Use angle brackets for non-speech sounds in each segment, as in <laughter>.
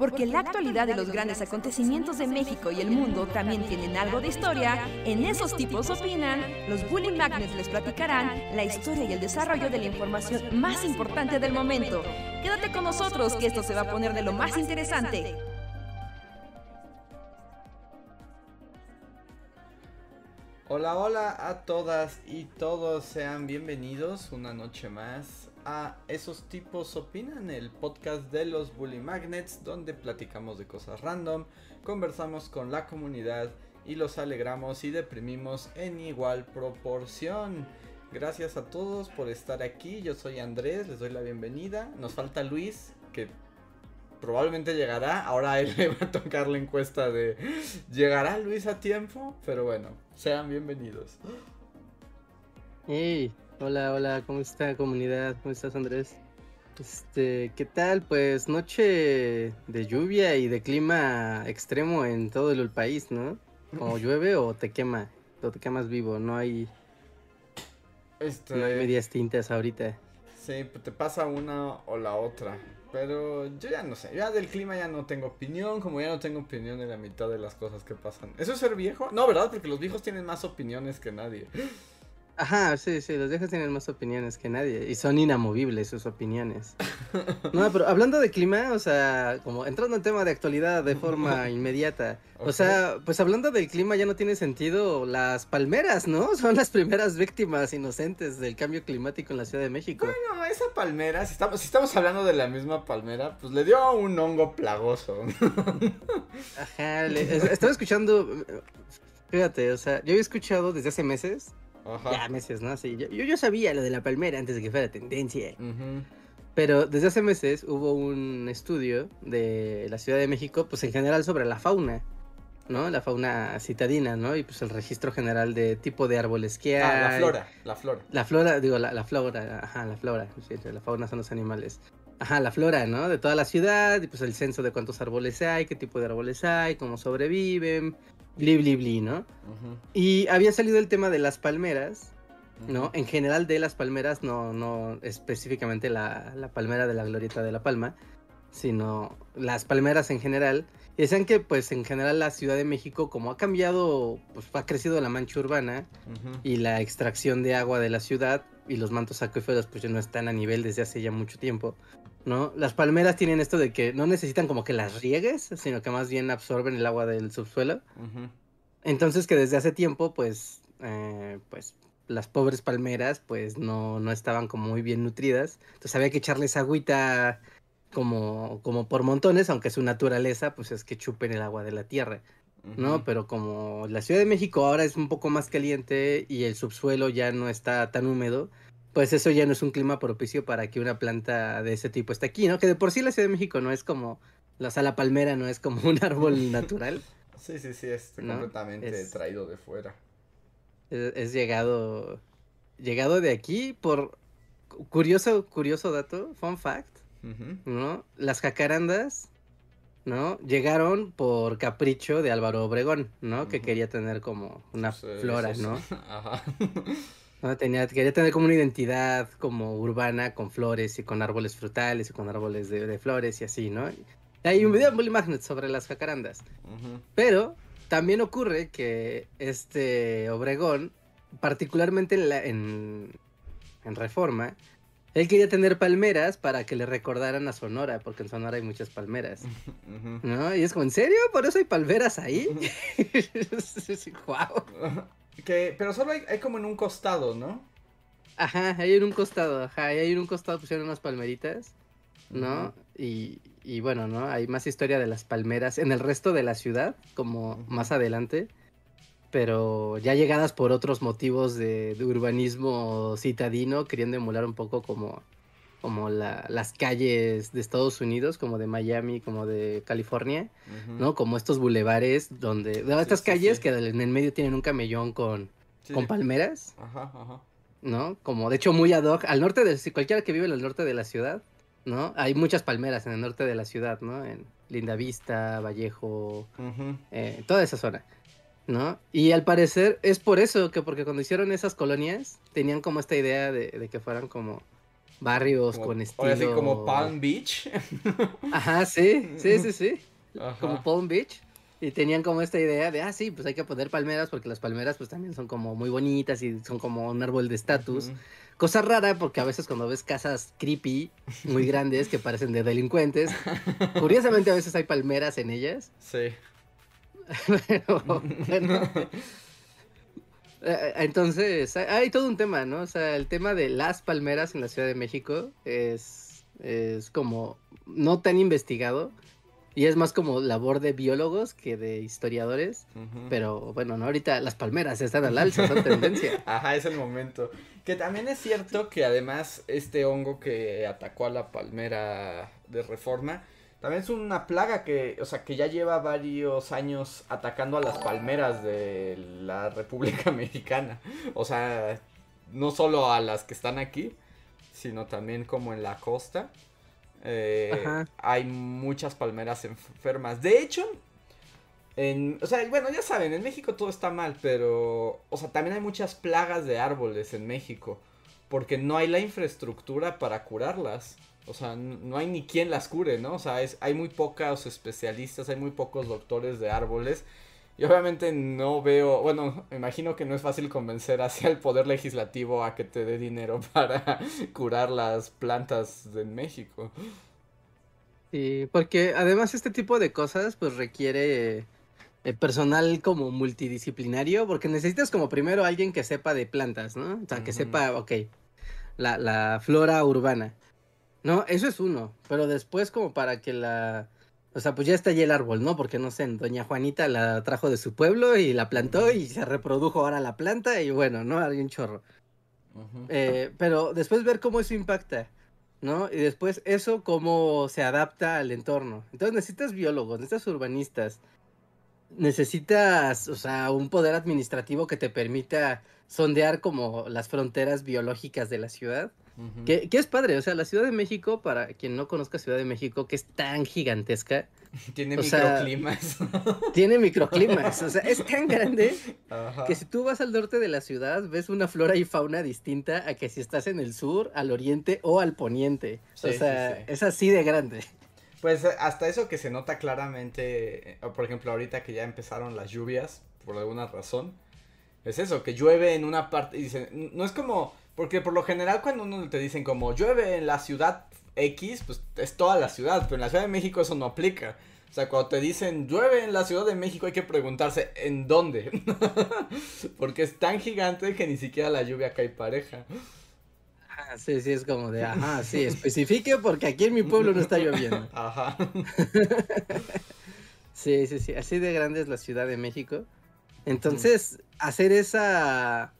porque la actualidad de los grandes acontecimientos de México y el mundo también tienen algo de historia, en esos tipos opinan, los Bully Magnets les platicarán la historia y el desarrollo de la información más importante del momento. Quédate con nosotros que esto se va a poner de lo más interesante. Hola, hola a todas y todos, sean bienvenidos una noche más a Esos tipos opinan, el podcast de los Bully Magnets, donde platicamos de cosas random, conversamos con la comunidad y los alegramos y deprimimos en igual proporción. Gracias a todos por estar aquí, yo soy Andrés, les doy la bienvenida. Nos falta Luis, que probablemente llegará. Ahora él <laughs> le va a tocar la encuesta de ¿llegará Luis a tiempo? Pero bueno, sean bienvenidos. Hey, hola, hola, ¿cómo está comunidad? ¿Cómo estás Andrés? Este, ¿qué tal? Pues noche de lluvia y de clima extremo en todo el país, ¿no? O <laughs> llueve o te quema, o te quemas vivo, no hay, Este, no hay medias tintas ahorita. Sí, pues te pasa una o la otra. Pero yo ya no sé, ya del clima ya no tengo opinión, como ya no tengo opinión de la mitad de las cosas que pasan. ¿Eso es ser viejo? No, ¿verdad? Porque los viejos tienen más opiniones que nadie. Ajá, sí, sí, los viejos tienen más opiniones que nadie y son inamovibles sus opiniones. <laughs> No, pero hablando de clima, o sea, como entrando en tema de actualidad de forma <laughs> inmediata, o sea, pues hablando del clima ya no tiene sentido las palmeras, ¿no? <laughs> Son las primeras víctimas inocentes del cambio climático en la Ciudad de México. No, esa palmera, si estamos, si estamos hablando de la misma palmera, pues le dio un hongo plagoso. Ajá, le- estaba escuchando, fíjate, o sea, yo había escuchado desde hace meses, Ajá. ya meses, ¿no? Sí, yo, yo yo sabía lo de la palmera antes de que fuera tendencia. Ujú. Pero desde hace meses hubo un estudio de la Ciudad de México, pues en general sobre la fauna, ¿no? La fauna citadina, ¿no? Y pues el registro general de tipo de árboles que hay. Ah, la flora, la flora. La flora, digo, la, la flora, ajá, la flora, la fauna son los animales. Ajá, la flora, ¿no? De toda la ciudad, y pues el censo de cuántos árboles hay, qué tipo de árboles hay, cómo sobreviven, bli, bli, bli, ¿no? Y había salido el tema de las palmeras, ¿no? En general de las palmeras, no, no específicamente la, la palmera de la glorieta de la palma, sino las palmeras en general. Y decían que pues en general la Ciudad de México como ha cambiado, pues ha crecido la mancha urbana y la extracción de agua de la ciudad y los mantos acuíferos pues ya no están a nivel desde hace ya mucho tiempo. ¿No? Las palmeras tienen esto de que no necesitan como que las riegues, sino que más bien absorben el agua del subsuelo. Entonces que desde hace tiempo, pues, eh, pues, las pobres palmeras, pues, no, no estaban como muy bien nutridas. Entonces había que echarles agüita como, como por montones, aunque su naturaleza, pues, es que chupen el agua de la tierra, ¿no? Pero como la Ciudad de México ahora es un poco más caliente y el subsuelo ya no está tan húmedo, pues eso ya no es un clima propicio para que una planta de ese tipo esté aquí, ¿no? Que de por sí la Ciudad de México no es como, o sea, la palmera no es como un <laughs> árbol natural. Sí, sí, sí, es ¿No? completamente Es- traído de fuera. es, es llegado llegado de aquí por curioso curioso dato fun fact no las jacarandas no llegaron por capricho de Álvaro Obregón no que quería tener como una Pues, eh, flora no <laughs> Ajá. <laughs> No, tenía quería tener como una identidad como urbana con flores y con árboles frutales y con árboles de, de flores y así no hay un video en Bully Magnet sobre las jacarandas pero también ocurre que este Obregón, particularmente en, la- en, en Reforma, él quería tener palmeras para que le recordaran a Sonora, porque en Sonora hay muchas palmeras. ¿No? Y es como, ¿en serio? ¿Por eso hay palmeras ahí? <laughs> ¡Guau! <laughs> Que, pero solo hay, hay como en un costado, ¿no? Ajá, ahí en un costado, ajá, ahí en un costado pusieron unas palmeritas, ¿no? Y, y bueno, ¿no? Hay más historia de las palmeras en el resto de la ciudad, como más adelante, pero ya llegadas por otros motivos de, de urbanismo citadino, queriendo emular un poco como, como la- las calles de Estados Unidos, como de Miami, como de California. ¿no? Como estos bulevares donde... de estas sí, calles sí. que en el medio tienen un camellón con, con palmeras. Ajá, ajá. ¿no? Como de hecho muy ad hoc, al norte de, si cualquiera que vive en el norte de la ciudad, ¿no? Hay muchas palmeras en el norte de la ciudad, ¿no? En Lindavista, Vallejo, eh, toda esa zona, ¿no? Y al parecer es por eso que porque cuando hicieron esas colonias tenían como esta idea de, de que fueran como barrios Como- con ahora estilo... sí, como Palm Beach. <laughs> Ajá, sí, sí, sí, sí. Ajá. Como Palm Beach. Y tenían como esta idea de, ah, sí, pues hay que poner palmeras porque las palmeras pues también son como muy bonitas y son como un árbol de estatus. Cosa rara porque a veces cuando ves casas creepy, muy grandes, que parecen de delincuentes, curiosamente a veces hay palmeras en ellas. Sí. <laughs> Pero, bueno. Eh, Entonces, hay- todo un tema, ¿no? O sea, el tema de las palmeras en la Ciudad de México es, es como no tan investigado y es más como labor de biólogos que de historiadores. Pero bueno, ¿no? ahorita las palmeras están al <laughs> alza, son tendencia. Ajá, es el momento. Que también es cierto que además este hongo que atacó a la palmera de reforma, también es una plaga que, o sea, que ya lleva varios años atacando a las palmeras de la <laughs> República Mexicana. O sea, no solo a las que están aquí, sino también como en la costa. Eh, hay muchas palmeras enfermas. De hecho, en, o sea, bueno, ya saben, en México todo está mal, pero, o sea, también hay muchas plagas de árboles en México, porque no hay la infraestructura para curarlas. O sea, no hay ni quien las cure, ¿no? O sea, es, hay muy pocos especialistas, hay muy pocos doctores de árboles. Y obviamente no veo, bueno, me imagino que no es fácil convencer hacia el poder legislativo a que te dé dinero <laughs> para curar las plantas de México. Sí, porque además este tipo de cosas pues requiere eh, personal como multidisciplinario, porque necesitas como primero alguien que sepa de plantas, ¿no? O sea, que sepa, ok, la, la flora urbana. No, eso es uno, pero después como para que la... O sea, pues ya está ahí el árbol, ¿no? Porque no sé, doña Juanita la trajo de su pueblo y la plantó y se reprodujo ahora la planta y bueno, ¿no? Hay un chorro. Eh, pero después ver cómo eso impacta, ¿no? Y después eso cómo se adapta al entorno. Entonces necesitas biólogos, necesitas urbanistas, necesitas, o sea, un poder administrativo que te permita sondear como las fronteras biológicas de la ciudad. Que, que es padre, o sea, la Ciudad de México, para quien no conozca Ciudad de México, que es tan gigantesca, <laughs> Tiene sea, microclimas. <laughs> tiene microclimas, o sea, es tan grande que si tú vas al norte de la ciudad, ves una flora y fauna distinta a que si estás en el sur, al oriente o al poniente. Sí, o sea, sí. es así de grande. Pues hasta eso que se nota claramente, eh, por ejemplo ahorita que ya empezaron las lluvias, por alguna razón, es eso, que llueve en una parte, y dicen, no es como, porque por lo general cuando uno te dicen como llueve en la ciudad X, pues es toda la ciudad, pero en la Ciudad de México eso no aplica. O sea, cuando te dicen llueve en la Ciudad de México hay que preguntarse en dónde. <laughs> porque es tan gigante que ni siquiera la lluvia cae pareja. Ah, sí, sí, es como de, ajá, sí, <laughs> especifique porque aquí en mi pueblo no está lloviendo. <laughs> Ajá. Sí, sí, sí, así de grande es la Ciudad de México. Entonces, hacer esa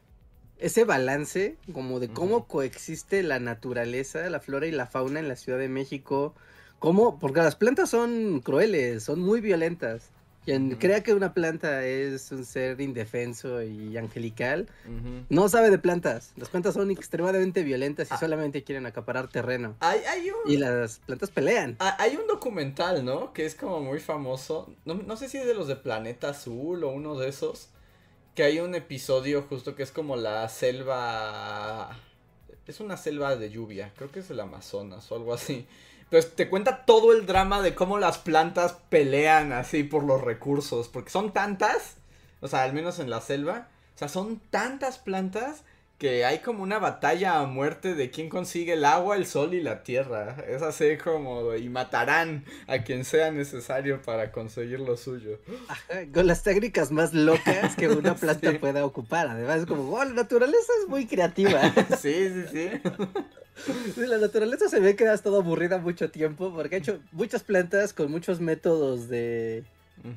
ese balance como de cómo coexiste la naturaleza, la flora y la fauna en la Ciudad de México, cómo, porque las plantas son crueles, son muy violentas. Quien crea que una planta es un ser indefenso y angelical, no sabe de plantas. Las plantas son extremadamente violentas y Ah. solamente quieren acaparar terreno. Hay, hay un... Y las plantas pelean. Ah, Hay un documental, ¿no? Que es como muy famoso. No, no sé si es de los de Planeta Azul o uno de esos. Que hay un episodio justo que es como la selva. Es una selva de lluvia. Creo que es el Amazonas o algo así. Pero te cuenta todo el drama de cómo las plantas pelean así por los recursos. Porque son tantas. O sea, al menos en la selva. O sea, son tantas plantas que hay como una batalla a muerte de quién consigue el agua, el sol y la tierra. Es así como y matarán a quien sea necesario para conseguir lo suyo. Ajá, Con las técnicas más locas que una <laughs> planta Sí. pueda ocupar. Además, es como, wow, la naturaleza es muy creativa. <laughs> Sí, sí, sí. <laughs> Sí, la naturaleza se ve que ha estado aburrida mucho tiempo porque ha hecho muchas plantas con muchos métodos de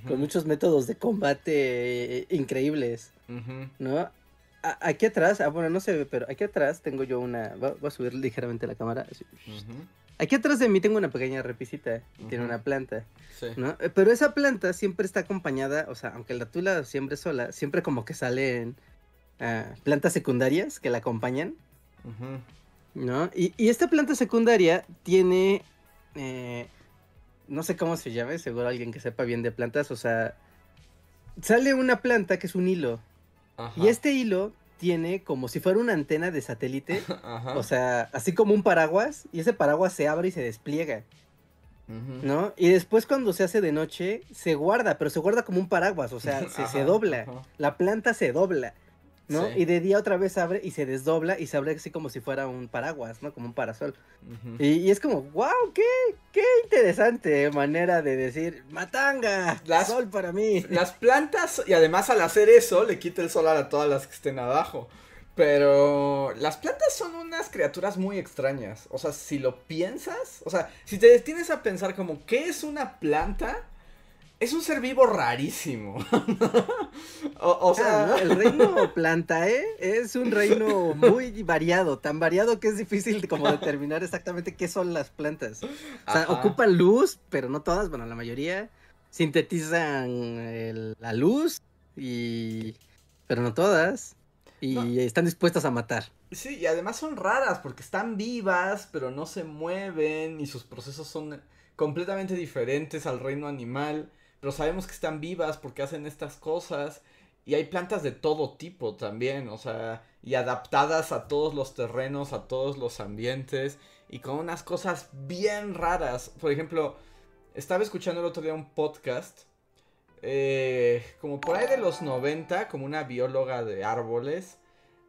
con muchos métodos de combate eh, increíbles. ¿no? A- aquí atrás, ah, bueno, no se ve, pero aquí atrás tengo yo una, voy a subir ligeramente la cámara. Aquí atrás de mí tengo una pequeña repisita y tiene una planta, Sí. ¿no? Eh, Pero esa planta siempre está acompañada, o sea, aunque la tú la siembres sola, siempre como que salen ah, plantas secundarias que la acompañan. ¿no? Y, y esta planta secundaria tiene, eh, no sé cómo se llame, seguro alguien que sepa bien de plantas, o sea, sale una planta que es un hilo. Ajá. Y este hilo tiene como si fuera una antena de satélite, <laughs> Ajá. o sea, así como un paraguas, y ese paraguas se abre y se despliega. ¿no? Y después cuando se hace de noche, se guarda, pero se guarda como un paraguas, o sea, <laughs> se, se dobla, la planta se dobla, ¿no? Sí. Y de día otra vez abre y se desdobla y se abre así como si fuera un paraguas, ¿no? Como un parasol. Y, y es como, wow, qué, qué interesante manera de decir, matanga, Las- sol para mí. Las plantas, y además al hacer eso, le quita el sol a todas las que estén abajo. Pero las plantas son unas criaturas muy extrañas. O sea, si lo piensas, o sea, si te detienes a pensar como, ¿qué es una planta? Es un ser vivo rarísimo. <laughs> o, o sea, Ah, ¿no? El reino planta, ¿eh? Es un reino muy variado, tan variado que es difícil como determinar exactamente qué son las plantas. O sea, Ajá. ocupan luz, pero no todas, bueno, la mayoría. Sintetizan el- la luz, y... pero no todas. Y No. están dispuestas a matar. Sí, y además son raras porque están vivas, pero no se mueven y sus procesos son completamente diferentes al reino animal. Pero sabemos que están vivas porque hacen estas cosas. Y hay plantas de todo tipo también, o sea, y adaptadas a todos los terrenos, a todos los ambientes, y con unas cosas bien raras. Por ejemplo, estaba escuchando el otro día un podcast, eh, como por ahí de los 90, como una bióloga de árboles,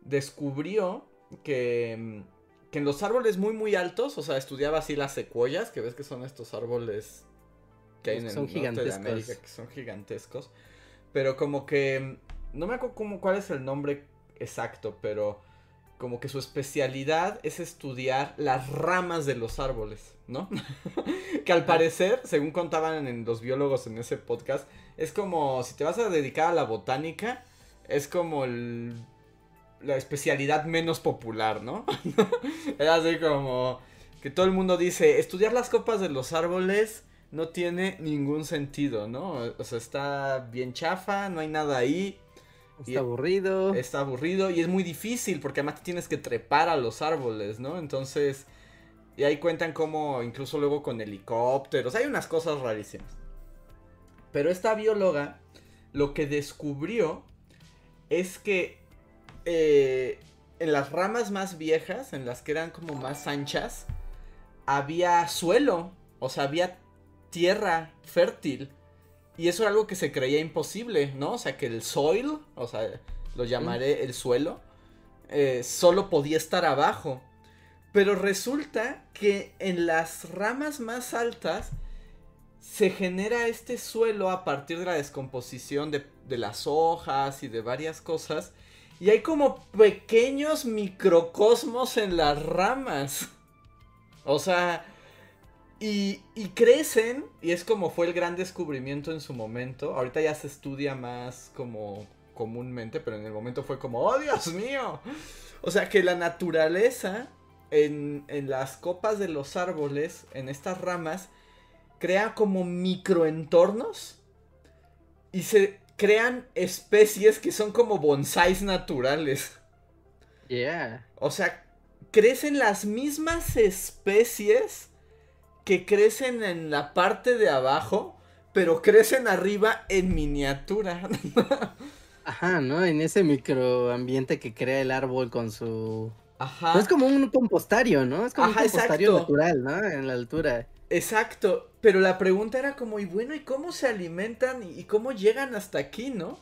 descubrió que, mm, que en los árboles muy muy altos, o sea, estudiaba así las secuoyas, que ves que son estos árboles que hay en el Son norte de. América, que son gigantescos. Pero como que, mm, no me acuerdo cómo, cuál es el nombre exacto, pero como que su especialidad es estudiar las ramas de los árboles, ¿no? <laughs> que al parecer, según contaban en los biólogos en ese podcast, es como si te vas a dedicar a la botánica, es como el- la especialidad menos popular, ¿no? <laughs> es así como que todo el mundo dice, estudiar las copas de los árboles no tiene ningún sentido, ¿no? O sea, está bien chafa, no hay nada ahí, Está Y- aburrido. está aburrido y es muy difícil porque además te tienes que trepar a los árboles, ¿no? Entonces, y ahí cuentan como incluso luego con helicópteros, hay unas cosas rarísimas. Pero esta bióloga lo que descubrió es que eh, en las ramas más viejas, en las que eran como más anchas, había suelo, o sea, había tierra fértil. Y eso era algo que se creía imposible, ¿no? O sea, que el soil, o sea, lo llamaré el suelo, eh, solo podía estar abajo. Pero resulta que en las ramas más altas se genera este suelo a partir de la descomposición de, de las hojas y de varias cosas. Y hay como pequeños microcosmos en las ramas. O sea, y, y crecen, y es como fue el gran descubrimiento en su momento. Ahorita ya se estudia más como comúnmente, pero en el momento fue como, ¡oh Dios mío! O sea que la naturaleza en, en las copas de los árboles, en estas ramas, crea como microentornos y se crean especies que son como bonsáis naturales. Yeah. O sea, crecen las mismas especies que crecen en la parte de abajo, pero crecen arriba en miniatura. <laughs> Ajá, ¿no? En ese microambiente que crea el árbol con su... Ajá. No es como un compostario, ¿no? Es como Ajá, un compostario exacto. natural, ¿no? En la altura. Exacto, pero la pregunta era como, y bueno, ¿y cómo se alimentan y, y cómo llegan hasta aquí, no?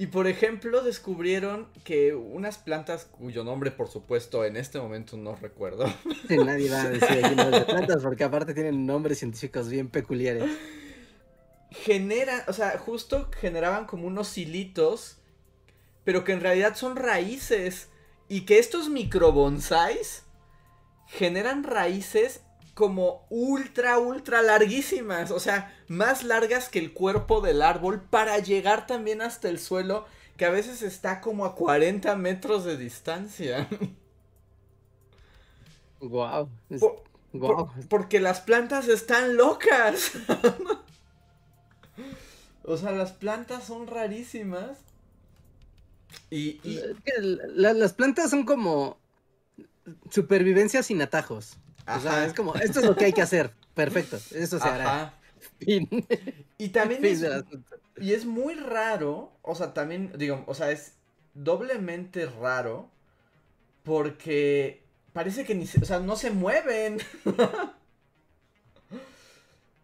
Y por ejemplo, descubrieron que unas plantas cuyo nombre, por supuesto, en este momento no recuerdo, <laughs> nadie va a decir aquí nombres de plantas porque aparte tienen nombres científicos bien peculiares. generan, o sea, justo generaban como unos hilitos, pero que en realidad son raíces. Y que estos microbonsáis generan raíces como ultra, ultra larguísimas. O sea, más largas que el cuerpo del árbol para llegar también hasta el suelo, que a veces está como a 40 metros de distancia. <laughs> Wow. Por- Wow. Por- porque las plantas están locas. <laughs> o sea, las plantas son rarísimas. Y, y- las plantas son como supervivencia sin atajos. O sea, es como, esto es lo que hay que hacer. Perfecto, eso se hará. Fin. Y también Fin es, y es muy raro, o sea, también, digo, o sea, es doblemente raro porque parece que ni se, o sea, no se mueven. <laughs>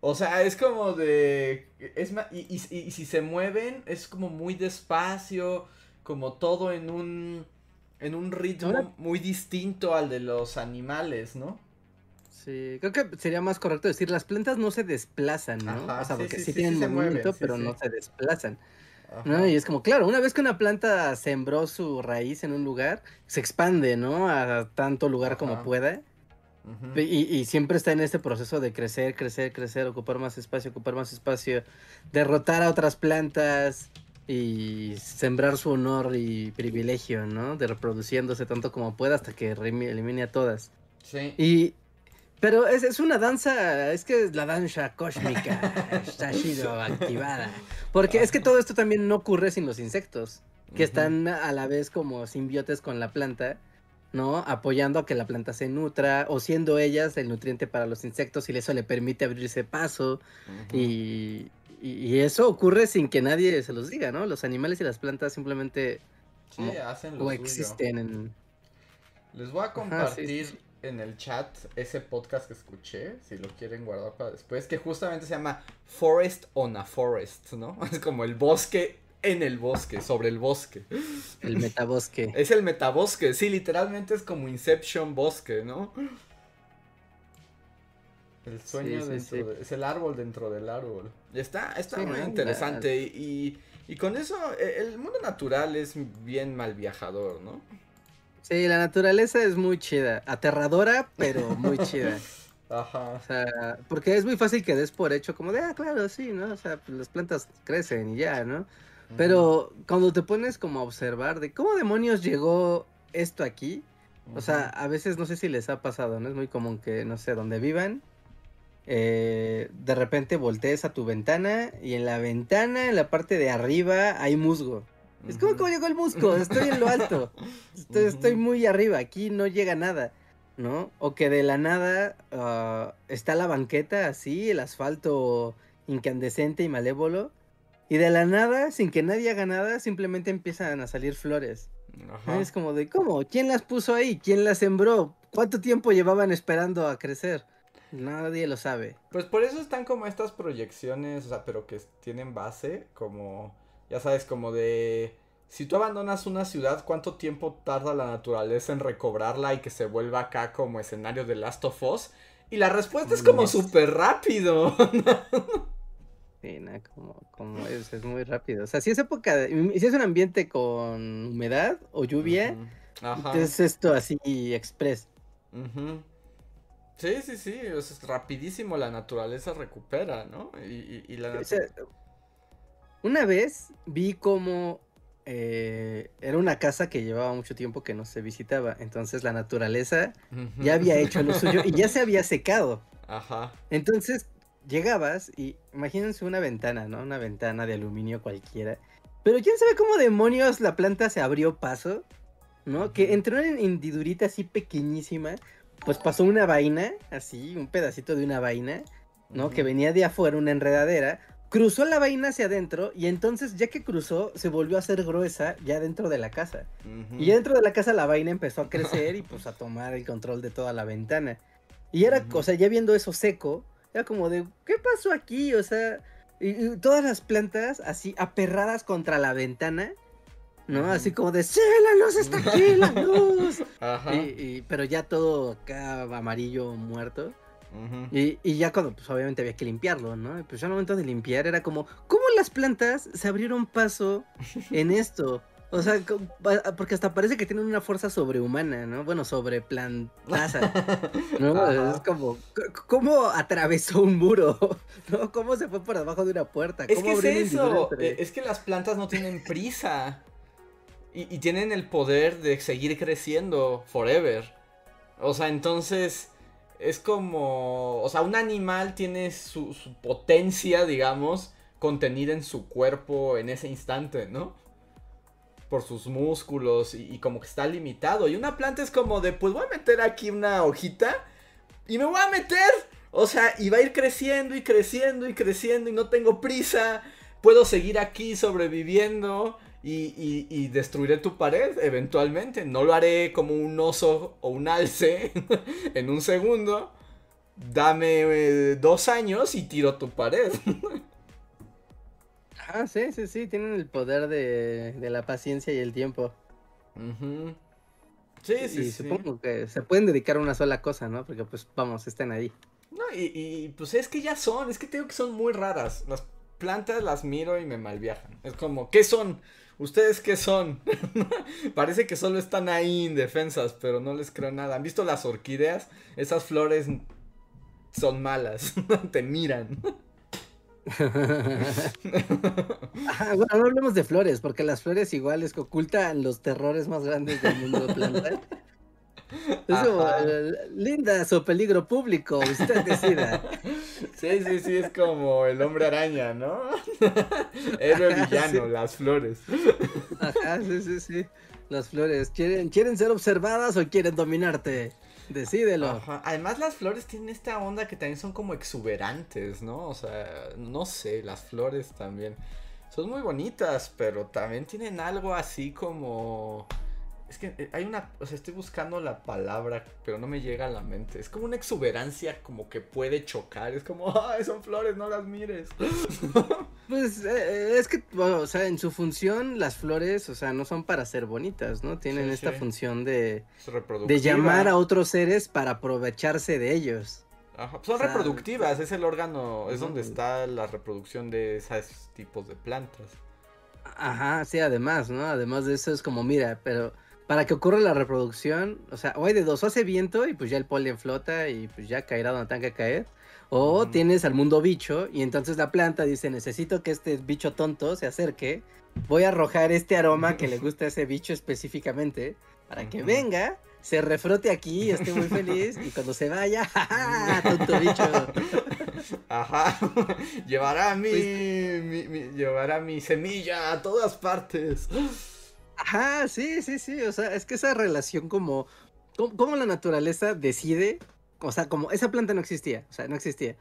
o sea, es como de es y, y, si se mueven es como muy despacio, como todo en un en un ritmo muy distinto al de los animales, ¿no? Sí, creo que sería más correcto decir, las plantas no se desplazan, ¿no? o sea, porque sí, tienen movimiento, pero no se desplazan. ¿no? Y es como, claro, una vez que una planta sembró su raíz en un lugar, se expande, ¿no? A tanto lugar como pueda. y, siempre está en este proceso de crecer, crecer, crecer, ocupar más espacio, ocupar más espacio, derrotar a otras plantas y sembrar su honor y privilegio, ¿no? De reproduciéndose tanto como pueda hasta que elimine a todas. Sí. Y pero es, es, una danza, es que es la danza cósmica está sido activada. Porque es que todo esto también no ocurre sin los insectos, que están a la vez como simbiotes con la planta, ¿no? Apoyando a que la planta se nutra, o siendo ellas el nutriente para los insectos, y eso le permite abrirse paso. y, y, eso ocurre sin que nadie se los diga, ¿no? Los animales y las plantas simplemente sí, hacen lo coexisten en... Les voy a compartir en el chat ese podcast que escuché, si lo quieren guardar para después, que justamente se llama Forest on a Forest, ¿no? <laughs> Es como el bosque en el bosque, sobre el bosque. El metabosque. <laughs> Es el metabosque, sí, literalmente es como Inception bosque, ¿no? El sueño dentro es el árbol dentro del árbol. Y está, está muy interesante y, y con eso e, el mundo natural es bien mal viajador, ¿no? Sí, la naturaleza es muy chida. Aterradora, pero muy chida. <laughs> Ajá. O sea, porque es muy fácil que des por hecho como de, ah, claro, sí, ¿no? O sea, pues las plantas crecen y ya, ¿no? Pero cuando te pones como a observar de cómo demonios llegó esto aquí, o sea, a veces no sé si les ha pasado, ¿no? Es muy común que, no sé, donde vivan, eh, de repente voltees a tu ventana y en la ventana, en la parte de arriba, hay musgo. Es como como llegó el musgo, estoy en lo alto, estoy, muy arriba, aquí no llega nada, ¿no? O que de la nada ah, está la banqueta así, el asfalto incandescente y malévolo, y de la nada, sin que nadie haga nada, simplemente empiezan a salir flores. Es como de, ¿cómo? ¿Quién las puso ahí? ¿Quién las sembró? ¿Cuánto tiempo llevaban esperando a crecer? Nadie lo sabe. Pues por eso están como estas proyecciones, o sea, pero que tienen base, como ya sabes, como de... Si tú abandonas una ciudad, ¿cuánto tiempo tarda la naturaleza en recobrarla y que se vuelva acá como escenario de Last of Us? Y la respuesta es como súper rápido. <laughs> sí, no, como, como es, es, muy rápido. O sea, si es época, de, si es un ambiente con humedad o lluvia, es esto así express. Sí, sí, sí, es rapidísimo la naturaleza recupera, ¿no? Y, y, la una vez vi como eh, era una casa que llevaba mucho tiempo que no se visitaba, entonces la naturaleza ya había hecho lo suyo y ya se había secado. Ajá. Entonces llegabas y imagínense una ventana, ¿no? Una ventana de aluminio cualquiera. Pero quién sabe cómo demonios la planta se abrió paso, ¿no? Que entró en hendidurita así pequeñísima, pues pasó una vaina, así, un pedacito de una vaina, ¿no? Que venía de afuera, una enredadera, cruzó la vaina hacia adentro y entonces ya que cruzó se volvió a hacer gruesa ya dentro de la casa. Y dentro de la casa la vaina empezó a crecer y <laughs> pues a tomar el control de toda la ventana. Y era, o sea, ya viendo eso seco, era como de, ¿qué pasó aquí? O sea, y, todas las plantas así aperradas contra la ventana. ¿no? Así como de, sí, la luz está aquí, la <laughs> luz. Ajá. pero ya todo acá amarillo muerto y, ya cuando, pues obviamente había que limpiarlo, ¿no? pues ya al momento de limpiar era como, ¿cómo las plantas se abrieron paso <laughs> en esto? O sea, porque hasta parece que tienen una fuerza sobrehumana, ¿no? Bueno, sobre plantaza, <laughs> ¿no? Es como, ¿cómo atravesó un muro? <laughs> ¿No? ¿Cómo se fue por debajo de una puerta? es que es eso, e, es que las plantas no tienen prisa y, y tienen el poder de seguir creciendo forever. O sea, entonces es como, o sea, un animal tiene su, potencia, digamos, contenida en su cuerpo en ese instante, ¿no? Por sus músculos y, como que está limitado. Y una planta es como de, pues voy a meter aquí una hojita y me voy a meter. O sea, y va a ir creciendo y creciendo y creciendo y no tengo prisa. Puedo seguir aquí sobreviviendo y, y, destruiré tu pared eventualmente. No lo haré como un oso o un alce <laughs> en un segundo. Dame eh, dos años y tiro tu pared. <laughs> ah, sí, sí, sí, tienen el poder de, la paciencia y el tiempo. Sí, sí, y supongo que se pueden dedicar a una sola cosa, ¿no? Porque pues vamos, están ahí. No, y, y, pues es que ya son, es que tengo que son muy raras. Las plantas las miro y me malviajan. Es como, ¿qué son? ¿Ustedes qué son? <laughs> Parece que solo están ahí indefensas, pero no les creo nada. ¿Han visto las orquídeas? Esas flores son malas, <laughs> te miran. bueno, no hablemos de flores, porque las flores igual es que ocultan los terrores más grandes del mundo de <laughs> plantas. Eso, lindas o peligro público, usted decida. <laughs> Sí, sí, sí, es como el hombre araña, ¿no? <laughs> Héroe <laughs> villano, las flores. Ajá, sí, sí, sí. Las flores. ¿Quieren, ¿Quieren ser observadas o quieren dominarte? Decídelo. Además, las flores tienen esta onda que también son como exuberantes, ¿no? O sea, no sé, las flores también. Son muy bonitas, pero también tienen algo así como es que eh, hay una, o sea, estoy buscando la palabra, pero no me llega a la mente. Es como una exuberancia como que puede chocar. Es como, <laughs> ay, son flores, no las mires. <laughs> Pues eh, es que, o sea, en su función las flores, o sea, no son para ser bonitas, ¿no? Tienen esta función de, de llamar a otros seres para aprovecharse de ellos. Ajá, son reproductivas, es el órgano, es donde está la reproducción de esos tipos de plantas. Ajá, sí, además, ¿no? Además de eso es como, mira, pero para que ocurra la reproducción, o sea, o hay de dos, o hace viento y pues ya el polen flota y pues ya caerá donde tenga que caer. O tienes al mundo bicho y entonces la planta dice, necesito que este bicho tonto se acerque, voy a arrojar este aroma que le gusta a ese bicho específicamente para que venga, se refrote aquí, esté muy feliz y cuando se vaya, <laughs> ¡ja, tonto bicho! Ajá, <laughs> llevará pues mi, mi, llevará mi semilla a todas partes. Ajá, sí, sí, sí. O sea, es que esa relación como, como, la naturaleza decide, o sea, como esa planta no existía, o sea, no existía.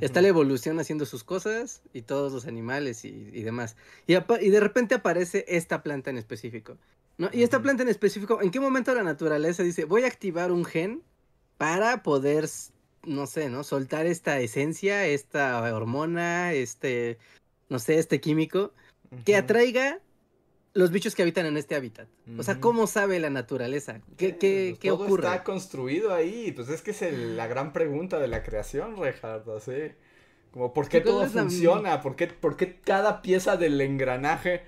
Está la evolución haciendo sus cosas y todos los animales y, demás. Y, y, de repente aparece esta planta en específico. ¿no? Y esta planta en específico, ¿en qué momento la naturaleza dice, voy a activar un gen para poder, no sé, ¿no? Soltar esta esencia, esta hormona, este, no sé, este químico, que atraiga los bichos que habitan en este hábitat. O sea, ¿cómo sabe la naturaleza? ¿Qué, qué, qué todo ocurre? está construido ahí. Pues es que es la gran pregunta de la creación, Reinhardt, así. Como, ¿por qué todo funciona? ¿Por qué, ¿Por qué cada pieza del engranaje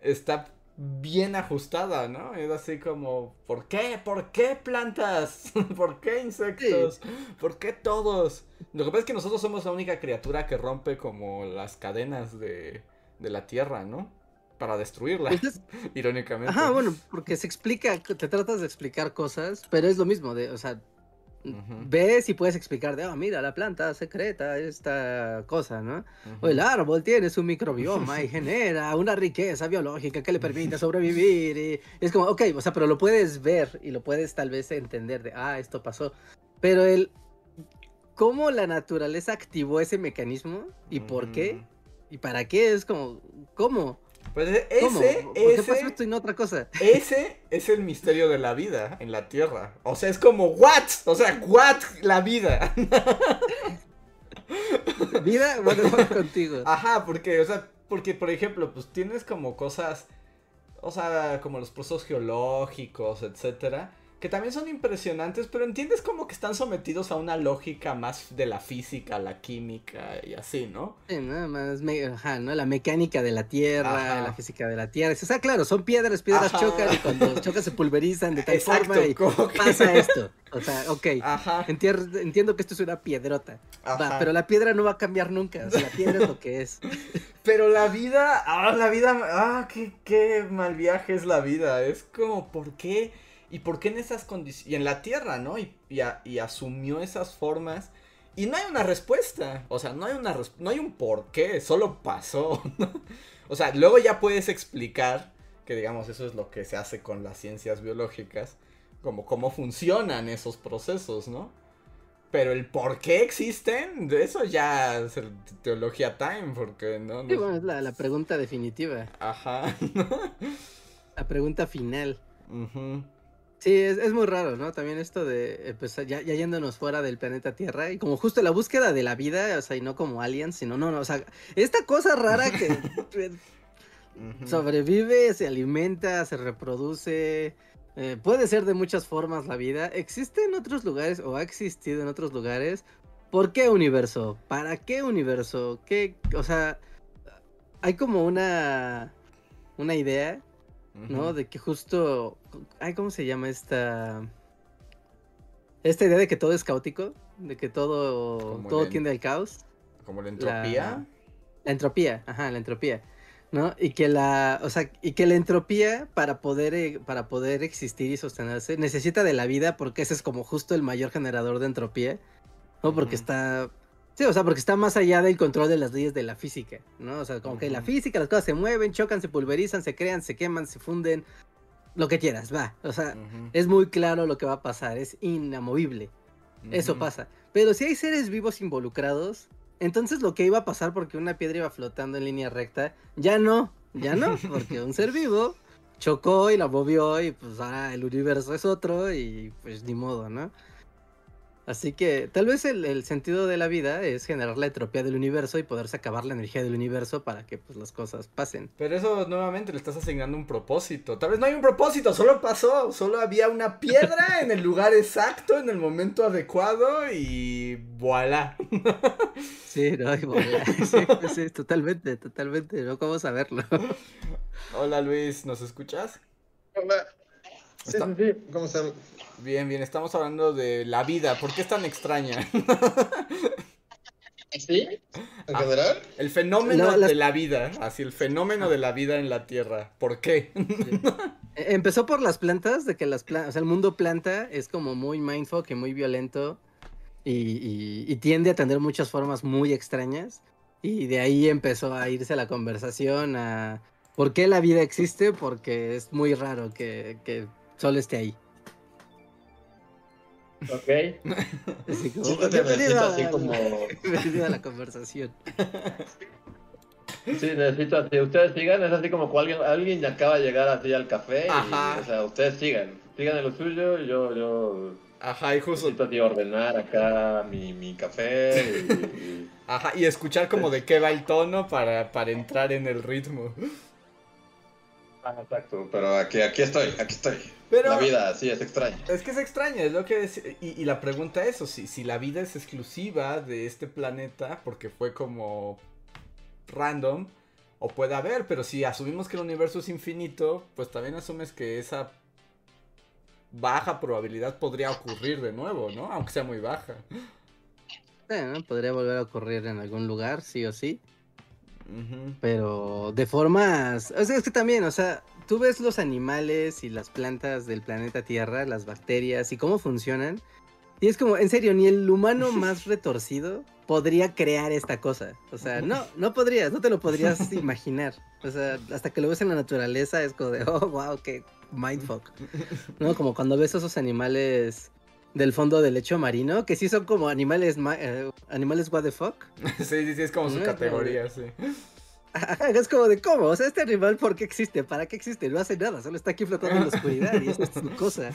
está bien ajustada, ¿no? Es así como, ¿por qué? ¿Por qué plantas? <laughs> ¿Por qué insectos? ¿Por qué todos? Lo que pasa es que nosotros somos la única criatura que rompe como las cadenas de, de la Tierra, ¿no? Para destruirla, pues <laughs> irónicamente. Ajá, bueno, porque se explica, te tratas de explicar cosas, pero es lo mismo, de, o sea, ves y puedes explicar de, oh, mira, la planta secreta esta cosa, ¿no? O el árbol tiene su microbioma y <laughs> genera una riqueza biológica que le permite sobrevivir. Y es como, ok, o sea, pero lo puedes ver y lo puedes tal vez entender de, ah, esto pasó. Pero el, ¿cómo la naturaleza activó ese mecanismo y por qué? ¿Y para qué? Es como, ¿cómo? Pues ese, ese, esto y no otra cosa? <laughs> Ese es el misterio de la vida en la Tierra. O sea, es como, ¿what? O sea, ¿what? La vida. <laughs> vida, bueno, <laughs> contigo. Ajá, porque, o sea, porque, por ejemplo, pues tienes como cosas, o sea, como los procesos geológicos, etcétera que también son impresionantes, pero entiendes como que están sometidos a una lógica más de la física, la química y así, ¿no? Sí, nada más, ajá, ¿no? La mecánica de la tierra, la física de la tierra. O sea, claro, son piedras, piedras chocan y cuando <laughs> chocan se pulverizan de tal forma y pasa esto. O sea, ok, ajá. Entiendo, que esto es una piedrota, va, pero la piedra no va a cambiar nunca, o sea, la piedra es lo que es. <laughs> Pero la vida, ah, la vida, ah, qué, qué mal viaje es la vida, es como, ¿por qué? ¿Y por qué en esas condiciones? Y en la Tierra, ¿no? Y, y, asumió esas formas. Y no hay una respuesta. O sea, no hay, una no hay un por qué. Solo pasó. <laughs> o sea, luego ya puedes explicar que, digamos, eso es lo que se hace con las ciencias biológicas. Como cómo funcionan esos procesos, ¿no? Pero el por qué existen, de eso ya es teología time, porque no. Sí, bueno, es la, la pregunta definitiva. Ajá. <laughs> la pregunta final. Sí, es, muy raro, ¿no? También esto de ya, ya, yéndonos fuera del planeta Tierra y como justo la búsqueda de la vida, o sea, y no como aliens, sino no, no, o sea, esta cosa rara que <laughs> sobrevive, se alimenta, se reproduce, eh, puede ser de muchas formas la vida, existe en otros lugares o ha existido en otros lugares. ¿Por qué universo? ¿Para qué universo? ¿Qué, o sea, hay como una una idea ¿no? De que justo, ay, ¿cómo se llama esta? Esta idea de que todo es caótico, de que todo, todo tiende al caos. Como la entropía. La, entropía, ajá, la entropía. ¿no? Y que la, o sea, y que la entropía para poder, eh, para poder existir y sostenerse necesita de la vida porque ese es como justo el mayor generador de entropía, ¿no? Porque está Sí, o sea, porque está más allá del control de las leyes de la física, ¿no? O sea, como que la física, las cosas se mueven, chocan, se pulverizan, se crean, se queman, se funden, lo que quieras, va. O sea, es muy claro lo que va a pasar, es inamovible. Eso pasa. Pero si hay seres vivos involucrados, entonces lo que iba a pasar porque una piedra iba flotando en línea recta, ya no, ya no, <laughs> porque un ser vivo chocó y la movió y pues ahora el universo es otro y pues ni modo, ¿no? Así que tal vez el, sentido de la vida es generar la entropía del universo y poderse acabar la energía del universo para que pues las cosas pasen. Pero eso nuevamente le estás asignando un propósito. Tal vez no hay un propósito, solo pasó, solo había una piedra en el lugar exacto, en el momento adecuado y voilà. <laughs> Sí, no, y voilà. <laughs> Sí, sí, totalmente, totalmente, no cómo saberlo. Hola Luis, ¿nos escuchas? Hola. Sí, sí, ¿Cómo están? Bien, bien, estamos hablando de la vida. ¿Por qué es tan extraña? <laughs> ¿Sí? ¿En ah, general? El fenómeno de la vida, así, el fenómeno de la vida en la Tierra. ¿Por qué? E, empezó por las plantas, de que las plantas, o sea, el mundo planta es como muy mindfuck y muy violento y, tiende a tener muchas formas muy extrañas. Y de ahí empezó a irse la conversación a por qué la vida existe, porque es muy raro que, que solo esté ahí. Ok. <laughs> Así como, sí, bienvenido, así como... <laughs> bienvenido a la conversación. Sí, necesito así. Ustedes sigan, es así como cuando alguien, alguien ya acaba de llegar así al café. Y, o sea, ustedes sigan. Sigan en lo suyo, yo, yo. Ajá, y justo. Necesito así ordenar acá mi, mi café. Y, <laughs> Ajá, y escuchar como de qué va el tono para, para entrar en el ritmo. Ah, exacto, pero aquí, aquí estoy, aquí estoy. la vida sí es extraña. Es que es extraña, es lo que es, y, la pregunta es, si, si la vida es exclusiva de este planeta, porque fue como random, o puede haber, pero si asumimos que el universo es infinito, pues también asumes que esa baja probabilidad podría ocurrir de nuevo, ¿no? Aunque sea muy baja. Bueno, podría volver a ocurrir en algún lugar, sí o sí. Pero de formas. O sea, es que también, o sea, tú ves los animales y las plantas del planeta Tierra, las bacterias y cómo funcionan. Y es como, en serio, ni el humano <laughs> más retorcido podría crear esta cosa. O sea, no, no podrías, no te lo podrías <laughs> imaginar. O sea, hasta que lo ves en la naturaleza es como de, <laughs> oh, wow, qué mindfuck. ¿No? Como cuando ves esos animales del fondo del lecho marino, que sí son como animales, eh, animales what the fuck. <laughs> sí, sí, sí, es como su categoría, sí. Es como de cómo, o sea, este animal, ¿por qué existe? ¿Para qué existe? No hace nada, solo está aquí flotando en la oscuridad y esta es <laughs> su cosa.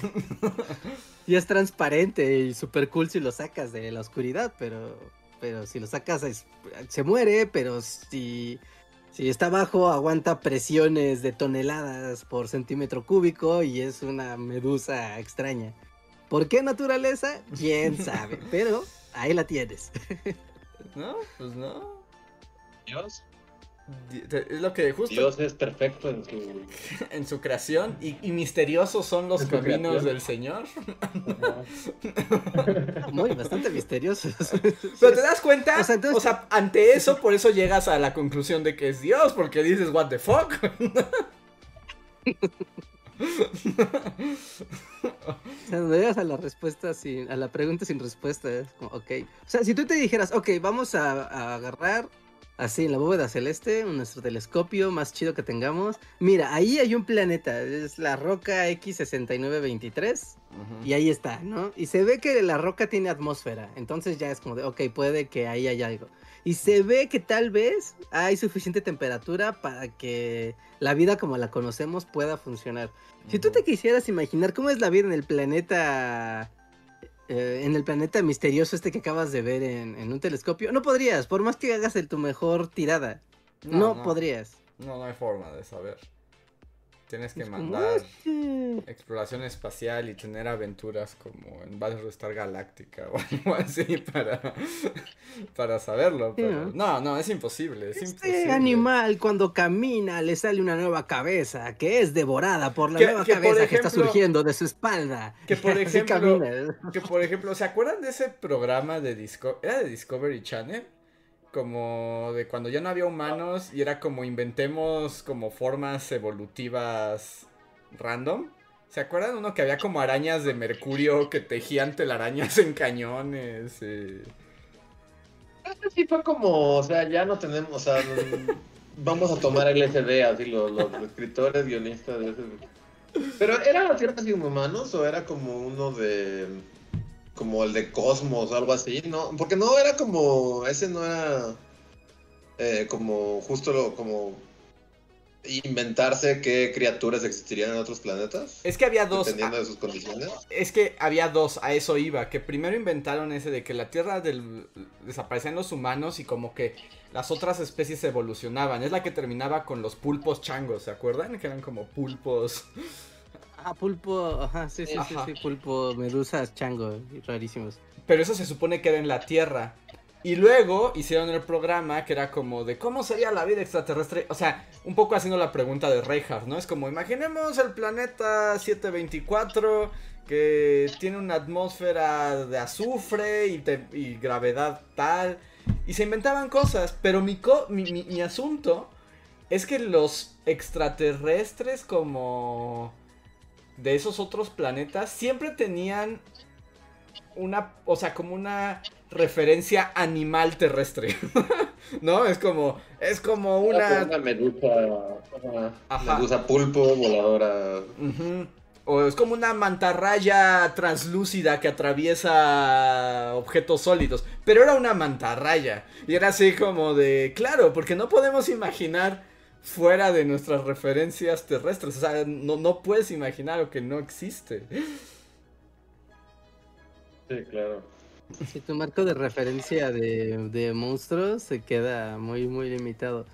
Y es transparente y súper cool si lo sacas de la oscuridad, pero, pero si lo sacas se muere, pero si, si está abajo aguanta presiones de toneladas por centímetro cúbico y es una medusa extraña. ¿Por qué naturaleza? ¿Quién sabe? <laughs> Pero ahí la tienes. <laughs> no, pues no. Dios. Es lo que justo. Dios es perfecto en su, <laughs> en su creación y, misteriosos son los caminos del Señor. Muy, bastante misteriosos. Pero te das cuenta, o sea, ante eso, por eso llegas a la conclusión de que es Dios, porque dices, ¿What the fuck? <laughs> o sea, no llegas a la respuesta sin, a la pregunta sin respuesta, es como, ok. O sea, si tú te dijeras, ok, vamos a, agarrar Así, en la bóveda celeste, nuestro telescopio más chido que tengamos. Mira, ahí hay un planeta, es la roca X6923. Y ahí está, ¿no? Y se ve que la roca tiene atmósfera. Entonces ya es como de, ok, puede que ahí haya algo. Y se ve que tal vez hay suficiente temperatura para que la vida como la conocemos pueda funcionar. Si tú te quisieras imaginar cómo es la vida en el planeta eh, en el planeta misterioso este que acabas de ver en, un telescopio, no podrías, por más que hagas el, tu mejor tirada. No, podrías. No, no hay forma de saber. Tienes que mandar exploración espacial y tener aventuras como en Battlestar Galáctica o <laughs> algo así para, para saberlo. no, no, es imposible. Es este animal cuando camina le sale una nueva cabeza que es devorada por la nueva cabeza que está surgiendo de su espalda. Que por <laughs> ejemplo, que por ejemplo, ¿se acuerdan de ese programa de era de Discovery Channel? Como de cuando ya no había humanos y era como inventemos como formas evolutivas random. ¿Se acuerdan uno que había como arañas de mercurio que tejían telarañas en cañones? Eh? Sí fue como, o sea, ya no tenemos, o sea, vamos a tomar el SD, así los, los escritores, guionistas de ese. Pero ¿era la Tierra sin humanos o era como uno de como el de Cosmos o algo así, ¿no? Porque no era como, ese no era eh, como justo lo, como inventarse qué criaturas existirían en otros planetas. Es que había dos. Dependiendo de sus condiciones. Es que había dos, a eso iba. Que primero inventaron ese de que la Tierra del, desaparecían los humanos y como que las otras especies evolucionaban. Es la que terminaba con los pulpos changos, ¿se acuerdan? Que eran como pulpos. Ah, pulpo, ajá, sí, sí, sí, sí, pulpo, medusas, chango, rarísimos. Pero eso se supone que era en la Tierra. Y luego hicieron el programa que era como de cómo sería la vida extraterrestre. O sea, un poco haciendo la pregunta de Reinhardt, ¿no? Es como, imaginemos el planeta 724 que tiene una atmósfera de azufre y, y gravedad tal. Y se inventaban cosas, pero mi, mi, mi asunto es que los extraterrestres como de esos otros planetas siempre tenían una, o sea, como una referencia animal terrestre. <laughs> ¿No? Es como, es como una... Una medusa, medusa pulpo voladora. O es como una mantarraya translúcida que atraviesa objetos sólidos. Pero era una mantarraya. Y era así como de, claro, porque no podemos imaginar fuera de nuestras referencias terrestres. O sea, no, no puedes imaginar lo que no existe. Sí, claro. Si tu marco de referencia de, de monstruos se queda muy, muy limitado.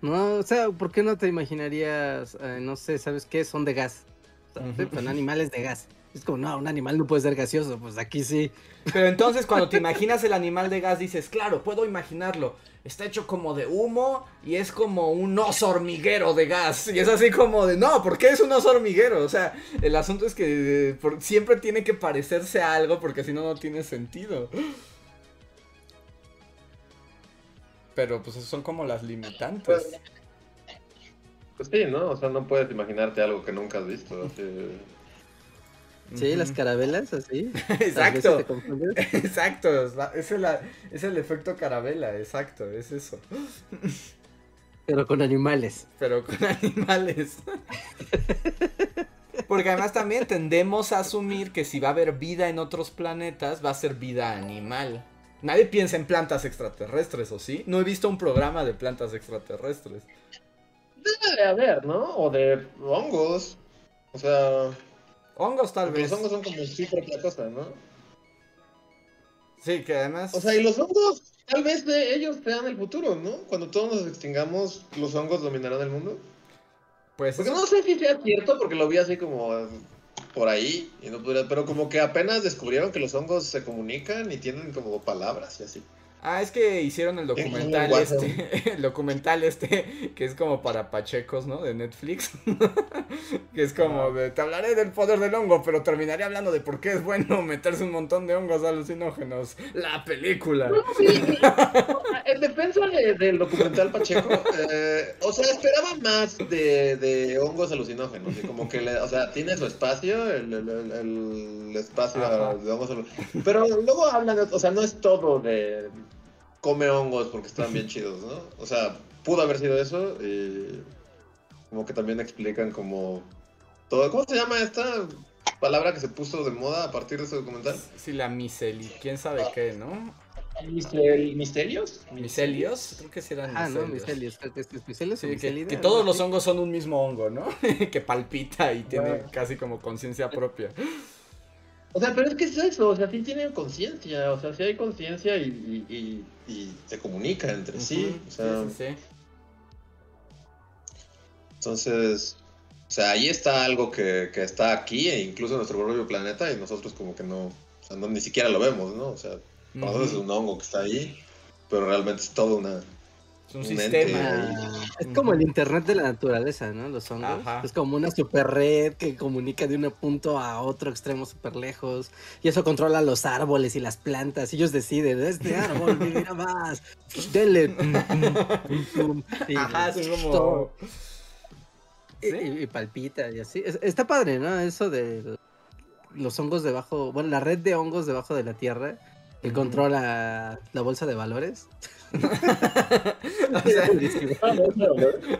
No, o sea, ¿por qué no te imaginarías, eh, no sé, ¿sabes qué? Son de gas. Son animales de gas. Es como, no, un animal no puede ser gaseoso, pues aquí sí. Pero entonces cuando te imaginas el animal de gas dices, claro, puedo imaginarlo. Está hecho como de humo y es como un oso hormiguero de gas. Y es así como de, no, ¿por qué es un oso hormiguero? O sea, el asunto es que eh, siempre tiene que parecerse a algo porque si no, no tiene sentido. Pero pues son como las limitantes. Pues, pues sí, ¿no? O sea, no puedes imaginarte algo que nunca has visto. Así... Sí, las carabelas, así. <laughs> exacto. <laughs> Exacto. Es el, es el efecto carabela, exacto, es eso. Pero con animales. Pero con <laughs> animales. Porque además también tendemos a asumir que si va a haber vida en otros planetas, va a ser vida animal. Nadie piensa en plantas extraterrestres, ¿o sí? No he visto un programa de plantas extraterrestres. Debe de haber, ¿no? O de hongos. O sea, Hongos tal vez. Los hongos son como sí propia cosa, ¿no? Sí, que además... O sea, y los hongos, tal vez de ellos sean el futuro, ¿no? Cuando todos nos extingamos, los hongos dominarán el mundo. Pues... Porque no sé si sea cierto, porque lo vi así como por ahí, y no pero como que apenas descubrieron que los hongos se comunican y tienen como palabras y así. Ah, es que hicieron el <laughs> documental este, <laughs> el documental este, que es como para pachecos, ¿no? De Netflix. <laughs> que es como de, te hablaré del poder del hongo, pero terminaré hablando de por qué es bueno meterse un montón de hongos alucinógenos. La película. en defensa del documental Pacheco, eh, o sea, esperaba más de, de hongos alucinógenos. Y como que, o sea, tiene su espacio, el, el, espacio de hongos alucinógenos. Pero luego hablan, o sea, no es todo de come hongos porque estaban bien <laughs> chidos, ¿no? O sea, pudo haber sido eso. Y como que también explican como todo. ¿Cómo se llama esta palabra que se puso de moda a partir de ese documental? Sí, la miseli, quién sabe qué, ¿no? Mister- ¿Misterios? Miselios, creo que sí eran Ah, no, micelios o Sí, que, que todos los hongos son un mismo hongo, ¿no? <laughs> que palpita y tiene casi como conciencia propia. O sea, pero es que es eso, o sea, sí tienen conciencia, o sea, sí hay conciencia y, y, y- y se comunica entre sí. O sea, sí, sí, sí. entonces, o sea, ahí está algo que, que está aquí e incluso en nuestro propio planeta y nosotros como que no, o sea, no ni siquiera lo vemos, ¿no? O sea, para nosotros es un hongo que está ahí, pero realmente es toda una... Es un sistema. Ah, es como el internet de la naturaleza, ¿no? Los hongos. Ajá. Es como una super red que comunica de un punto a otro extremo súper lejos. Y eso controla los árboles y las plantas. Y ellos deciden, este árbol vivirá más. <laughs> Denle. y- Ajá, como. Y, ¿Sí? y- y palpita y así. Es- está padre, ¿no? Eso de los hongos debajo, bueno, la red de hongos debajo de la tierra que controla la bolsa de valores. <laughs> O sea, <laughs> Buenísimo.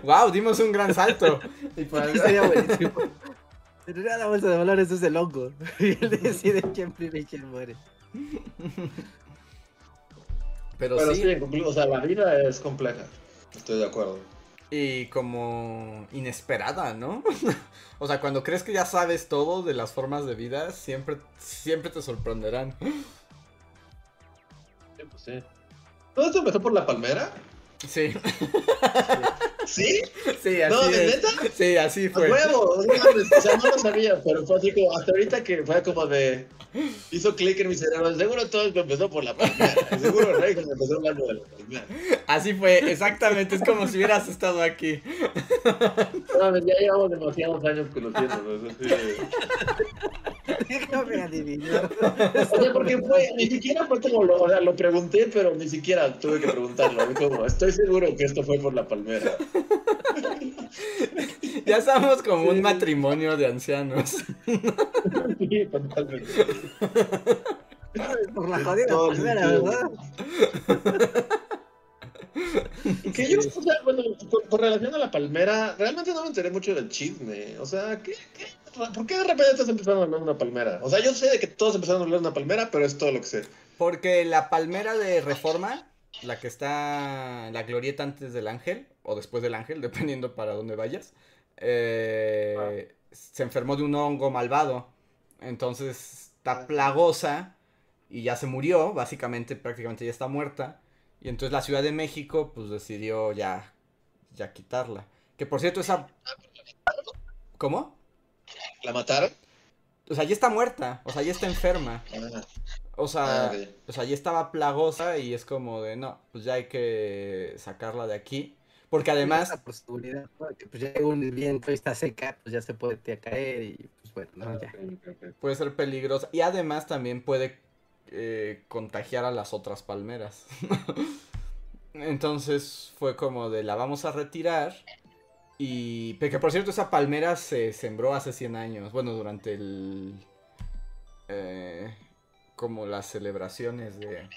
wow, dimos un gran salto. Y por algo- Sería buenísimo. Pero ya la bolsa de valores es el hongo. <laughs> Y él decide quién vive y quién muere. Pero, Pero sí, o sea, la vida es compleja. Estoy de acuerdo. y como inesperada, ¿no? o sea, cuando crees que ya sabes todo de las formas de vida, siempre, siempre te sorprenderán. Sí, pues sí. ¿Todo esto empezó por la palmera? Sí, ¿Sí? Sí, <laughs> así No, ¿de es. neta? Sí, así ¡A fue. huevo! O sea, no lo sabía, pero fue así como, hasta ahorita que fue como de... Hizo clic en mi cerebro, seguro todo esto empezó por la palmera. Seguro Rey cuando empezó hablando de la palmera. Así fue, exactamente. Es como si hubieras estado aquí. <laughs> No ya llevamos demasiados años conociéndonos. así de- Déjame adivinar. O sea, porque fue, ni siquiera fue como lo, o sea, lo pregunté, pero ni siquiera tuve que preguntarlo. Como, estoy seguro que esto fue por la palmera. <laughs> Ya somos como un matrimonio de ancianos. <laughs> Sí, totalmente. Por la jodida Todo palmera, sentido. ¿verdad? <laughs> Que yo, o sea, bueno, con, con relación a la palmera, realmente no me enteré mucho del chisme. O sea, ¿qué, qué, ¿por qué de repente estás empezando a hablar de una palmera? O sea, yo sé de que todos empezaron a hablar de una palmera, pero es todo lo que sé. Porque la palmera de reforma, la que está en la glorieta antes del ángel, o después del ángel, <laughs> dependiendo para dónde vayas, eh, se enfermó de un hongo malvado. Entonces está plagosa y ya se murió, básicamente, prácticamente ya está muerta. Y entonces la Ciudad de México, pues decidió ya, ya quitarla. Que por cierto, esa... ¿Cómo? ¿La mataron? O sea, ya está muerta, o sea, ya está enferma. Ah, O sea, ah, o sea, ya estaba plagosa y es como de, no, pues ya hay que sacarla de aquí. Porque además, Por seguridad, porque pues ya llega un viento y está seca, pues ya se puede te- caer y pues bueno, no, ya. Puede ser peligrosa. Y además también puede eh, contagiar a las otras palmeras. <laughs> Entonces fue como de, la vamos a retirar. Y, porque por cierto, esa palmera se sembró hace 100 años. Bueno, durante el... eh, como las celebraciones de,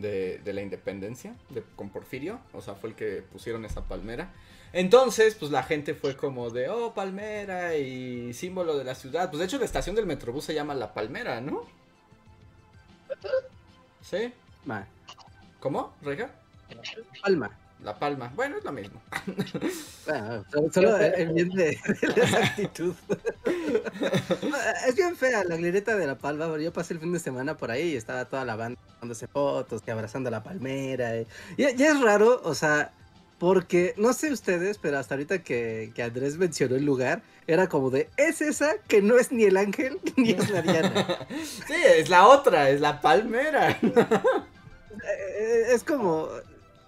de, de la independencia de, con Porfirio. O sea, fue el que pusieron esa palmera. Entonces, pues la gente fue como de, oh, palmera y símbolo de la ciudad. Pues de hecho la estación del Metrobús se llama La Palmera, ¿no? ¿Sí? Ma, ¿Cómo, Reja? palma. La Palma. Bueno, es lo mismo. Bueno, solo, el bien de, de la exactitud. <laughs> es bien fea la glorieta de la palma. Yo pasé el fin de semana por ahí y estaba toda la banda tomándose fotos, que abrazando la palmera. y- Ya, ya es raro, o sea, porque no sé ustedes, pero hasta ahorita que, que Andrés mencionó el lugar, era como de, es esa que no es ni el ángel <laughs> ni es la Diana. <laughs> sí, es la otra, es la Palmera. Eh, es como,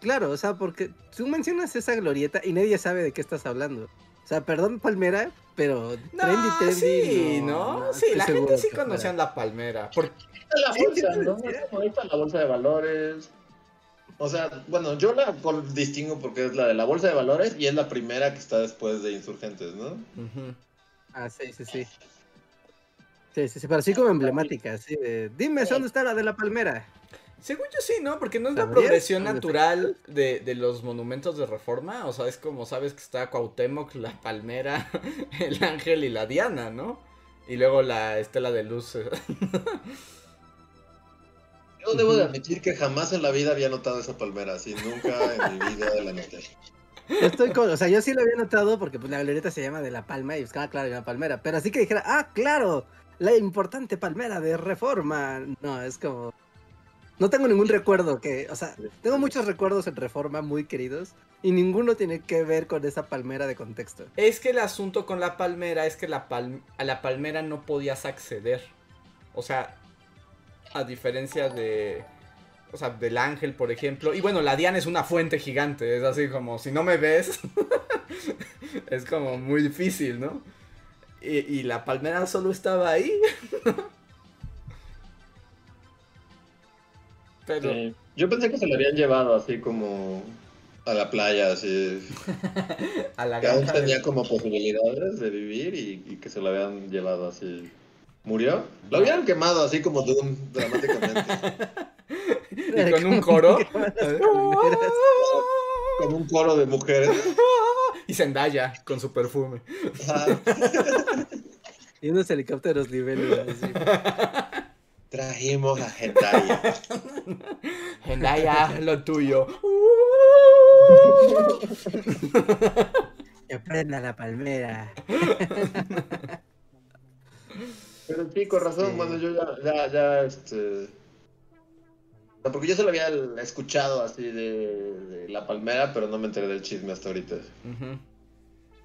claro, o sea, porque tú mencionas esa glorieta y nadie sabe de qué estás hablando. O sea, perdón, Palmera, pero No, trendy, trendy. sí, ¿no? sí, la gente sí conocía la Palmera. Porque La Sí, bolsa, sí, ¿no? sí. Es como esta la bolsa de valores. O sea, bueno, yo la distingo porque es la de la bolsa de valores y es la primera que está después de Insurgentes, ¿no? Ujú. Ah, sí, sí, sí. Sí, sí, sí, pero así como emblemática, así de, dime, ¿dónde está la de la palmera? Según yo sí, ¿no? Porque no es la progresión ¿Dónde natural de, de los monumentos de reforma. O sea, es como sabes que está Cuauhtémoc, la palmera, <laughs> el ángel y la diana, ¿no? Y luego la estela de luz. <laughs> Yo debo de admitir que jamás en la vida había notado esa palmera, así nunca en mi vida la noté. Estoy con, o sea, yo sí lo había notado porque pues la galereta se llama de la palma y buscaba, claro, una palmera. Pero así que dijera, ah, claro, la importante palmera de reforma. No, es como. No tengo ningún recuerdo que, o sea, tengo muchos recuerdos en reforma muy queridos y ninguno tiene que ver con esa palmera de contexto. Es que el asunto con la palmera es que la pal- a la palmera no podías acceder. O sea, a diferencia de. O sea, del ángel, por ejemplo. Y bueno, la diana es una fuente gigante. Es así como, si no me ves. <laughs> es como muy difícil, ¿no? Y, y la palmera solo estaba ahí. <laughs> Pero. Sí. Yo pensé que se la habían llevado así como a la playa, así. <laughs> A la Que aún de- tenía como posibilidades de vivir y, y que se la habían llevado así. ¿Murió? Lo habían quemado así como Doom, dramáticamente. <laughs> Y con un coro. con un coro de mujeres. <laughs> y Zendaya con su perfume. Y unos helicópteros niveles así. Trajimos a Hendaya. <laughs> Zendaya, lo tuyo. Que prenda la palmera. Pero sí, con razón, Sí. bueno, yo ya, ya, ya, este... no, porque yo se lo había escuchado así de, de La Palmera, pero no me enteré del chisme hasta ahorita.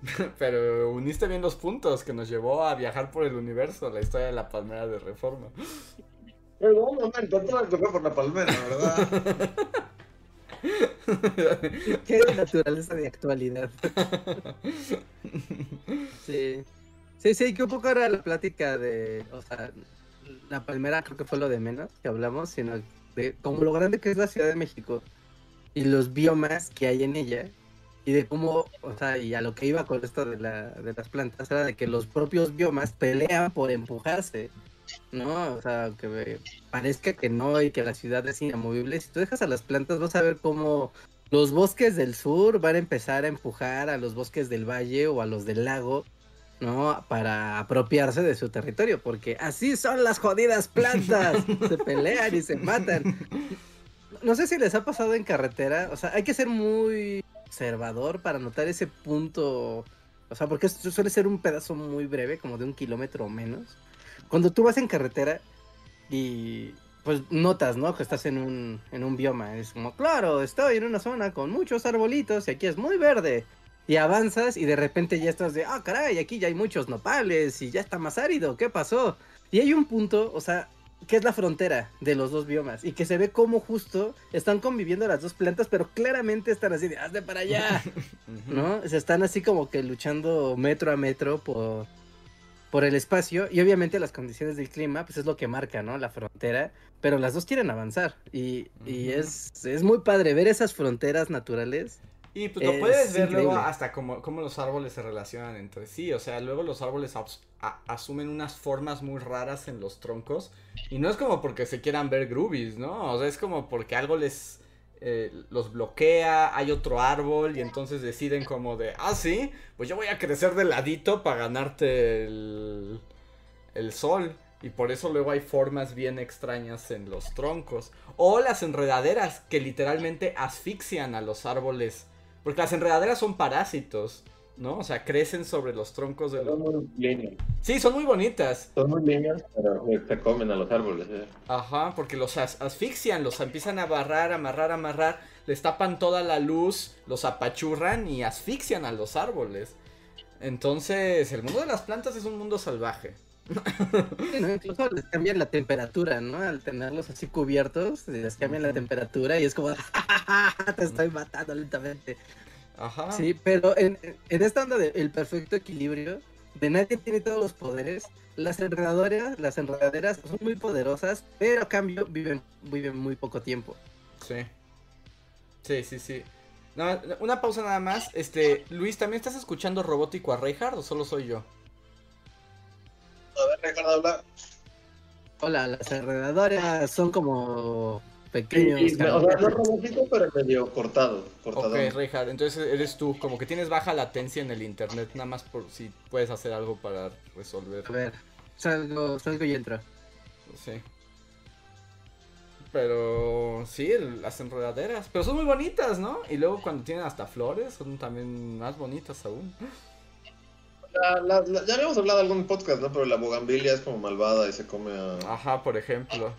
<laughs> Pero uniste bien los puntos que nos llevó a viajar por el universo, la historia de la palmera de reforma. Pero un momento, todo esto fue por La Palmera, ¿verdad? <laughs> Qué naturaleza de actualidad. Sí. Sí, sí, que un poco era la plática de, o sea, la palmera creo que fue lo de menos que hablamos, sino de como lo grande que es la Ciudad de México y los biomas que hay en ella y de cómo, o sea, y a lo que iba con esto de, la, de las plantas era de que los propios biomas pelean por empujarse, ¿no? O sea, que parezca que no y que la ciudad es inamovible. Si tú dejas a las plantas vas a ver cómo los bosques del sur van a empezar a empujar a los bosques del valle o a los del lago, ¿no? Para apropiarse de su territorio, porque así son las jodidas plantas, se <laughs> pelean y se matan. No sé si les ha pasado en carretera, o sea, hay que ser muy observador para notar ese punto, o sea, porque esto suele ser un pedazo muy breve, como de un kilómetro o menos. Cuando tú vas en carretera y pues notas, ¿no? Que estás en un, en un bioma. Es como, claro, estoy en una zona con muchos arbolitos y aquí es muy verde. Y avanzas y de repente ya estás de, ah, caray, aquí ya hay muchos nopales y ya está más árido, ¿qué pasó? Y hay un punto, o sea, que es la frontera de los dos biomas y que se ve como justo están conviviendo las dos plantas, pero claramente están así de, hazte para allá. <laughs> ¿no? Se están así como que luchando metro a metro por, por el espacio y obviamente las condiciones del clima, pues es lo que marca, ¿no? La frontera, pero las dos quieren avanzar y, es, es muy padre ver esas fronteras naturales. Y pues lo Es puedes ver luego hasta cómo, cómo los árboles se relacionan entre sí. O sea, luego los árboles abs- a- asumen unas formas muy raras en los troncos. Y no es como porque se quieran ver groovies, ¿no? O sea, es como porque algo les eh, los bloquea, hay otro árbol y entonces deciden como de, ah, sí, pues yo voy a crecer de ladito para ganarte el, el sol. Y por eso luego hay formas bien extrañas en los troncos. O las enredaderas que literalmente asfixian a los árboles. Porque las enredaderas son parásitos, ¿no? O sea, crecen sobre los troncos de Son los... muy líneas. Sí, son muy bonitas. Son muy líneas, pero se comen a los árboles. ¿eh? Ajá, porque los as- asfixian, los empiezan a barrar, amarrar, amarrar, les tapan toda la luz, los apachurran y asfixian a los árboles. Entonces, el mundo de las plantas es un mundo salvaje. Sí, ¿no? Incluso les cambian la temperatura, ¿no? Al tenerlos así cubiertos, les cambian la temperatura y es como, <laughs> te estoy matando lentamente. Ajá. Sí, pero en, en esta onda del perfecto equilibrio, de nadie tiene todos los poderes, las enredaderas, las enredaderas son muy poderosas, pero a cambio viven, viven muy poco tiempo. Sí. Sí, sí, sí. No, una pausa nada más. Este, Luis, ¿también estás escuchando robótico a Reinhardt o solo soy yo? A ver, Ricardo, habla. Hola, las enredadoras son como pequeños. Sí, sí, o sea, no robotito, pero medio cortado. cortado. Ok, Richard, entonces eres tú, como que tienes baja latencia en el internet, nada más por si puedes hacer algo para resolver. A ver, salgo, salgo y entro. Sí. Pero sí, el- las enredaderas. Pero son muy bonitas, ¿no? Y luego cuando tienen hasta flores, son también más bonitas aún. La- la- la- ya habíamos hablado en algún podcast, ¿no? Pero la bugambilia es como malvada y se come a... Ajá, por ejemplo.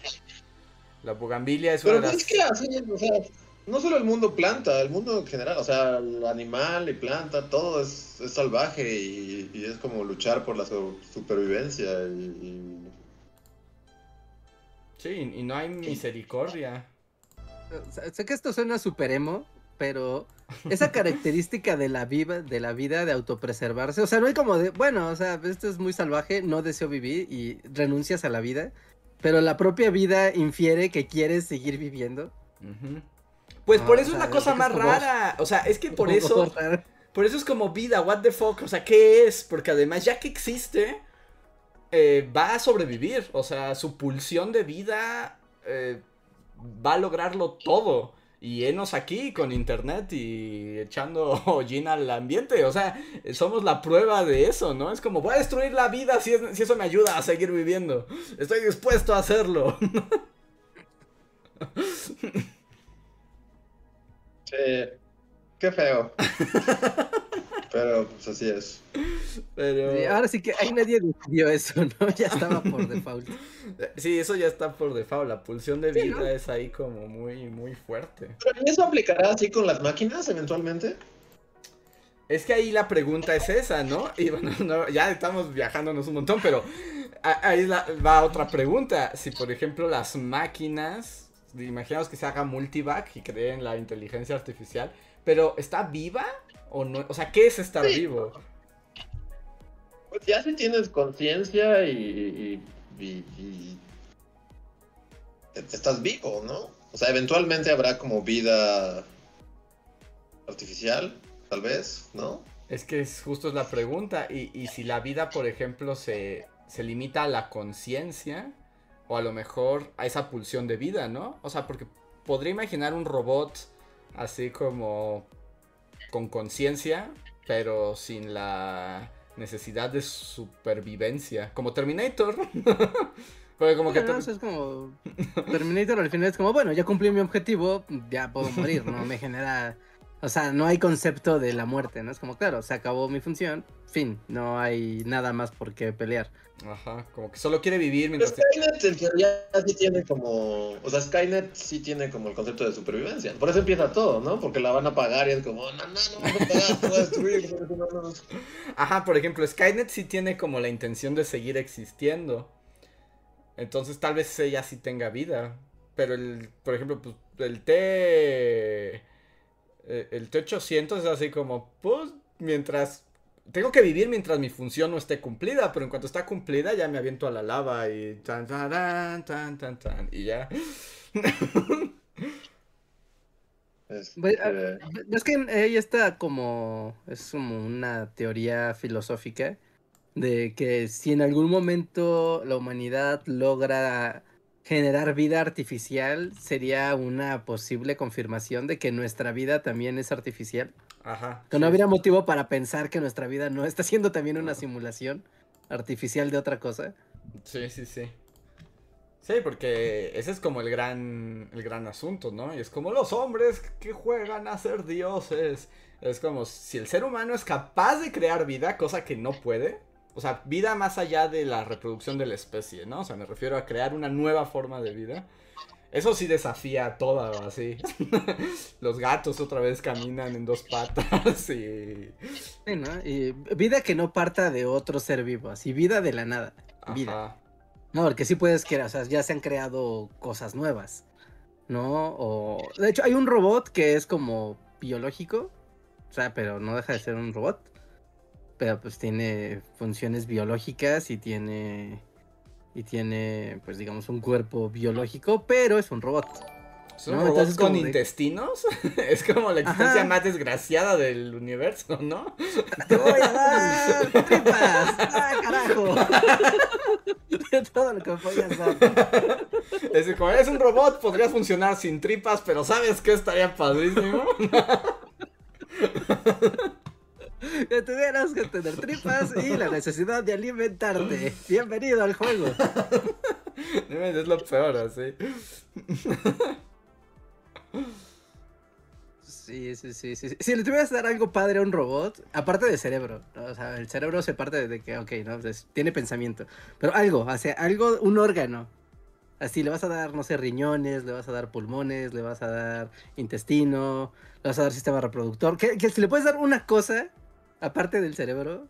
La bugambilia es Pero una de las... es que así, o sea, no solo el mundo planta, el mundo en general, o sea, el animal y planta, todo es, es salvaje y, y es como luchar por la su- supervivencia y, y- Sí, y no hay misericordia. Sé que esto suena super emo, pero esa <laughs> característica de la vida, de la vida de autopreservarse, o sea, no hay como de, bueno, o sea, esto es muy salvaje, no deseo vivir y renuncias a la vida, pero la propia vida infiere que quieres seguir viviendo. Pues Ah, por o eso es la cosa más como- rara. O sea, es que por <laughs> eso... Por eso es como vida, what the fuck, o sea, ¿qué es? Porque además ya que existe, eh, va a sobrevivir, o sea, su pulsión de vida eh, va a lograrlo todo. Y enos aquí con internet y echando <laughs> hollín al ambiente, o sea, somos la prueba de eso, ¿no? Es como, voy a destruir la vida si, si eso me ayuda a seguir viviendo. Estoy dispuesto a hacerlo. <laughs> Sí, qué feo. <laughs> Pero pues así es. Pero... Sí, ahora sí que ahí nadie decidió eso, ¿no? Ya estaba por default. Sí, eso ya está por default. La pulsión de vida Sí, ¿no? es ahí como muy, muy fuerte. Pero ¿y eso aplicará así con las máquinas eventualmente? Es que ahí la pregunta es esa, ¿no? Y bueno, no, ya estamos viajándonos un montón, pero ahí la- va otra pregunta. Si, por ejemplo, las máquinas, imaginamos que se haga multivac y creen la inteligencia artificial, pero ¿está viva o no? O sea, ¿qué es estar Sí. vivo? Pues ya si tienes conciencia y, y, y- y- estás vivo, ¿no? O sea, eventualmente habrá como vida artificial, tal vez, ¿no? Es que es, justo es la pregunta. Y, y si la vida, por ejemplo, se, se limita a la conciencia, o a lo mejor a esa pulsión de vida, ¿no? O sea, porque podría imaginar un robot así como con conciencia, pero sin la necesidad de supervivencia, como Terminator. <laughs> Porque como. Bueno, es como <laughs> Terminator al final es como, bueno, ya cumplí mi objetivo, ya puedo morir, no me genera, o sea, no hay concepto de la muerte, ¿no? Es como, claro, se acabó mi función, fin, no hay nada más por qué pelear. Ajá, como que solo quiere vivir Pero mientras... te- Skynet en teoría sí tiene como, o sea, Skynet sí tiene como el concepto de supervivencia. Por eso empieza todo, ¿no? Porque la van a pagar y es como, no, no, no vas a pagar, te voy a destruir. no, no, no, no". Ajá, por ejemplo, Skynet sí tiene como la intención de seguir existiendo. Entonces tal vez ella sí tenga vida. Pero el, por ejemplo, pues, el T... eh, El T800 es así como, pues, mientras... Tengo que vivir mientras mi función no esté cumplida, pero en cuanto está cumplida ya me aviento a la lava y tan tan tan tan tan, tan y ya. Este, Pues, Es que ahí está como, es como una teoría filosófica de que si en algún momento la humanidad logra generar vida artificial, sería una posible confirmación de que nuestra vida también es artificial. Ajá. Que no sí. habría motivo para pensar que nuestra vida no está siendo también una simulación artificial de otra cosa. Sí, sí, sí. Sí, porque ese es como el gran, el gran asunto, ¿no? Y es como los hombres que juegan a ser dioses. Es como si el ser humano es capaz de crear vida, cosa que no puede. O sea, vida más allá de la reproducción de la especie, ¿no? O sea, me refiero a crear una nueva forma de vida. Eso sí desafía todo así. <laughs> Los gatos otra vez caminan en dos patas y... Sí, ¿no? Y vida que no parta de otro ser vivo, así vida de la nada. Vida. Ajá. No, porque sí puedes crear, o sea, ya se han creado cosas nuevas, ¿no? O, de hecho, hay un robot que es como biológico, o sea, pero no deja de ser un robot, pero pues tiene funciones biológicas y tiene, y tiene, pues digamos, un cuerpo biológico, pero es un robot. ¿Es un ¿no? robot Entonces, con de- intestinos? <laughs> es como la existencia Ajá. más desgraciada del universo, ¿no? ¡Te voy a dar tripas! ¡Ah, carajo! <laughs> Todo lo que podías dar. Es como eres un robot, podría funcionar sin tripas, pero ¿sabes qué estaría padrísimo? <laughs> Que tuvieras que tener tripas y la necesidad de alimentarte. Bienvenido al juego. es lo peor, así. Sí, sí, sí, sí. Si le tuvieras que dar algo padre a un robot, aparte del cerebro, ¿no? o sea, el cerebro se parte de que, ok, ¿no? Pues, tiene pensamiento, pero algo, o sea, algo, un órgano. Así, le vas a dar, no sé, riñones, le vas a dar pulmones, le vas a dar intestino, le vas a dar sistema reproductor. Que, que si le puedes dar una cosa, aparte del cerebro,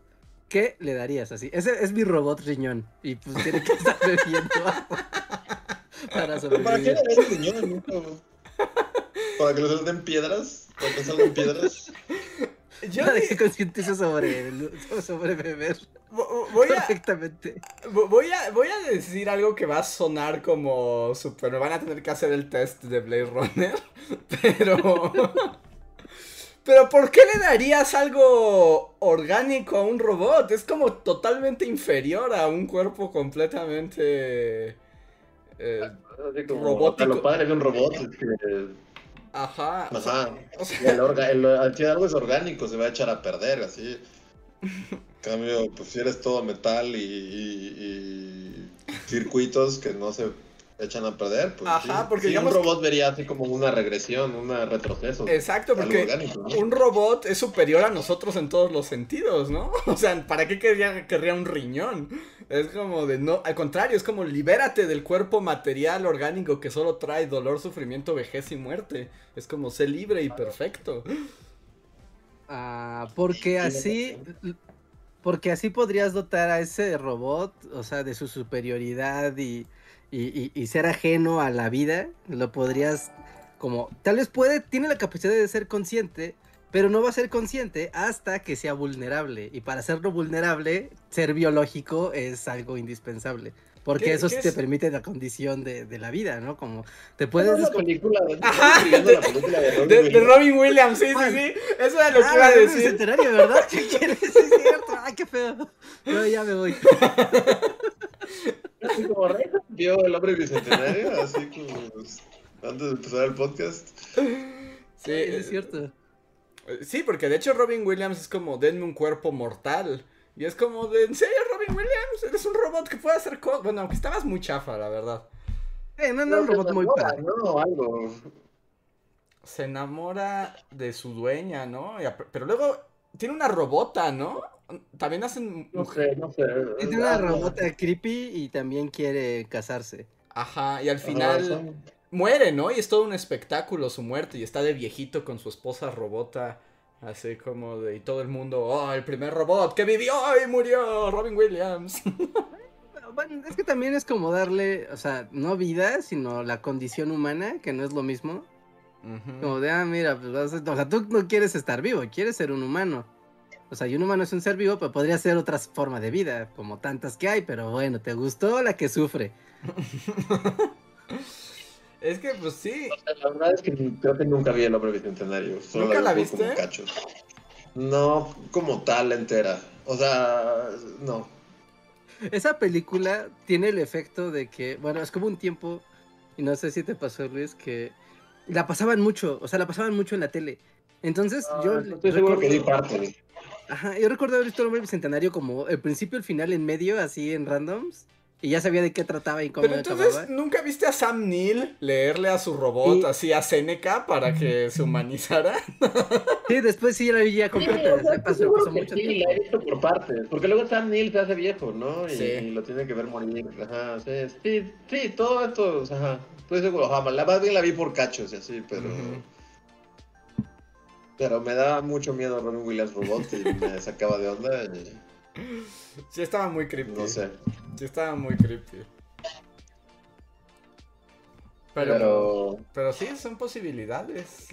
¿qué le darías así? Ese es mi robot riñón. Y pues tiene que estar <laughs> bebiendo agua para ¿Pero ¿Para qué sobrevivir. le das riñón? nunca? ¿Para que le salten piedras? ¿Para que salgan piedras? Yo Para que concientice sobre, el- sobre beber vo- voy a, perfectamente. vo- voy, a, voy a decir algo que va a sonar como super... Me van a tener que hacer el test de Blade Runner, <laughs> pero... Pero ¿por qué le darías algo orgánico a un robot? Es como totalmente inferior a un cuerpo completamente... eh, como, Robótico. Lo padre de un robot ajá. o sea, o sea, El orga, el, si algo es orgánico, se va a echar a perder, así. En <laughs> cambio, pues si eres todo metal y, y- y circuitos que no se echan a perder, pues Ajá, sí. porque Sí, digamos un robot vería así como una regresión, un retroceso. Exacto, porque orgánico, ¿no? un robot es superior a nosotros en todos los sentidos, ¿no? <laughs> O sea, ¿para qué querría, querría un riñón? Es como de no, al contrario, es como libérate del cuerpo material orgánico que solo trae dolor, sufrimiento, vejez y muerte. Es como sé libre y perfecto. Ah, porque así. Porque así podrías dotar a ese robot, o sea, de su superioridad y, y, y- y ser ajeno a la vida. Lo podrías, como, tal vez puede, tiene la capacidad de ser consciente, pero no va a ser consciente hasta que sea vulnerable. Y para serlo vulnerable, ser biológico es algo indispensable. Porque ¿Qué- eso te es? permite la condición de, de la vida, ¿no? Como te ¿Puedes la película de, Ajá, de- la película de Robin De, de Williams? Robin Williams, sí, sí, ¿Cuál? sí. Eso era lo que Ah, iba a el decir. bicentenario, ¿verdad? ¿Qué quieres? Sí, es cierto. Ay, qué feo. No, ya me voy. Así como Rey vio el hombre bicentenario, así como pues, antes de empezar el podcast. Sí, Sí, es cierto. Eh, Sí, porque de hecho Robin Williams es como, denme un cuerpo mortal. Y es como de, ¿en serio Robin Williams? Eres un robot que puede hacer cosas. Bueno, aunque estabas muy chafa, la verdad. Eh, no, no, un robot muy padre. No, algo. Se enamora de su dueña, ¿no? Pero luego tiene una robota, ¿no? También hacen... No sé, no sé. Es una Ah, robota creepy y también quiere casarse. Ajá, y al ajá, final muere, ¿no? Y es todo un espectáculo su muerte. Y está de viejito con su esposa robota. Así como de... Y todo el mundo, oh, el primer robot que vivió y murió, Robin Williams. <laughs> Bueno, es que también es como darle, o sea, no vida, sino la condición humana, que no es lo mismo. Como de, ah, mira, pues, vas a- o sea, tú no quieres estar vivo, quieres ser un humano. O sea, y un humano es un ser vivo, pero podría ser otra forma de vida, como tantas que hay, pero bueno, ¿te gustó la que sufre? <laughs> Es que, pues sí. La verdad es que creo que nunca vi el hombre bicentenario. Solo ¿Nunca la vi viste? Como cachos. No como tal entera. O sea, no. Esa película tiene el efecto de que, bueno, es como un tiempo, y no sé si te pasó, Luis, que la pasaban mucho, o sea, la pasaban mucho en la tele. Entonces, yo Ah, estoy seguro que di parte. ajá, yo recuerdo haber visto el hombre bicentenario como el principio, el final, en medio, así en randoms, y ya sabía de qué trataba y cómo Pero entonces, acababa. ¿nunca viste a Sam Neill leerle a su robot Sí. así a Seneca para que se humanizara? Sí, después sí la vi ya completa, o sea, se pasó, pasó mucho sí, tiempo. la he visto por partes. Porque luego Sam Neill se hace viejo, ¿no? Y, Sí. y lo tiene que ver morir. Ajá, sí, sí, sí, todo esto, ajá. Estoy seguro, ajá, la más bien la vi por cachos y así, pero... Pero me daba mucho miedo Robin Williams Robot y me sacaba de onda y Sí, estaba muy creepy. no sé. Sí, estaba muy creepy. Pero, pero, Pero... sí, son posibilidades.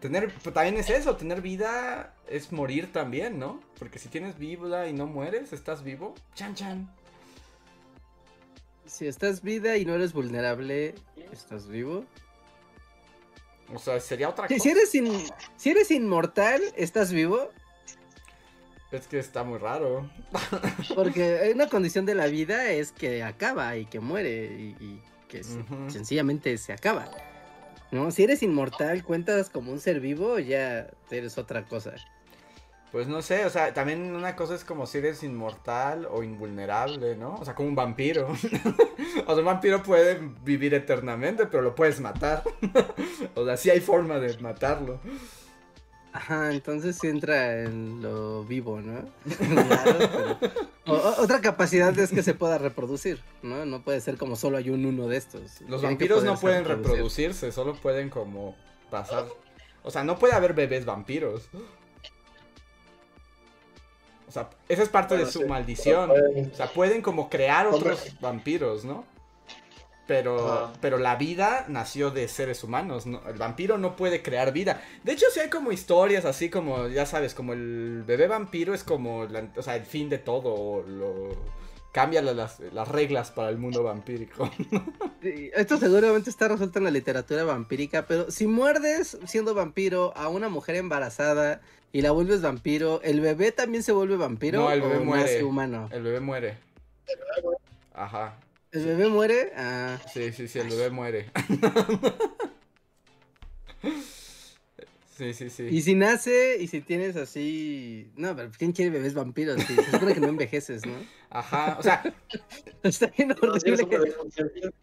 Tener, también es eso, tener vida es morir también, ¿no? Porque si tienes vida y no mueres, estás vivo. Chan chan. Si estás vida y no eres vulnerable, estás vivo. O sea, sería otra cosa. si eres in- si eres inmortal, ¿estás vivo? Es que está muy raro. <laughs> Porque una condición de la vida es que acaba y que muere y, y que se- sencillamente se acaba. ¿No? Si eres inmortal, cuentas como un ser vivo, ya eres otra cosa. Pues no sé, o sea, también una cosa es como si eres inmortal o invulnerable, ¿no? O sea, como un vampiro. <laughs> o sea, un vampiro puede vivir eternamente, pero lo puedes matar. <laughs> o sea, sí hay forma de matarlo. Ajá, entonces sí entra en lo vivo, ¿no? <laughs> <laughs> Claro, pero- o- o- otra capacidad es que se pueda reproducir, ¿no? No puede ser como solo hay un uno de estos. Los Tienen vampiros no pueden reproducirse, solo pueden como pasar. O sea, no puede haber bebés vampiros. O sea, esa es parte de su sí. maldición. Pueden- O sea, pueden como crear otros vampiros, ¿no? Pero, pero la vida nació de seres humanos, ¿no? El vampiro no puede crear vida. De hecho, sí hay como historias así como, ya sabes, como el bebé vampiro es como, la- o sea, el fin de todo, lo... Cambia la- las, las reglas para el mundo vampírico. <laughs> Sí, Esto seguramente está resuelto en la literatura vampírica, pero si muerdes siendo vampiro a una mujer embarazada y la vuelves vampiro, ¿el bebé también se vuelve vampiro No, el bebé o muere. humano? El bebé muere. Ajá. ¿El bebé muere? Ah, Sí, sí, sí, el bebé muere. <laughs> Sí, sí, y sí. si nace y si tienes así... No, pero ¿quién quiere bebés vampiros? Sí, se supone que no envejeces, ¿no? Ajá, o sea, <laughs> Está bien horrible eso que...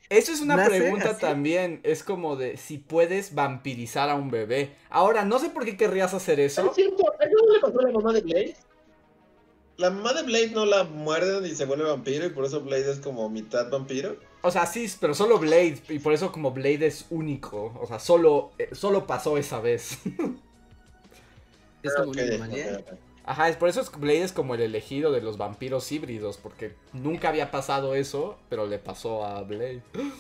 eso es una pregunta así. también. Es como de si puedes vampirizar a un bebé. Ahora, no sé por qué querrías hacer ¿Es eso. cierto? ¿A ¿Cómo le pasó a la mamá de Blade? La mamá de Blade no la muerden y se vuelve vampiro y por eso Blade es como mitad vampiro. O sea, sí, pero solo Blade. Y por eso como Blade es único. O sea, solo, eh, solo pasó esa vez. <laughs> Es como una. Ajá, es por eso es que Blade es como el elegido de los vampiros híbridos. Porque nunca había pasado eso, pero le pasó a Blade. <gasps>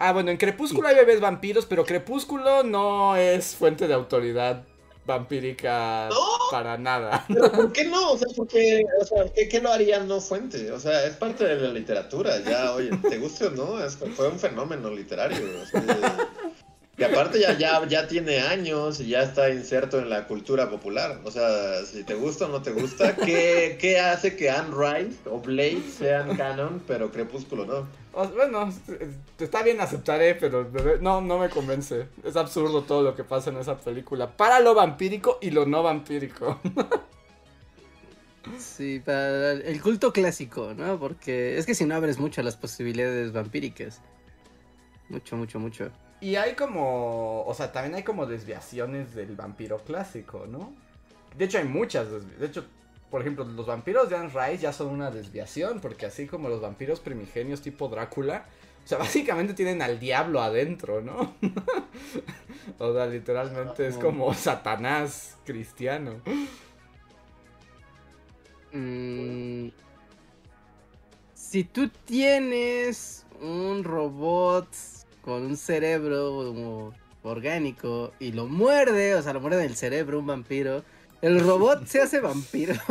Ah, bueno, en Crepúsculo hay bebés vampiros, pero Crepúsculo no es fuente de autoridad vampírica ¿No? para nada. Pero ¿por qué no? O sea, porque, o sea, ¿qué, qué lo haría no fuente? O sea, es parte de la literatura, ya, oye, te guste o no, es, fue un fenómeno literario. Y aparte ya, ya, ya tiene años y ya está inserto en la cultura popular. O sea, si te gusta o no te gusta, ¿qué, qué hace que Anne Rice o Blade sean canon, pero Crepúsculo no? O- bueno, está bien aceptaré, pero no, no me convence. Es absurdo todo lo que pasa en esa película. Para lo vampírico y lo no vampírico. Sí, para el culto clásico, ¿no? Porque es que si no abres mucho las posibilidades vampíricas. Mucho, mucho, mucho. Y hay como, o sea, también hay como desviaciones del vampiro clásico, ¿no? De hecho hay muchas, de hecho, por ejemplo, los vampiros de Anne Rice ya son una desviación, porque así como los vampiros primigenios tipo Drácula, o sea, <laughs> básicamente tienen al diablo adentro, ¿no? <laughs> o sea, literalmente es como Satanás cristiano. Mm, si tú tienes un robot con un cerebro como orgánico y lo muerde, o sea, lo muerde en el cerebro un vampiro, el robot se hace vampiro. <laughs>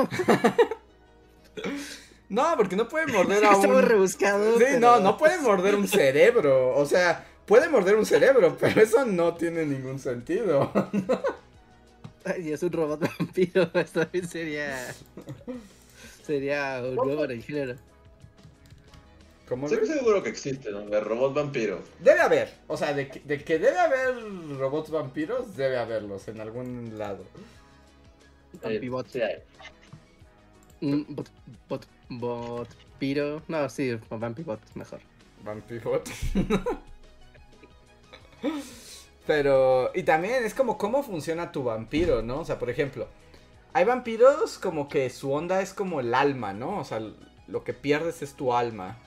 No, porque no puede morder a <laughs> Está muy un... rebuscado. Sí, pero- no, no puede morder un cerebro. O sea, puede morder un cerebro, pero eso no tiene ningún sentido. <laughs> Ay, es un robot vampiro. Esto también sería. Sería un nuevo en el género. ¿Cómo Estoy ves? seguro que existe, ¿no? De robot vampiro. Debe haber. O sea, de que, de que debe haber robots vampiros, debe haberlos en algún lado. Vampibot. Eh, sí hay. Un bot, bot, bot, piro. No, sí, vampibot, mejor. Vampirot. <laughs> Pero, y también es como cómo funciona tu vampiro, ¿no? O sea, por ejemplo, hay vampiros como que su onda es como el alma, ¿no? O sea, lo que pierdes es tu alma.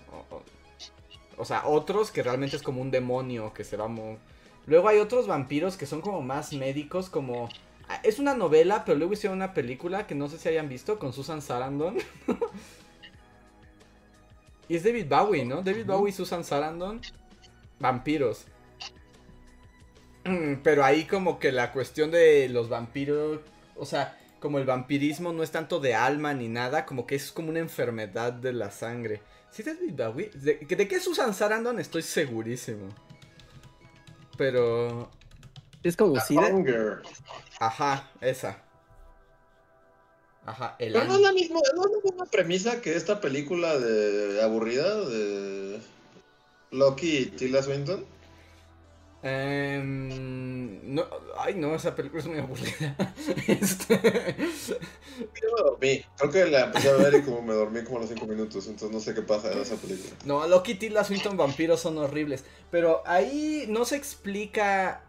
O, sea, otros que realmente es como un demonio que se va... mo- Luego hay otros vampiros que son como más médicos, como... ah, Es una novela, pero luego hicieron una película que no sé si hayan visto con Susan Sarandon. <laughs> y es David Bowie, ¿no? David Bowie y Susan Sarandon. Vampiros. Mm, Pero ahí como que la cuestión de los vampiros, o sea, como el vampirismo no es tanto de alma ni nada, como que es como una enfermedad de la sangre. ¿Sí es David Bowie? ¿De, de qué es Susan Sarandon? Estoy segurísimo. pero... Es como SIDA. Hunger. Ajá, esa. Ajá, el Pero no es la misma, no es la misma premisa que esta película de aburrida de Loki y Tilda Swinton. Em, no, ay, no, esa película es muy aburrida. <laughs> Este, Yo me dormí. Creo que la empecé a ver y como me dormí como a los 5 minutos, entonces no sé qué pasa en esa película. No, Loki y Tilda Swinton vampiros son horribles. Pero ahí no se explica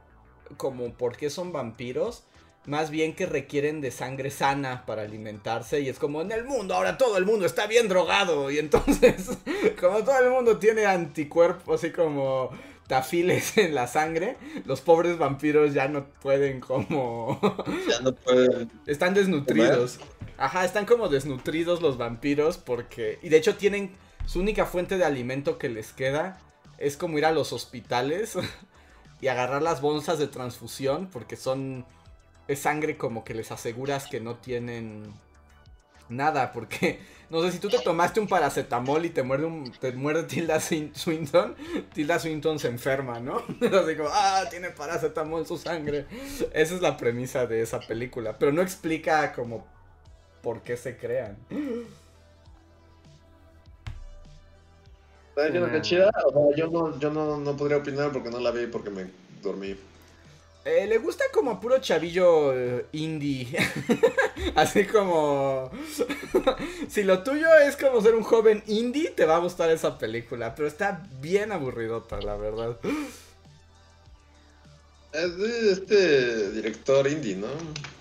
como por qué son vampiros. Más bien que requieren de sangre sana para alimentarse. Y es como en el mundo, ahora todo el mundo está bien drogado. Y entonces, <laughs> como todo el mundo tiene anticuerpos, así como tafiles <laughs> en la sangre, los pobres vampiros ya no pueden como... <laughs> Ya no pueden. Están desnutridos. Ajá, están como desnutridos los vampiros porque... Y de hecho tienen... Su única fuente de alimento que les queda es como ir a los hospitales <laughs> y agarrar las bolsas de transfusión porque son... Es sangre como que les aseguras que no tienen nada porque... No sé, si tú te tomaste un paracetamol y te muerde, un, te muerde Tilda Swin- Swinton, Tilda Swinton se enferma, ¿no? <laughs> Así como, ah, tiene paracetamol en su sangre. Esa es la premisa de esa película, pero no explica como por qué se crean. ¿Estás diciendo que Ah. chida? O sea, yo no, yo no, no podría opinar porque no la vi porque me dormí. Eh, le gusta como puro chavillo eh, indie. <laughs> Así como... <laughs> si lo tuyo es como ser un joven indie, te va a gustar esa película. Pero está bien aburridota, la verdad. Es de este director indie, ¿no?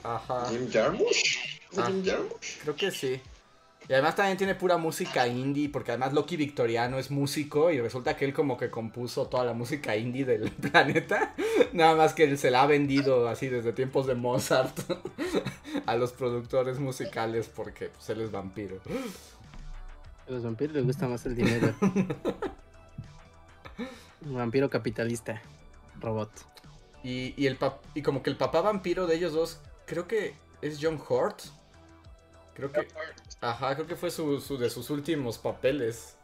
Ajá. Jim Jarmusch. ¿Es de Ah. Jim Jarmusch? Creo que sí. Y además también tiene pura música indie, porque además Loki Victoriano es músico y resulta que él como que compuso toda la música indie del <laughs> planeta. Nada más que él se la ha vendido así desde tiempos de Mozart <laughs> a los productores musicales porque pues, él es vampiro. A los vampiros les gusta más el dinero. Vampiro capitalista. Robot. Y, y, el pap- y como que el papá vampiro de ellos dos, creo que es John Hurt. Creo que... Ajá, creo que fue su, su- de sus últimos papeles.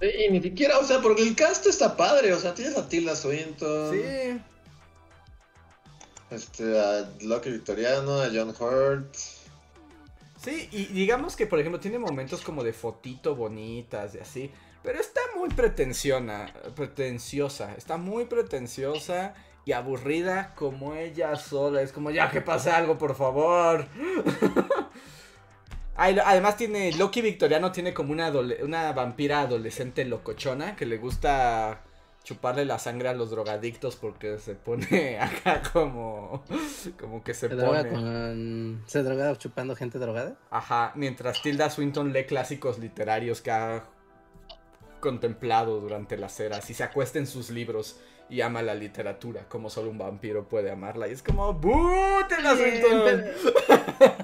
Sí, y ni siquiera, o sea, porque el cast está padre, o sea, tienes a Tilda Swinton, Sí. este, a Loki Victoriano, a John Hurt. Sí, y digamos que por ejemplo tiene momentos como de fotito bonitas y así, pero está muy pretensiona, pretenciosa, está muy pretenciosa y aburrida como ella sola, es como ya que pase algo por favor. <laughs> Además tiene, Loki Victoriano tiene como una, adole- una vampira adolescente locochona que le gusta chuparle la sangre a los drogadictos porque se pone <laughs> acá como, como que se, Se droga pone. con. Se droga chupando gente drogada. Ajá, mientras Tilda Swinton lee clásicos literarios que ha contemplado durante las eras y se acuesta en sus libros y ama la literatura como solo un vampiro puede amarla. Y es como, ¡Bú, Tilda Swinton!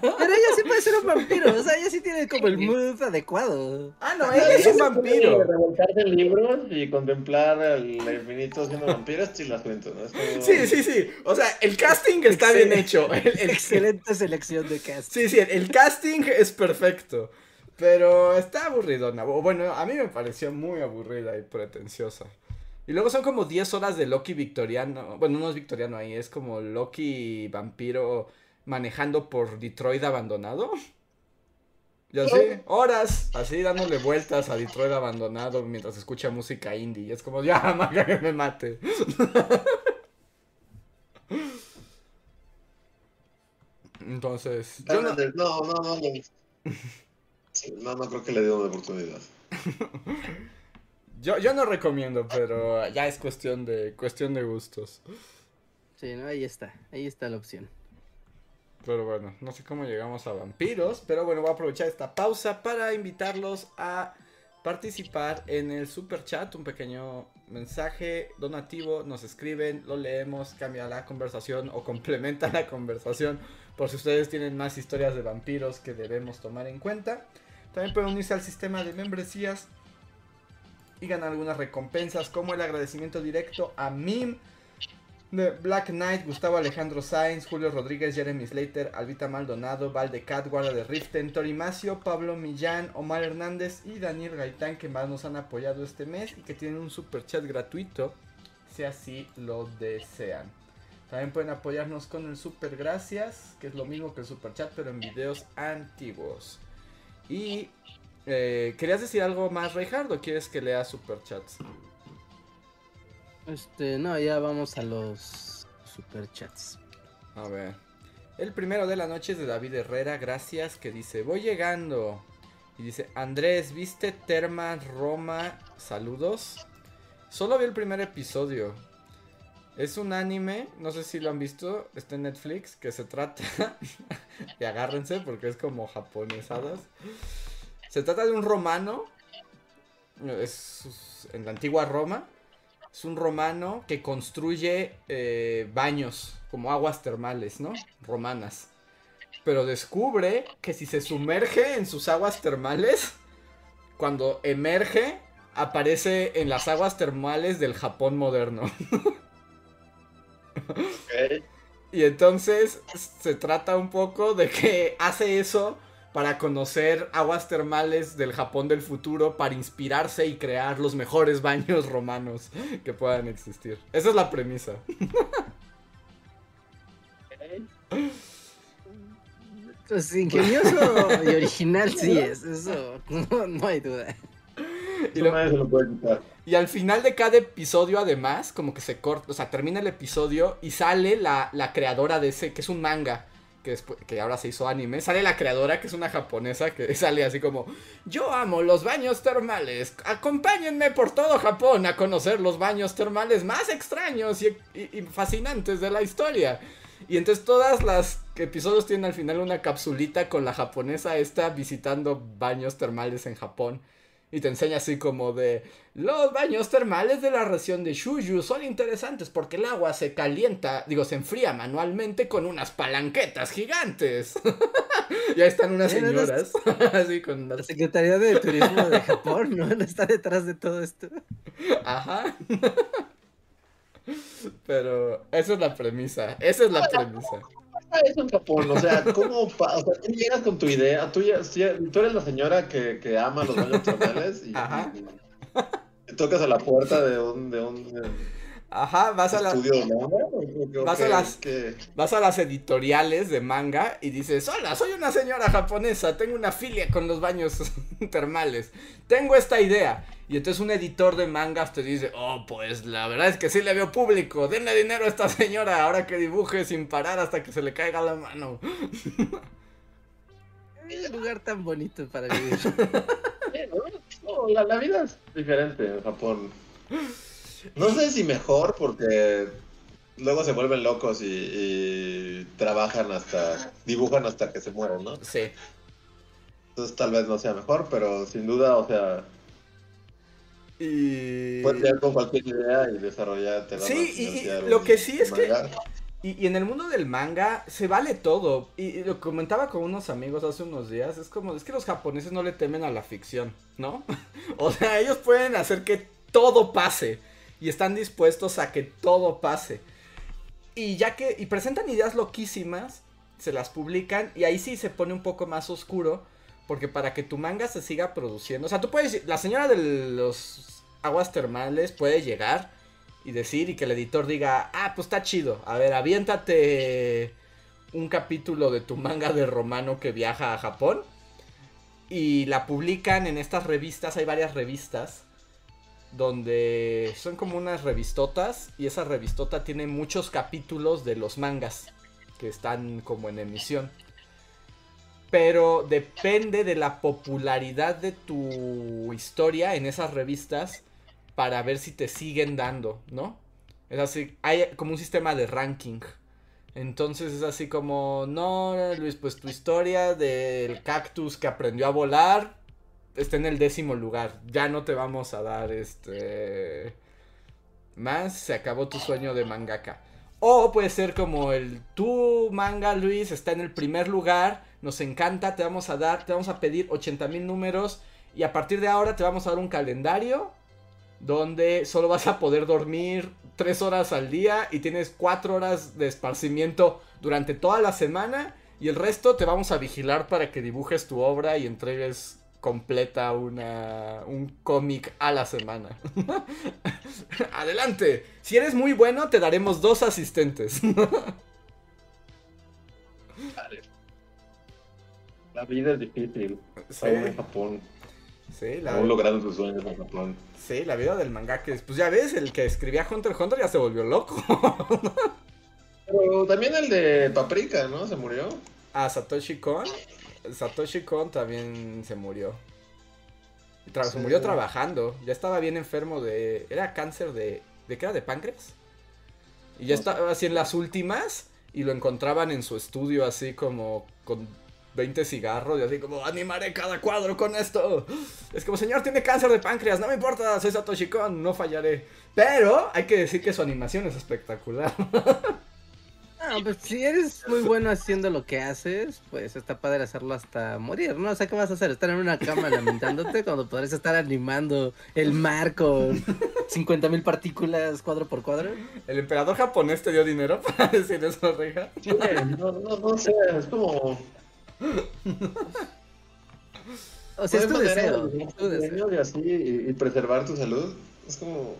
Pero ella sí puede ser un vampiro. O sea, ella sí tiene como el mood adecuado. Ah, no, ella es un vampiro. Revolcarse libros y contemplar el infinito siendo vampiro es Tilda Swinton, ¿no? Como- Sí, sí, sí. O sea, el casting está bien hecho. El, el- Excelente selección de cast. Sí, sí, el, el casting es perfecto. Pero está aburridona. Bueno, a mí me pareció muy aburrida y pretenciosa. Y luego son como 10 horas de Loki victoriano. Bueno, no es victoriano ahí, es como Loki vampiro manejando por Detroit abandonado. Y así, horas, así dándole vueltas a Detroit abandonado mientras escucha música indie. Y es como, ya, <laughs> maga, que me mate. Entonces, yo no, No, no, no, no. Sí, No, no creo que le dé una oportunidad. Yo, yo no recomiendo, pero ya es cuestión de cuestión de gustos. Sí, no, ahí está. Ahí está la opción. Pero bueno, no sé cómo llegamos a vampiros, pero bueno, voy a aprovechar esta pausa para invitarlos a participar en el super chat, un pequeño mensaje donativo, nos escriben, lo leemos, cambia la conversación o complementa la conversación por si ustedes tienen más historias de vampiros que debemos tomar en cuenta. También pueden unirse al sistema de membresías y ganar algunas recompensas como el agradecimiento directo a Mim, Black Knight, Gustavo Alejandro Sainz, Julio Rodríguez, Jeremy Slater, Albita Maldonado, Valdecat, Guarda de Riften, Tori Macio, Pablo Millán, Omar Hernández y Daniel Gaitán que más nos han apoyado este mes y que tienen un super chat gratuito si así lo desean. También pueden apoyarnos con el super gracias, que es lo mismo que el super chat, pero en videos antiguos. Y eh, ¿querías decir algo más, Reinhardt, o quieres que lea super chats? Este, no, ya vamos a los super chats. A ver. El primero de la noche es de David Herrera, gracias, que dice, voy llegando. Y dice, Andrés, ¿viste Terma Roma? Saludos. Solo vi el primer episodio. Es un anime, no sé si lo han visto, está en Netflix, que se trata, <laughs> y agárrense porque es como japonesadas. Se trata de un romano, es en la antigua Roma, es un romano que construye eh, baños, como aguas termales, ¿no? Romanas. Pero descubre que si se sumerge en sus aguas termales, cuando emerge, aparece en las aguas termales del Japón moderno. <laughs> Y entonces se trata un poco de que hace eso para conocer aguas termales del Japón del futuro, para inspirarse y crear los mejores baños <laughs> romanos que puedan existir. Esa es la premisa. Pues ingenioso y original sí es, eso no, hay duda. Y, al final de cada episodio, además, como que se corta, o sea, termina el episodio y sale la, la creadora de ese, que es un manga que, ahora se hizo anime, sale la creadora, que es una japonesa, que <laughs> sale así como, yo amo los baños termales, acompáñenme por todo Japón a conocer los baños termales más extraños y, fascinantes de la historia. Y entonces todas las episodios tienen al final una capsulita con la japonesa esta visitando baños termales en Japón. Y te enseña así como de los baños termales de la región de Shuyu son interesantes porque el agua se calienta, digo, se enfría manualmente con unas palanquetas gigantes. <laughs> ya están unas señoras <laughs> así con la Secretaría de Turismo de <laughs> Japón, ¿no? Está detrás de todo esto. Ajá. Pero esa es la premisa, esa es la premisa eso en Japón? O sea, ¿cómo o sea, tú llegas con tu idea? Tú, ya, tú eres la señora que, que ama los baños termales y, y, tocas a la puerta de un, de un Ajá, vas a, estudio vas, a las, vas a las editoriales de manga y dices, hola, soy una señora japonesa, tengo una filia con los baños <laughs> termales, tengo esta idea. Y entonces un editor de mangas te dice, oh, pues la verdad es que sí le veo público, denle dinero a esta señora ahora que dibuje sin parar hasta que se le caiga la mano. <laughs> Un lugar tan bonito para vivir. <laughs> la, la, vida es diferente en Japón. No sé si mejor porque luego se vuelven locos y, y trabajan hasta, dibujan hasta que se mueren, ¿no? Sí. Entonces tal vez no sea mejor, pero sin duda, o sea, y... Puedes llegar con cualquier idea y desarrollarte. Sí, y, lo que sí es que... Y, en el mundo del manga se vale todo. Y, lo comentaba con unos amigos hace unos días. Es como, es que los japoneses no le temen a la ficción, ¿no? <laughs> o sea, ellos pueden hacer que todo pase. Y están dispuestos a que todo pase. Y ya que, y presentan ideas loquísimas, se las publican. Y ahí sí se pone un poco más oscuro porque para que tu manga se siga produciendo, o sea, tú puedes, la señora de los aguas termales puede llegar y decir y que el editor diga, ah, pues está chido, a ver, aviéntate un capítulo de tu manga de romano que viaja a Japón y la publican en estas revistas, hay varias revistas donde son como unas revistotas y esa revistota tiene muchos capítulos de los mangas que están como en emisión pero depende de la popularidad de tu historia en esas revistas para ver si te siguen dando, ¿no? Es así, hay como un sistema de ranking. Entonces es así como, no, Luis, pues tu historia del cactus que aprendió a volar está en el décimo lugar. Ya no te vamos a dar este... Más, se acabó tu sueño de mangaka. O puede ser como el tu manga, Luis, está en el primer lugar nos encanta, te vamos a dar, te vamos a pedir 80 mil números y a partir de ahora te vamos a dar un calendario donde solo vas a poder dormir 3 horas al día y tienes 4 horas de esparcimiento durante toda la semana y el resto te vamos a vigilar para que dibujes tu obra y entregues completa una, un cómic a la semana. <laughs> Adelante. Si eres muy bueno, te daremos dos asistentes. La vida es difícil. Sí. En Japón. Sí, la, Aún logrando sus sueños en Japón. sí, la vida del mangaka es... Pues ya ves, el que escribía Hunter x Hunter ya se volvió loco. Pero también el de Paprika, ¿no? Se murió. A Satoshi Kon. Satoshi Kon también se murió. Tra- Se murió trabajando. Ya estaba bien enfermo de. Era cáncer de. ¿De qué era? ¿De páncreas? Y ya estaba así en las últimas. Y lo encontraban en su estudio así como con 20 cigarros. Y así como animaré cada cuadro con esto. Es como, señor, tiene cáncer de páncreas. No me importa, soy Satoshi Kon, no fallaré. Pero hay que decir que su animación es espectacular. <laughs> No, pues si eres muy bueno haciendo lo que haces, pues está padre hacerlo hasta morir, ¿no? O sea, ¿qué vas a hacer? ¿Estar en una cama lamentándote cuando podrías estar animando el mar con 50 mil partículas cuadro por cuadro? ¿El emperador japonés te dio dinero <laughs> para decir eso, Reja? Sí, no, no, no sé, es como. O sea, es tu deseo. tu deseo. Y así, y preservar tu salud. Es como.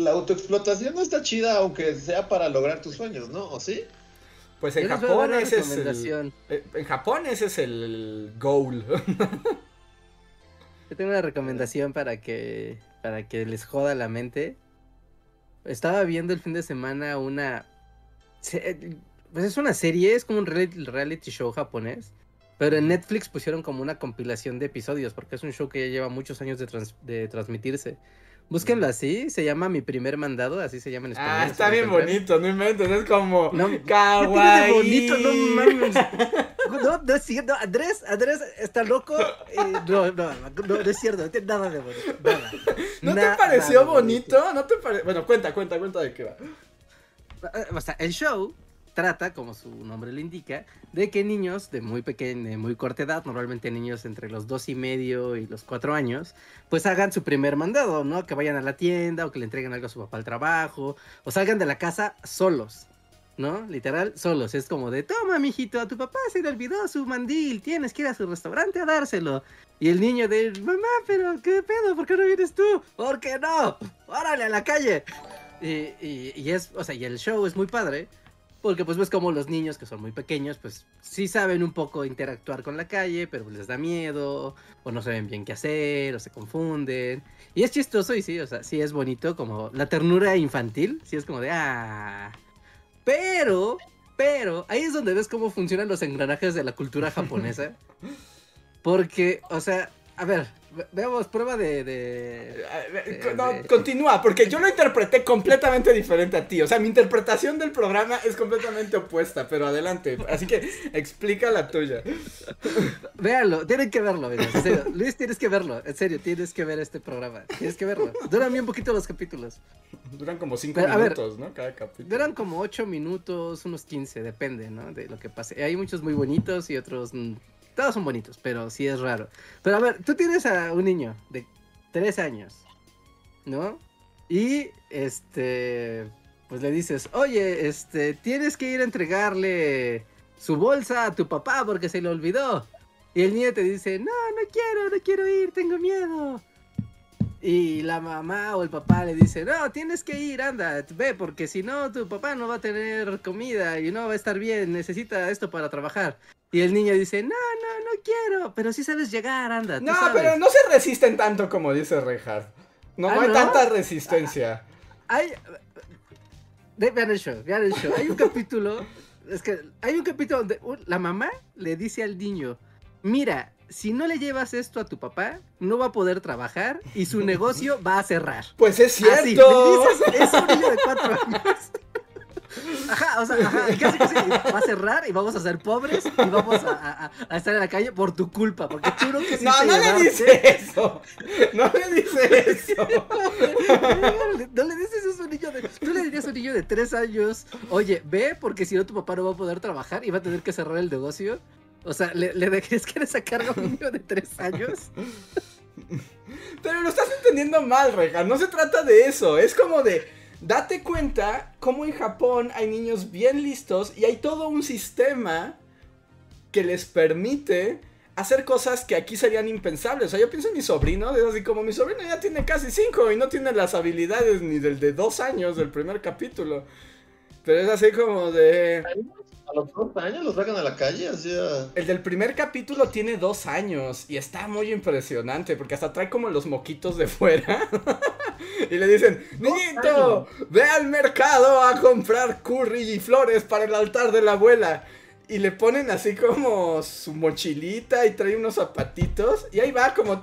La autoexplotación no está chida, aunque sea para lograr tus sueños, ¿no? ¿O sí? Pues en Japón ese es el, eh, en Japón ese es el goal. Yo tengo una recomendación para que para que les joda la mente. Estaba viendo el fin de semana una pues es una serie, es como un reality, reality show japonés, pero en Netflix pusieron como una compilación de episodios porque es un show que ya lleva muchos años de, trans- de transmitirse. Búsquenlo así, se llama Mi primer mandado, así se llama en español. ah, está bien bonito, no inventes, es como No, ¿Qué tiene de kawaii. bonito? No mames. <laughs> No, no es cierto. Andrés, Andrés está loco. no, no, no, no es cierto. No tiene nada de bonito. Nada. ¿No te pareció bonito? ¿No te pare... Bueno, cuenta, cuenta, cuenta de qué va. O sea, el show trata, como su nombre lo indica, de que niños de muy pequeña, de muy corta edad, normalmente niños entre los dos y medio y los cuatro años, pues hagan su primer mandado, ¿no? Que vayan a la tienda o que le entreguen algo a su papá al trabajo o salgan de la casa solos. ¿No? Literal, solos. Es como de, toma, mijito, a tu papá se le olvidó su mandil, tienes que ir a su restaurante a dárselo. Y el niño de, mamá, pero ¿qué pedo? ¿Por qué no vienes tú? ¿Por qué no? ¡Órale a la calle! Y, y- y es, o sea, y el show es muy padre, porque pues ves como los niños que son muy pequeños, pues sí saben un poco interactuar con la calle, pero les da miedo, o no saben bien qué hacer, o se confunden. Y es chistoso y sí, o sea, sí es bonito, como la ternura infantil, sí es como de, ah. Pero, pero, ahí es donde ves cómo funcionan los engranajes de la cultura japonesa. <laughs> Porque, o sea, a ver, ve- veamos prueba de... de... Eh, No, de- continúa, porque yo lo interpreté completamente diferente a ti. O sea, mi interpretación del programa es completamente opuesta, pero adelante. Así que explica la tuya. Véanlo, tienen que verlo, amigos, en serio. Luis, tienes que verlo, en serio, tienes que ver este programa. Tienes que verlo. Duran bien poquito los capítulos. Duran como cinco Pero, a ver, minutos, ¿no? Cada capítulo. Duran como 8 minutos, unos 15, depende, ¿no? De lo que pase. Hay muchos muy bonitos y otros... todos son bonitos, pero sí es raro. Pero a ver, tú tienes a un niño de 3 años, ¿no? Y, este... Pues le dices, oye, este, tienes que ir a entregarle su bolsa a tu papá porque se le olvidó. Y el niño te dice, no, no quiero, no quiero ir, tengo miedo. Y la mamá o el papá le dice, no, tienes que ir, anda, ve, porque si no, tu papá no va a tener comida y no va a estar bien, necesita esto para trabajar. Y el niño dice, no, no, no quiero, pero sí sabes llegar, anda. No, sabes". pero no se resisten tanto como dice Reinhardt. No, Ah, no hay ¿no? tanta resistencia. Hay... Ve- Vean el show, vean el show. Hay un capítulo, es que hay un capítulo donde la mamá le dice al niño, mira, si no le llevas esto a tu papá, no va a poder trabajar y su negocio va a cerrar. Pues es cierto. dices, es un niño de cuatro años. <laughs> Ajá, o sea, ajá, casi casi va a cerrar y vamos a ser pobres y vamos a, a- a estar en la calle por tu culpa, porque tú no No, no le dice eso. No le dice eso. No le dices eso a un niño de. Tú le dirías a un niño de tres años, oye, ve, porque si no tu papá no va a poder trabajar y va a tener que cerrar el negocio. O sea, ¿le, le dejes que esa carga a un niño de tres años? Pero lo estás entendiendo mal, Reja. No se trata de eso. Es como de. Date cuenta cómo en Japón hay niños bien listos y hay todo un sistema que les permite hacer cosas que aquí serían impensables. O sea, yo pienso en mi sobrino, es así como mi sobrino ya tiene casi cinco y no tiene las habilidades ni del de dos años del primer capítulo. Pero es así como de... A los dos años los sacan a la calle, así a... El del primer capítulo tiene dos años y está muy impresionante porque hasta trae como los moquitos de fuera. <laughs> y le dicen, niñito, ve al mercado a comprar curry y flores para el altar de la abuela. Y le ponen así como su mochilita y trae unos zapatitos. Y ahí va como...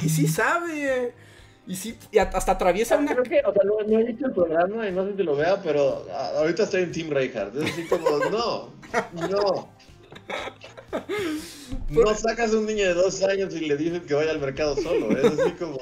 Y sí sabe. Y sí, y hasta atraviesa una... Creo que, o sea, no, no he visto el programa y no sé si lo vea, pero a- ahorita estoy en Team Reinhardt. Es así como, <laughs> no, no. No sacas a un niño de dos años y le dices que vaya al mercado solo. Es así como.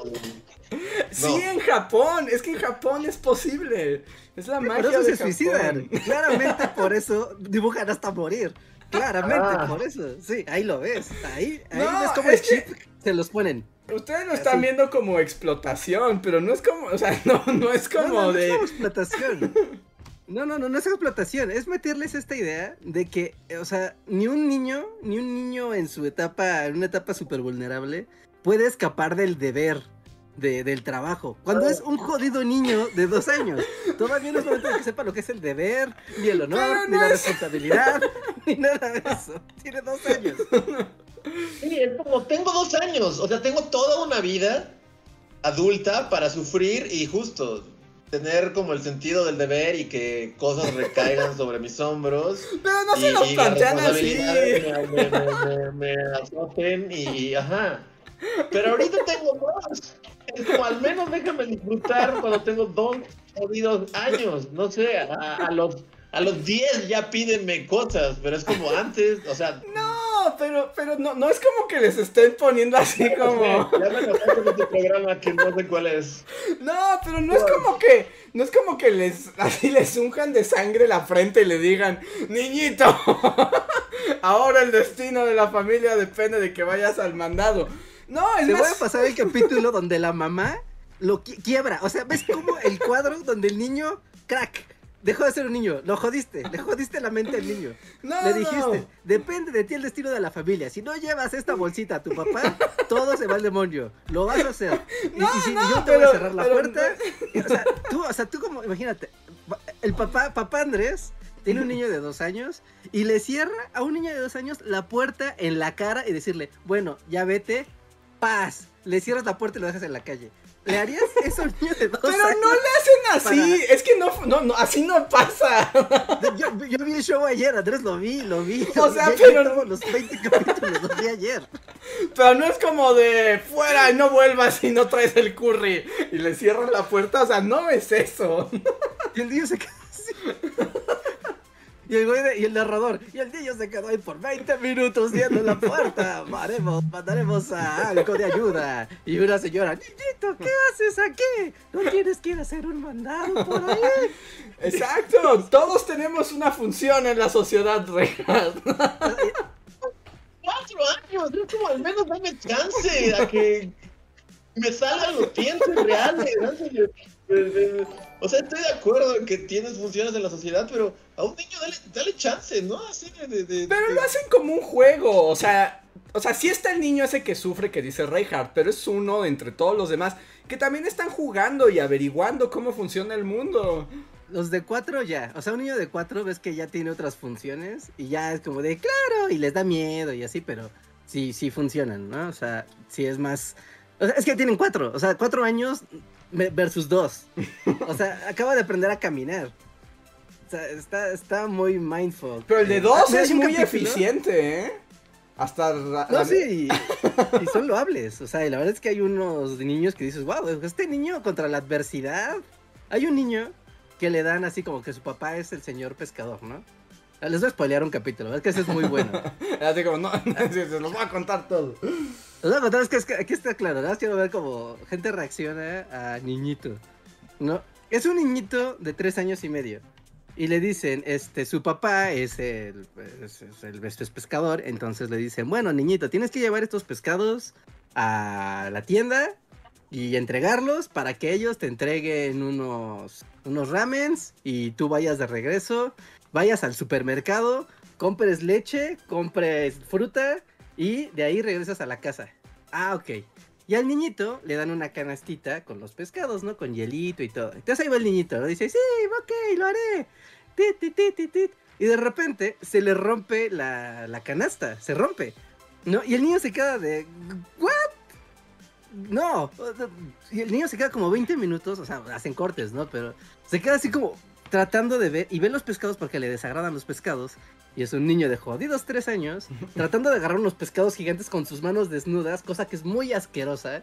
Sí, No. en Japón. Es que en Japón es posible. Es la magia Por eso de se Japón. suicidan. Claramente por eso dibujan hasta morir. Claramente Ah. por eso. Sí, ahí lo ves. Ahí, ahí No, ves cómo es el chip se los ponen. Ustedes lo están viendo como explotación, pero no es como, o sea, no, no es como no, no, de... No es explotación. No, no, no, no es explotación. Es meterles esta idea de que, o sea, ni un niño, ni un niño en su etapa, en una etapa súper vulnerable, puede escapar del deber. De- del trabajo. Cuando es un jodido niño de dos años. Todavía no es momento de que sepa lo que es el deber, ni el honor, ni la es- responsabilidad, <laughs> ni nada de eso. Tiene dos años. Sí, es como, tengo dos años. O sea, tengo toda una vida adulta para sufrir y justo tener como el sentido del deber y que cosas recaigan <laughs> sobre mis hombros. Pero no y, se lo y las plantean así. responsabilidades Me, me, me, me azoten y ajá. Pero ahorita tengo más. Es como al menos déjame disfrutar cuando tengo dos jodidos años. No sé, a, a los a los 10 ya pídenme cosas, pero es como antes, o sea, No, pero, pero no, no es como que les estén poniendo así como... ya me de tu programa que no sé cuál es. No, pero no es como que, no es como que les, así les unjan de sangre la frente y le digan, niñito, <laughs> ahora el destino de la familia depende de que vayas al mandado. No, es Te voy más... a pasar el capítulo donde la mamá lo qui- quiebra. O sea, ¿ves como el cuadro donde el niño, crack, dejó de ser un niño? Lo jodiste, le jodiste la mente al niño. No, Le no. dijiste, depende de ti el destino de la familia. Si no llevas esta bolsita a tu papá, todo se va al demonio. Lo vas a hacer. Y, No, y si no, yo te voy a cerrar la pero- puerta. o, sea, tú, o sea, tú como, imagínate, el papá, papá Andrés tiene un niño de dos años y le cierra a un niño de dos años la puerta en la cara y decirle, bueno, ya vete, paz. Le cierras la puerta y lo dejas en la calle. ¿Le harías eso a un niño de dos Pero años? no le hacen así, para- es que no, no, no, así no pasa. Yo, yo vi el show ayer, Andrés, lo vi, lo vi. O sea, Vi- pero- los 20 capítulos, los vi ayer. Pero no es como de fuera y no vuelvas y no traes el curry y le cierran la puerta, o sea, no es eso. Y el niño se quedó así. Y el, güey de- y el narrador, y el niño se quedó ahí por 20 minutos viendo la puerta. Mandaremos, mandaremos a algo de ayuda. Y una señora, niñito, ¿qué haces aquí? ¿No tienes que ir a hacer un mandado por ahí? Exacto, todos tenemos una función en la sociedad, Rejas. Cuatro años, es como al menos dame chance a que me salgan los dientes reales. O sea, estoy de acuerdo en que tienes funciones en la sociedad, pero a un niño dale, dale chance, ¿no? Así de... de- de- Pero de- lo hacen como un juego, o sea, o sea, sí está el niño ese que sufre que dice Reinhardt, pero es uno entre todos los demás que también están jugando y averiguando cómo funciona el mundo. Los de cuatro ya, o sea, un niño de cuatro ves que ya tiene otras funciones y ya es como de, claro, y les da miedo y así, pero sí, sí funcionan, ¿no? O sea, sí es más... O sea, es que tienen cuatro, o sea, cuatro años versus dos. O sea, acaba de aprender a caminar. Está, está muy mindful. Pero el de Eh, dos es muy eficiente, ¿eh? Hasta... No, sí, y, <laughs> y son loables. O sea, y la verdad es que hay unos niños que dices, wow, este niño contra la adversidad. Hay un niño que le dan así como que su papá es el señor pescador, ¿no? Ah, Les voy a spoilear un capítulo, es que ese es muy bueno. <laughs> Así como, no, <laughs> se los voy a contar todo. Les voy a contar, es que, es que aquí está claro, nada más quiero ver cómo gente reacciona a niñito. ¿No? Es un niñito de tres años y medio. Y le dicen, este, su papá es el, es, es pescador, entonces le dicen, bueno, niñito, tienes que llevar estos pescados a la tienda y entregarlos para que ellos te entreguen unos, unos ramens y tú vayas de regreso, vayas al supermercado, compres leche, compres fruta Y de ahí regresas a la casa. Ah, ok. Y al niñito le dan una canastita con los pescados, ¿no? Con hielito y todo. Entonces ahí va el niñito, ¿no? Dice, sí, ok, lo haré. Tit, tit, tit, tit. Y de repente se le rompe la, la canasta, se rompe. ¿No? Y el niño se queda de, ¿what? No. Y el niño se queda como 20 minutos, o sea, hacen cortes, ¿no? Pero se queda así como tratando de ver y ve los pescados porque le desagradan los pescados. Y es un niño de jodidos tres años <laughs> tratando de agarrar unos pescados gigantes con sus manos desnudas, cosa que es muy asquerosa.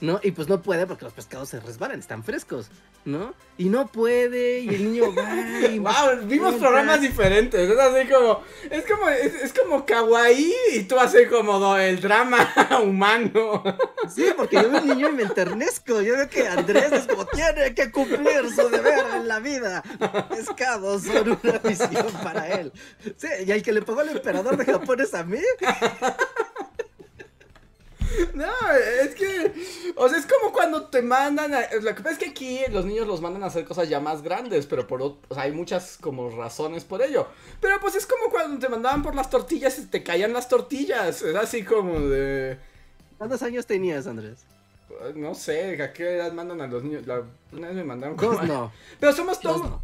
¿No? Y pues no puede porque los pescados se resbalan, están frescos, ¿no? Y no puede, y el niño va y <laughs> Wow, vimos programas diferentes, es así como, es como, es, es como kawaii y tú haces como el drama <laughs> humano. Sí, porque yo veo un niño y me enternezco. Yo veo que Andrés es como tiene que cumplir su deber en la vida. Pescados son una misión para él. Sí, y al que le pagó el emperador de Japón es a mí. No, es que, o sea, es como cuando te mandan, a- lo que pasa es que aquí los niños los mandan a hacer cosas ya más grandes, pero por, ot- o sea, hay muchas como razones por ello. Pero pues es como cuando te mandaban por las tortillas y te caían las tortillas, es así como de... ¿Cuántos años tenías, Andrés? No sé, ¿a qué edad mandan a los niños? La, una vez me mandaron como... Dos no. Pero somos Dos todos... no.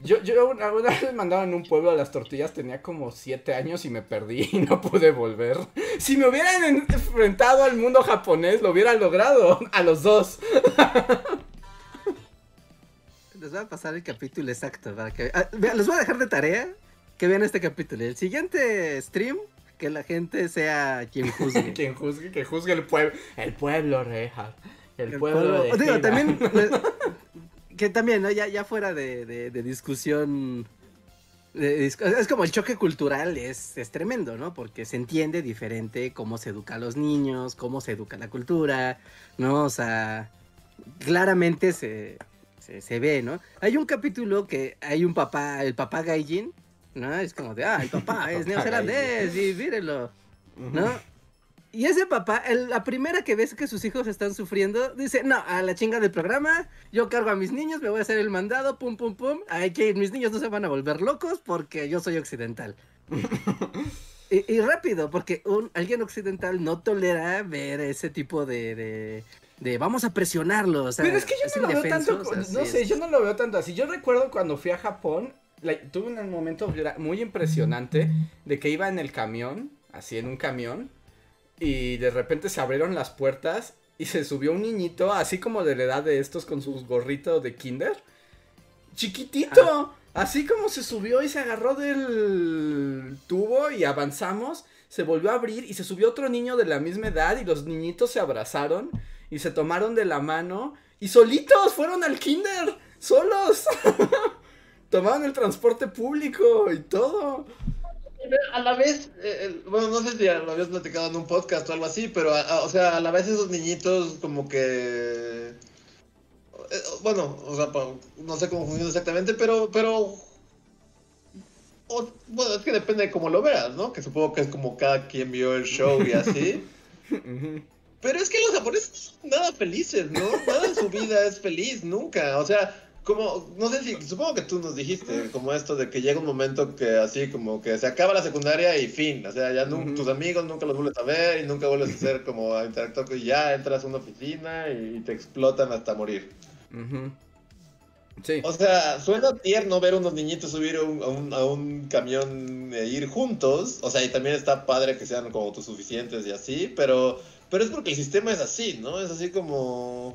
Yo, yo una, una vez me mandaron en un pueblo a las tortillas, tenía como siete años y me perdí <laughs> y no pude volver. Si me hubieran enfrentado al mundo japonés, lo hubiera logrado <laughs> a los dos. Les voy a pasar el capítulo exacto para que. ah, voy a dejar de tarea que vean este capítulo. El siguiente stream, que la gente sea quien juzgue. <laughs> Quien juzgue, que juzgue el pueblo. El pueblo, reja. El, El pueblo, pueblo- de digo, también. Que también, ¿no? Ya, ya fuera de, de- de discusión. de es como el choque cultural es, es tremendo, ¿no? Porque se entiende diferente cómo se educa a los niños, cómo se educa la cultura, ¿no? O sea, claramente se, se, se ve, ¿no? Hay un capítulo que hay un papá, el papá Gaijin, ¿no? Es como de, ah, el papá <laughs> es neozelandés y mírenlo. ¿no? Y ese papá, el- la primera que ves que sus hijos están sufriendo, dice, no, a la chinga del programa, yo cargo a mis niños, me voy a hacer el mandado, pum, pum, pum, hay que mis niños no se van a volver locos porque yo soy occidental. <laughs> y, y rápido, porque un, alguien occidental no tolera ver ese tipo de... de de vamos a presionarlo, o sea, Pero es que yo no lo veo tanto, o sea, no sé, es- yo no lo veo tanto así. Yo recuerdo cuando fui a Japón, tuve un momento muy impresionante de que iba en el camión, así en un camión, y de repente se abrieron las puertas y se subió un niñito, así como de la edad de estos con sus gorritos de kinder. Chiquitito, así como se subió y se agarró del tubo y avanzamos, se volvió a abrir y se subió otro niño de la misma edad y los niñitos se abrazaron y se tomaron de la mano y solitos fueron al kinder, solos. <laughs> Tomaron el transporte público y todo. A la vez, eh, eh, bueno, no sé si lo habías platicado en un podcast o algo así, pero, a- a- o sea, a la vez esos niñitos como que... eh, bueno, o sea, no sé cómo funciona exactamente, pero, pero... o- bueno, es que depende de cómo lo veas, ¿no? Que supongo que es como cada quien vio el show y así. <laughs> Pero es que los japoneses no son nada felices, ¿no? Nada en su vida es feliz, nunca. O sea, como, no sé si, supongo que tú nos dijiste, como esto de que llega un momento que así, como que se acaba la secundaria y fin. O sea, ya tus amigos nunca los vuelves a ver y nunca vuelves a hacer como a interactuar con y ya entras a una oficina y te explotan hasta morir. Sí. O sea, suena tierno ver unos niñitos subir a un, a un, a un camión e ir juntos. O sea, y también está padre que sean como autosuficientes y así, pero, pero es porque el sistema es así, ¿no? Es así como...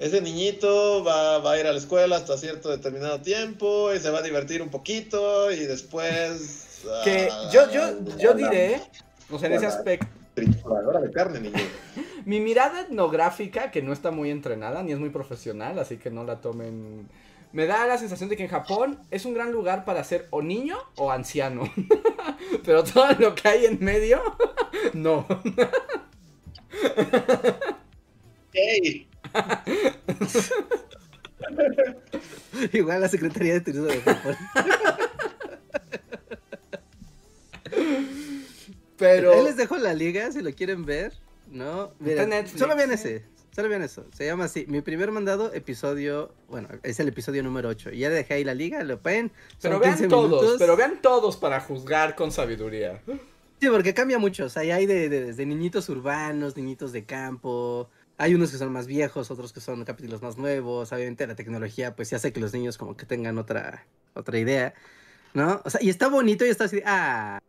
Ese niñito va, va a ir a la escuela hasta cierto determinado tiempo y se va a divertir un poquito y después... <laughs> Que ah, yo, yo, yo diré, o sea, en ese aspecto, Trituradora de carne, niño. <laughs> mi mirada etnográfica, que no está muy entrenada ni es muy profesional, así que no la tomen. Me da la sensación de que en Japón es un gran lugar para ser o niño o anciano. <laughs> Pero todo lo que hay en medio, no. ¡Ey! <laughs> Igual la Secretaría de Turismo de Japón. Pero. Ahí les dejo la liga si lo quieren ver, ¿no? Mira, Netflix. solo vean ese, solo vean eso. Se llama así, mi primer mandado, episodio, bueno, es el episodio número 8. Ya dejé ahí la liga, lo ven. Pero vean 15 todos, minutos. pero vean todos para juzgar con sabiduría. Sí, porque cambia mucho. O sea, hay de, de- desde niñitos urbanos, niñitos de campo. Hay unos que son más viejos, otros que son capítulos más nuevos. Obviamente la tecnología, pues sí hace que los niños como que tengan otra, otra idea. ¿No? O sea, y está bonito y está así. Ah.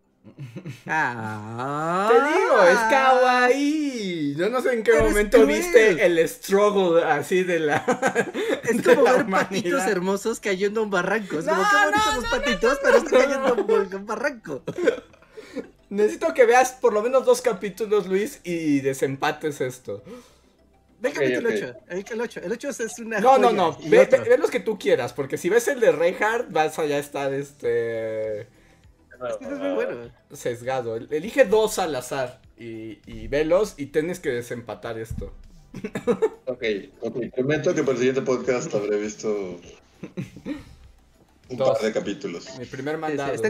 Ah. Te digo, es kawaii. Yo no sé en qué momento viste el struggle así de la. <laughs> Es de como la ver patitos hermosos cayendo a un barranco. Es No, como qué bonitos no, los no, patitos, pero están cayendo a un barranco. Necesito que veas por lo menos dos capítulos, Luis, y desempates esto. Ve el Ok, capítulo ok. 8. El 8. El 8 es una. No, no, joya. no. Ve, otro. ve- ve los que tú quieras, porque si ves el de Reinhardt, vas a ya estar este. Es que es muy bueno. sesgado. Elige dos al azar y, y velos y tienes que desempatar esto. Ok, ok. Prometo que para el siguiente podcast habré visto un Dos. par de capítulos. Mi primer Sí, sí, mandado. está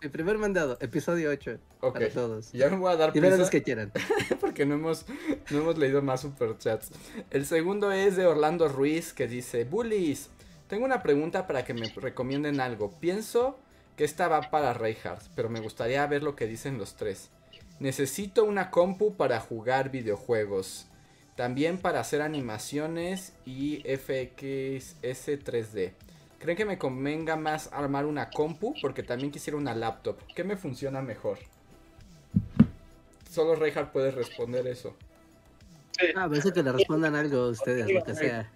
El primer mandado, episodio 8. Ok. Para todos. Ya me voy a dar Y los que quieran. <laughs> porque no hemos, no hemos leído más superchats. El segundo es de Orlando Ruiz que dice, Bullies, tengo una pregunta para que me recomienden algo. Pienso que esta va para Reinhardt, pero me gustaría ver lo que dicen los tres. Necesito una compu para jugar videojuegos. También para hacer animaciones y FXS 3D. ¿Creen que me convenga más armar una compu? Porque también quisiera una laptop. ¿Qué me funciona mejor? Solo Reinhardt puede responder eso. Ah, a veces que le respondan algo a ustedes, lo que sea.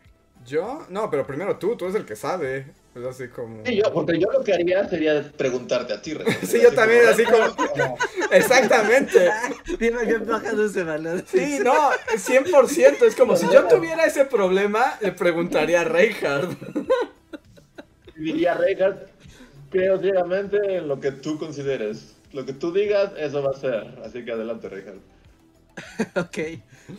¿Yo? No, pero primero tú, tú eres el que sabe. Es así como... Sí, yo, porque yo lo que haría sería preguntarte a ti. <laughs> Sí, yo también, así como- <laughs> <laughs> Exactamente. Bien, bien bajado ese balón. Sí, no, 100%. Es como si yo tuviera ese problema, le preguntaría a Reinhardt. Diría Reinhardt, creo ciegamente en lo que tú consideres. Lo que tú digas, eso va a ser. Así que adelante, Reinhardt. <laughs> Ok,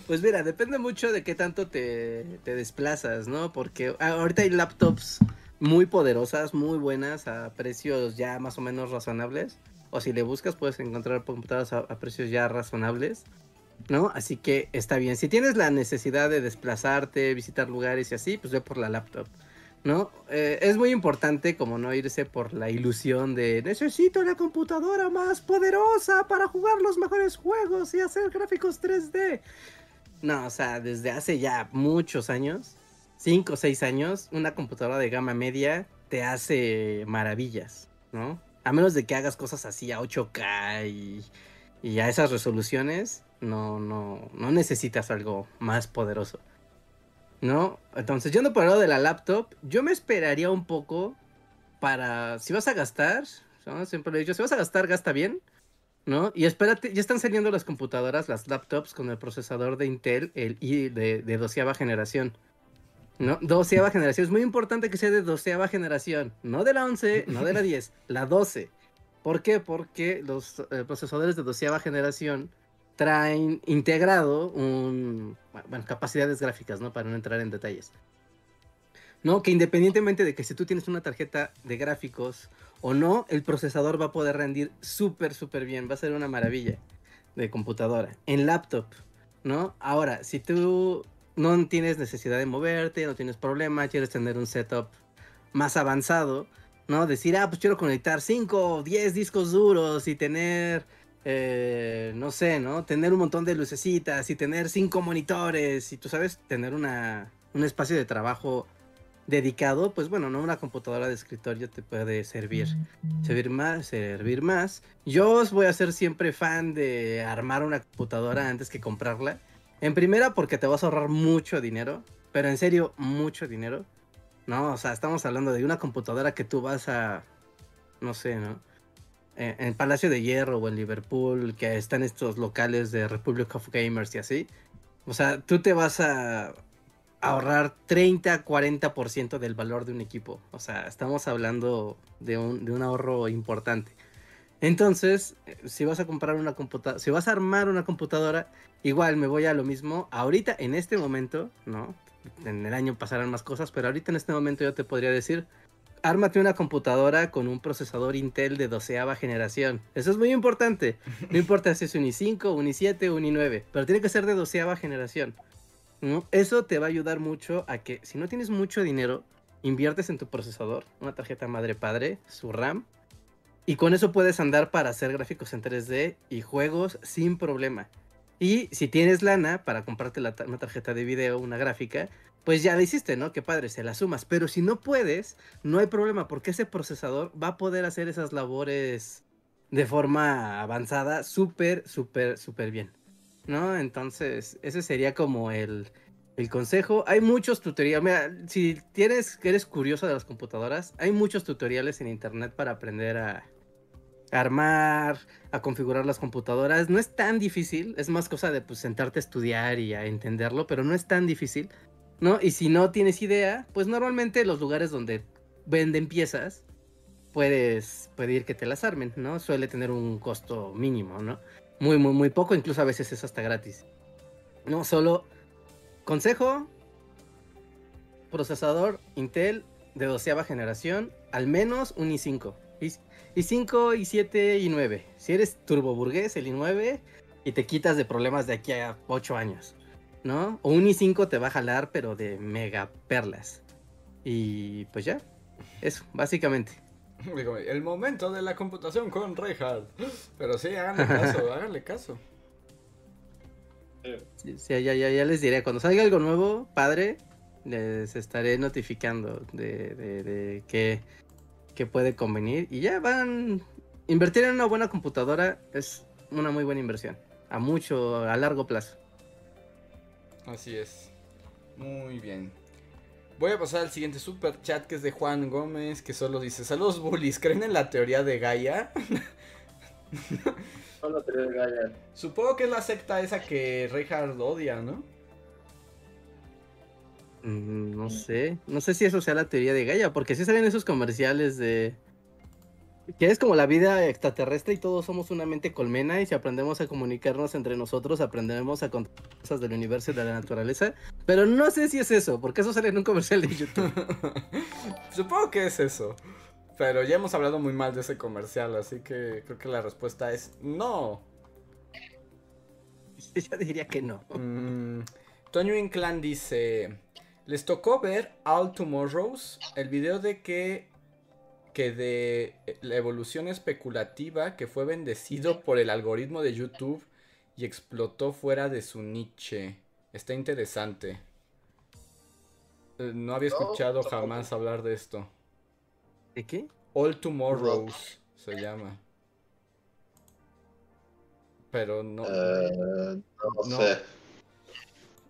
pues mira, depende mucho de qué tanto te, te desplazas, ¿no? Porque ah, ahorita hay laptops muy poderosas, muy buenas, a precios ya más o menos razonables. O si le buscas, puedes encontrar computadoras a, a precios ya razonables, ¿no? Así que está bien. Si tienes la necesidad de desplazarte, visitar lugares y así, pues ve por la laptop. ¿No? Eh, es muy importante como no irse por la ilusión de necesito la computadora más poderosa para jugar los mejores juegos y hacer gráficos 3D. No, o sea, desde hace ya muchos años, 5 o 6 años, una computadora de gama media te hace maravillas, ¿no? A menos de que hagas cosas así a 8K y, y a esas resoluciones, no, no, no necesitas algo más poderoso. ¿No? Entonces, yendo por el lado de la laptop, yo me esperaría un poco para. Si vas a gastar, ¿no? siempre lo he dicho, si vas a gastar, gasta bien. ¿No? Y espérate, ya están saliendo las computadoras, las laptops con el procesador de Intel, el i de, de doceava generación. ¿No? Doceava <laughs> generación. Es muy importante que sea de doceava generación. No de la 11, no de la <laughs> 10, la 12. ¿Por qué? Porque los eh, procesadores de doceava generación traen integrado capacidades gráficas, ¿no? Para no entrar en detalles. No, que independientemente de que si tú tienes una tarjeta de gráficos o no, el procesador va a poder rendir súper, súper bien. Va a ser una maravilla de computadora. En laptop, ¿no? Ahora, si tú no tienes necesidad de moverte, no tienes problema, quieres tener un setup más avanzado, ¿no? Decir, ah, pues quiero conectar 5 o 10 discos duros y tener eh, no sé, ¿no? Tener un montón de lucecitas y tener cinco monitores y tú sabes, tener una, un espacio de trabajo dedicado, pues bueno, no una computadora de escritorio te puede servir, servir más, servir más. Yo os voy a ser siempre fan de armar una computadora antes que comprarla. En primera porque te vas a ahorrar mucho dinero, pero en serio, mucho dinero. No, o sea, estamos hablando de una computadora que tú vas a, no sé, ¿no? Eh, en Palacio de Hierro o en Liverpool, que están estos locales de Republic of Gamers y así. O sea, tú te vas a ahorrar 30, 40% del valor de un equipo. O sea, estamos hablando de un, de un ahorro importante. Entonces, eh, si vas a comprar una computadora, si vas a armar una computadora, igual me voy a lo mismo. Ahorita, en este momento, ¿no? En el año pasarán más cosas, pero ahorita en este momento yo te podría decir, ármate una computadora con un procesador Intel de doceava generación. Eso es muy importante. No importa si es un i5, un i7, un i9, pero tiene que ser de doceava generación. Eso te va a ayudar mucho a que si no tienes mucho dinero, inviertes en tu procesador, una tarjeta madre padre, su RAM, Y con eso puedes andar para hacer gráficos en 3D y juegos sin problema. Y si tienes lana para comprarte una tarjeta de video, una gráfica, pues ya la hiciste, ¿no? Qué padre, se la sumas. Pero si no puedes, no hay problema, porque ese procesador va a poder hacer esas labores de forma avanzada súper, súper, súper bien. ¿No? Entonces, ese sería como el, el consejo. Hay muchos tutoriales. Mira, si tienes, eres curioso de las computadoras, hay muchos tutoriales en internet para aprender a, a armar, a configurar las computadoras. No es tan difícil, es más cosa de pues, sentarte a estudiar y a entenderlo, pero no es tan difícil. ¿No? Y si no tienes idea, pues normalmente los lugares donde venden piezas, puedes pedir que te las armen, ¿no? Suele tener un costo mínimo, ¿no? Muy, muy, muy poco, incluso a veces es hasta gratis. No, solo consejo, procesador Intel de doceava generación, al menos un i5. I- i5, i7, i9. Si eres turboburgués, el i9, y te quitas de problemas de aquí a 8 años, ¿no? O un i5 te va a jalar, pero de mega perlas. Y pues ya, eso, básicamente. Digo, el momento de la computación con Reinhardt. Pero sí, háganle caso, <laughs> háganle caso. Sí, sí, ya, ya, ya les diré. Cuando salga algo nuevo, padre, les estaré notificando de, de, de qué, qué puede convenir. Y ya van. Invertir en una buena computadora es una muy buena inversión. A mucho, a largo plazo. Así es. Muy bien. Voy a pasar al siguiente super chat que es de Juan Gómez, que solo dice, saludos bullies, ¿creen en la teoría de Gaia? <laughs> Solo te de Gaia. Supongo que es la secta esa que Reinhardt odia, ¿no? Mm, No sé. No sé si eso sea la teoría de Gaia, porque sí salen esos comerciales de. Que es como la vida extraterrestre y todos somos una mente colmena y si aprendemos a comunicarnos entre nosotros, aprenderemos a contar cosas del universo y de la naturaleza. Pero no sé si es eso, porque eso sale en un comercial de YouTube. <laughs> Supongo que es eso. Pero ya hemos hablado muy mal de ese comercial, así que creo que la respuesta es no. <laughs> Yo diría que no. Mm, Toño Inclán dice: Les tocó ver All Tomorrows, el video de que, que de la evolución especulativa que fue bendecido por el algoritmo de YouTube y explotó fuera de su niche. Está interesante. Eh, No había escuchado jamás hablar de esto. ¿De qué? All Tomorrows se llama. Pero no. Eh, no, No. sé.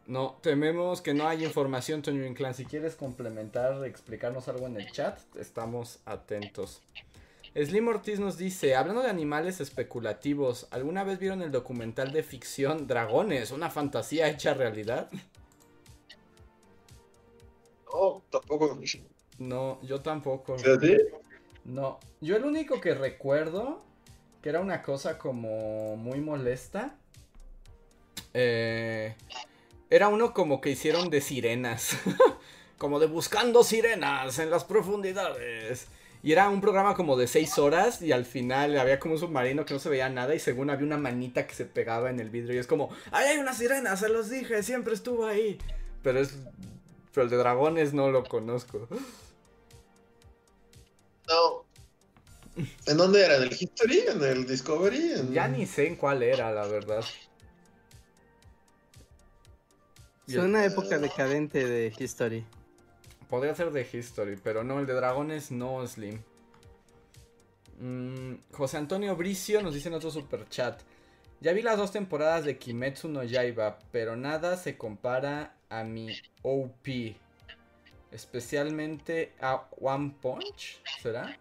No, tememos que no hay información, Toño Inclán. Si quieres complementar, explicarnos algo en el chat, estamos atentos. Slim Ortiz nos dice, hablando de animales especulativos, ¿alguna vez vieron el documental de ficción Dragones, una fantasía hecha realidad? No, tampoco. No, yo tampoco. ¿Sí? No, yo el único que recuerdo que era una cosa como muy molesta. eh, era uno como que hicieron de sirenas. <laughs> como de buscando sirenas en las profundidades. Y era un programa como de seis horas y al final había como un submarino que no se veía nada y según había una manita que se pegaba en el vidrio y es como, ¡ay, hay una sirena! Se los dije, siempre estuvo ahí. Pero es... Pero el de dragones no lo conozco. No. ¿En dónde era? ¿En el History? ¿En el Discovery? ¿En- Ya ni sé en cuál era, la verdad. Es una época decadente de History. Podría ser de History, pero no, el de Dragones no, Slim. Mm, José Antonio Bricio nos dice en otro super chat. Ya vi las dos temporadas de Kimetsu no Yaiba, pero nada se compara a mi OP. Especialmente a One Punch, ¿será?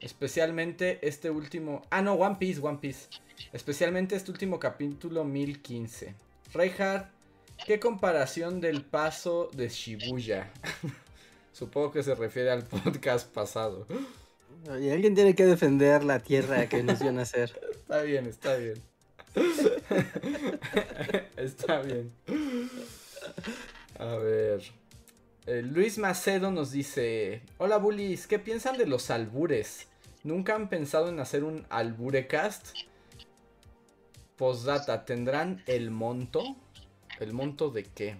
Especialmente este último... Ah, no, One Piece, One Piece. Especialmente este último capítulo 1015. Reinhardt, ¿qué comparación del paso de Shibuya? <laughs> Supongo que se refiere al podcast pasado. Y alguien tiene que defender la tierra que nos vio nacer. Está bien, está bien. <laughs> está bien. A ver. Eh, Luis Macedo nos dice: Hola bullies, ¿qué piensan de los albures? ¿Nunca han pensado en hacer un alburecast? Postdata, ¿tendrán el monto? ¿El monto de qué?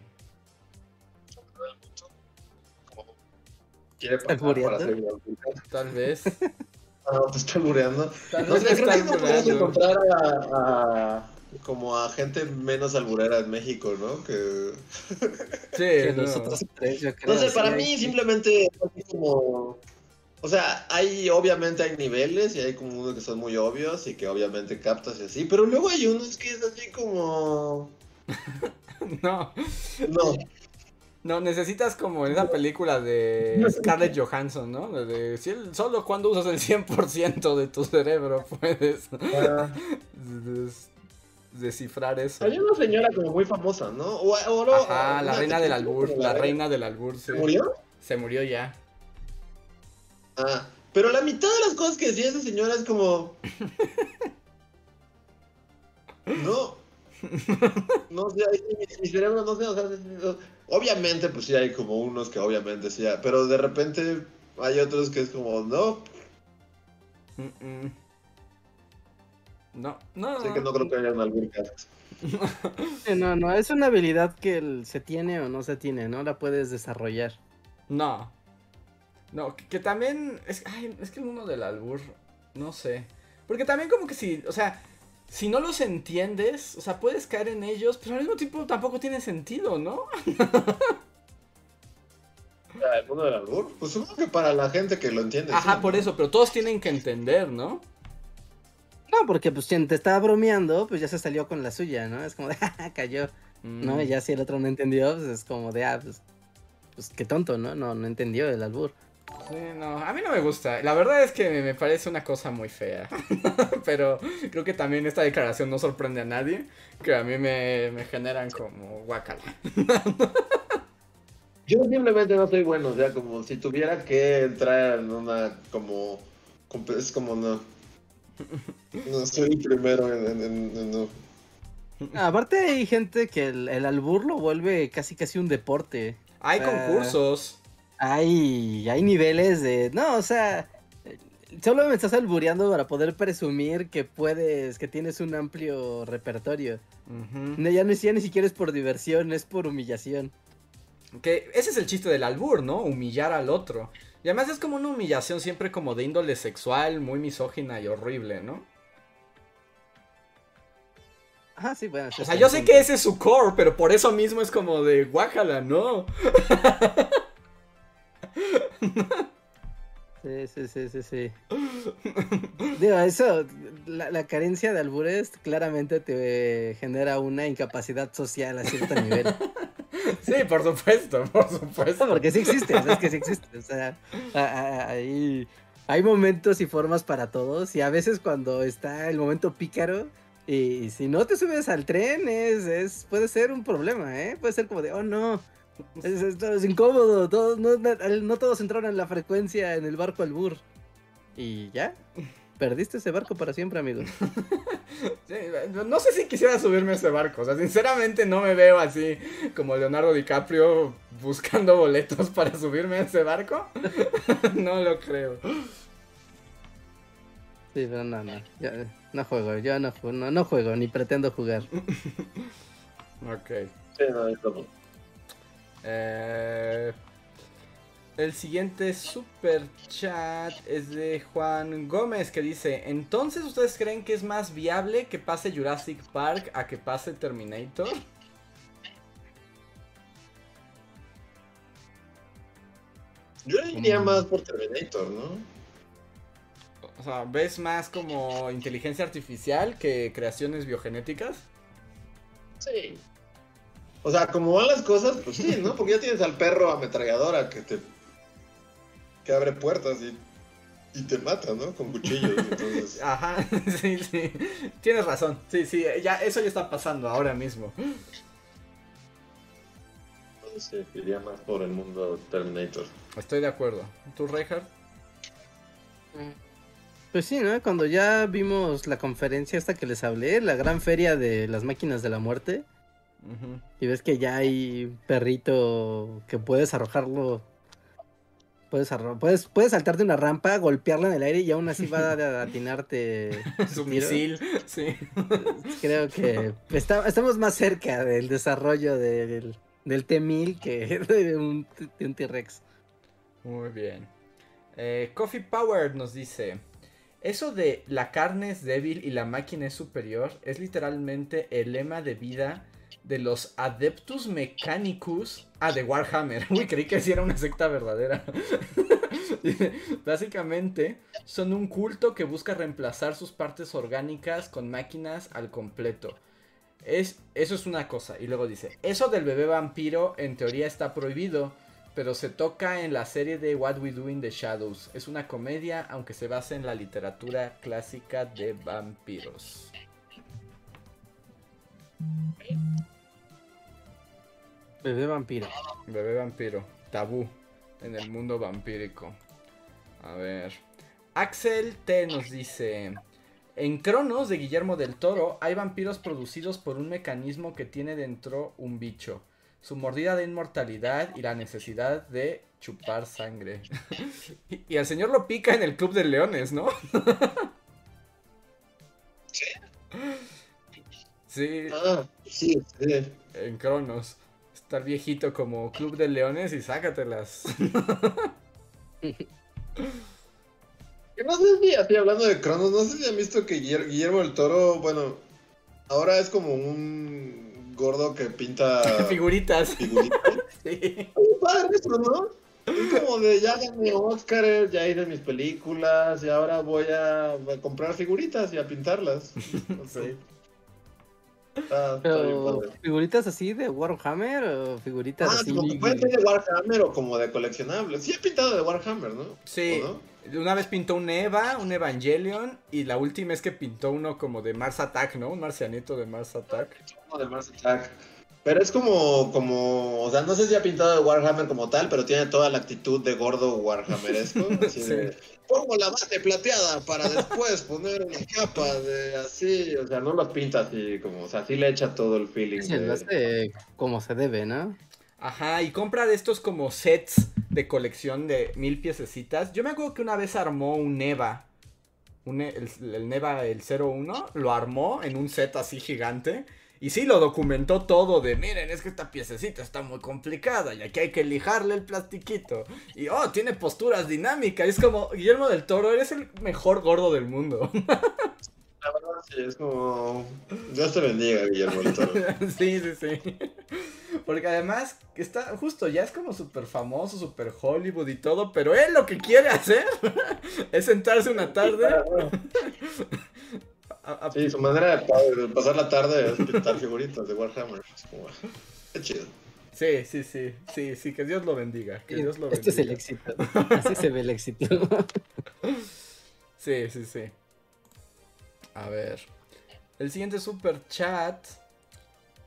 Quiere pasar para hacer una- Tal vez. <laughs> Ah, no, te. Tal No vez creo que no puedes encontrar a, a- como a gente menos alburera en México, ¿no? Que <laughs> Sí, Que no. nosotros tres, yo creo. no sé, para mí simplemente es así como o sea, hay obviamente hay niveles y hay como unos que son muy obvios y que obviamente captas y así, pero luego hay unos que es así como <laughs> No, no, no, necesitas como en esa película de Scarlett Johansson, ¿no? De, de- si el- solo cuando usas el 100% de tu cerebro puedes ah, des- descifrar eso. hay una señora como muy famosa, ¿no? O, o no, Ajá, la reina del albur, la reina del albur, sí. ¿Se murió? Se murió ya. Ah, pero la mitad de las cosas que decía esa señora es como. <laughs> No. No sé, mi, mi cerebro no sé, o sea, no- obviamente pues sí hay como unos que obviamente sí, hay, pero de repente hay otros que es como, no, Mm, mm. No, no. así que no creo que haya cast. Sí, No, no, es una habilidad que se tiene o no se tiene, no la puedes desarrollar. No. No, que, que también. Es, ay, es que el mundo del albur. No sé. Porque también, como que si. O sea, si no los entiendes, o sea, puedes caer en ellos, pero al mismo tiempo tampoco tiene sentido, ¿no? <laughs> ¿El mundo del albur? Pues supongo que para la gente que lo entiende. Ajá, sí, por ¿no? eso, pero todos tienen que entender, ¿no? No, porque pues quien te estaba bromeando, pues ya se salió con la suya, ¿no? Es como de, "Ja, <laughs> cayó, ¿no? Mm. Y ya si el otro no entendió, pues es como de, ah, pues, pues qué tonto, ¿no? No, no entendió el albur. Sí, no, a mí no me gusta. La verdad es que me, parece una cosa muy fea. <laughs> Pero creo que también esta declaración no sorprende a nadie. Que a mí me, me generan como guacala. <laughs> Yo simplemente no soy bueno, o sea, como si tuviera que entrar en una, como, es como no. No soy el primero en, en- en- en- no. Aparte hay gente que el, el albur lo vuelve casi casi un deporte. Hay Ah. concursos. Hay, hay niveles de, no, o sea, solo me estás albureando para poder presumir que puedes, que tienes un amplio repertorio. No, ya, no, ya ni siquiera es por diversión, es por humillación. Que ese es el chiste del albur, ¿no? Humillar al otro. Y además es como una humillación siempre como de índole sexual, muy misógina y horrible, ¿no? Ah, sí, bueno. O sea, yo sé que ese es su core, pero por eso mismo es como de guácala, ¿no? <laughs> Sí, sí, sí, sí, sí. Digo, eso, la, la carencia de albures claramente te genera una incapacidad social a cierto nivel. Sí, por supuesto, por supuesto. Porque sí existe, es que sí existe. O sea, hay, hay momentos y formas para todos. Y a veces cuando está el momento pícaro, y, si no te subes al tren, es, es, puede ser un problema, ¿eh? Puede ser como de, oh no, es, es- es incómodo, todos, no, todos entraron en la frecuencia en el barco albur. Y ya, perdiste ese barco para siempre, amigo. <laughs> Sí, no sé si quisiera subirme a ese barco. O sea, sinceramente no me veo así como Leonardo DiCaprio buscando boletos <laughs> para subirme a ese barco. <laughs> no lo creo. Sí, pero no, no, yo no juego, yo no, no, no juego, ni pretendo jugar. Ok. Sí, no, es como- Eh, el siguiente super chat es de Juan Gómez que dice, entonces ustedes creen que es más viable que pase Jurassic Park a que pase Terminator? Yo iría Mm. más por Terminator, ¿no? O sea, ¿ves más como inteligencia artificial que creaciones biogenéticas? Sí. O sea, como van las cosas, pues sí, ¿no? Porque ya tienes al perro ametralladora que te. que abre puertas y. y te mata, ¿no? Con cuchillos. Entonces. <laughs> Ajá, <laughs> sí, sí. Tienes razón. Sí, sí, ya, eso ya está pasando ahora mismo. Sé, iría más por el mundo Terminator. Estoy de acuerdo. ¿Tú, Reinhardt? Pues sí, ¿no? Cuando ya vimos la conferencia esta que les hablé, la gran feria de las máquinas de la muerte, Y ves que ya hay perrito que puedes arrojarlo, puedes, arro- puedes, puedes saltarte una rampa, golpearla en el aire y aún así va a <laughs> atinarte. Su misil, sí. Creo que está- estamos más cerca del desarrollo del, del T-1000 que <laughs> de un, un T-Rex. Muy bien. Eh, Coffee Power nos dice: Eso de la carne es débil y la máquina es superior es literalmente el lema de vida de los Adeptus Mechanicus. Ah, de Warhammer. <laughs> Uy, creí que sí era una secta verdadera. <laughs> Básicamente, son un culto que busca reemplazar sus partes orgánicas con máquinas al completo. Es, eso es una cosa. Y luego dice, eso del bebé vampiro en teoría está prohibido, pero se toca en la serie de What We Do in the Shadows. Es una comedia, aunque se basa en la literatura clásica de vampiros. Bebé vampiro. Bebé vampiro. Tabú en el mundo vampírico. A ver. Axel T nos dice. En Cronos de Guillermo del Toro hay vampiros producidos por un mecanismo que tiene dentro un bicho. Su mordida de inmortalidad y la necesidad de chupar sangre. y, <laughs> y al señor lo pica en el Club de Leones, ¿no? ¿Sí? <laughs> Sí, Ah, sí, sí. en Cronos. Estar viejito como Club de Leones y sácatelas. <laughs> Sé si, así hablando de Cronos, no sé si han visto que Guiller- Guillermo del Toro, bueno, ahora es como un gordo que pinta <laughs> Figuritas. figuritas. <laughs> Sí. Muy padre eso, ¿no? Es como de ya gané Oscar, ya hice mis películas y ahora voy a, a comprar figuritas y a pintarlas. Sí. Pero, padre. ¿figuritas así de Warhammer o figuritas Ah, así? como que puede ser de Warhammer o como de coleccionables. Sí he pintado de Warhammer, ¿no? Sí. Una vez pintó un Eva, un Evangelion, y la última es que pintó uno como de Mars Attack, ¿no? Un marcianito de Mars Attack. Como de Mars Attack. Pero es como, como, o sea, no sé si ha pintado de Warhammer como tal, pero tiene toda la actitud de gordo Warhammeresco. <laughs> Así de, pongo la base plateada para después poner una capa de así, o sea, no lo pinta así, como, o sea, sí le echa todo el feeling. Sí, lo de- hace como se debe, ¿no? Ajá, y compra de estos como sets de colección de mil piececitas. Yo me acuerdo que una vez armó un Neva. Un, E- el, el Neva, el 01, lo armó en un set así gigante. Y sí, lo documentó todo de, miren, es que esta piececita está muy complicada y aquí hay que lijarle el plastiquito. Y, oh, tiene posturas dinámicas. Y es como, Guillermo del Toro, eres el mejor gordo del mundo. La verdad, sí, es como, Dios te bendiga, Guillermo del Toro. <laughs> sí, sí, sí. Porque además está justo, ya es como súper famoso, súper Hollywood y todo, pero él lo que quiere hacer <laughs> es sentarse una tarde. A- a- Sí, su manera de, pa- de pasar la tarde es pintar figuritas de Warhammer. Es como, qué chido. sí, sí, sí, sí, sí, que Dios lo bendiga. Que Dios lo bendiga. Este es el éxito. Así se ve el éxito. Sí, sí, sí. A ver. El siguiente super chat.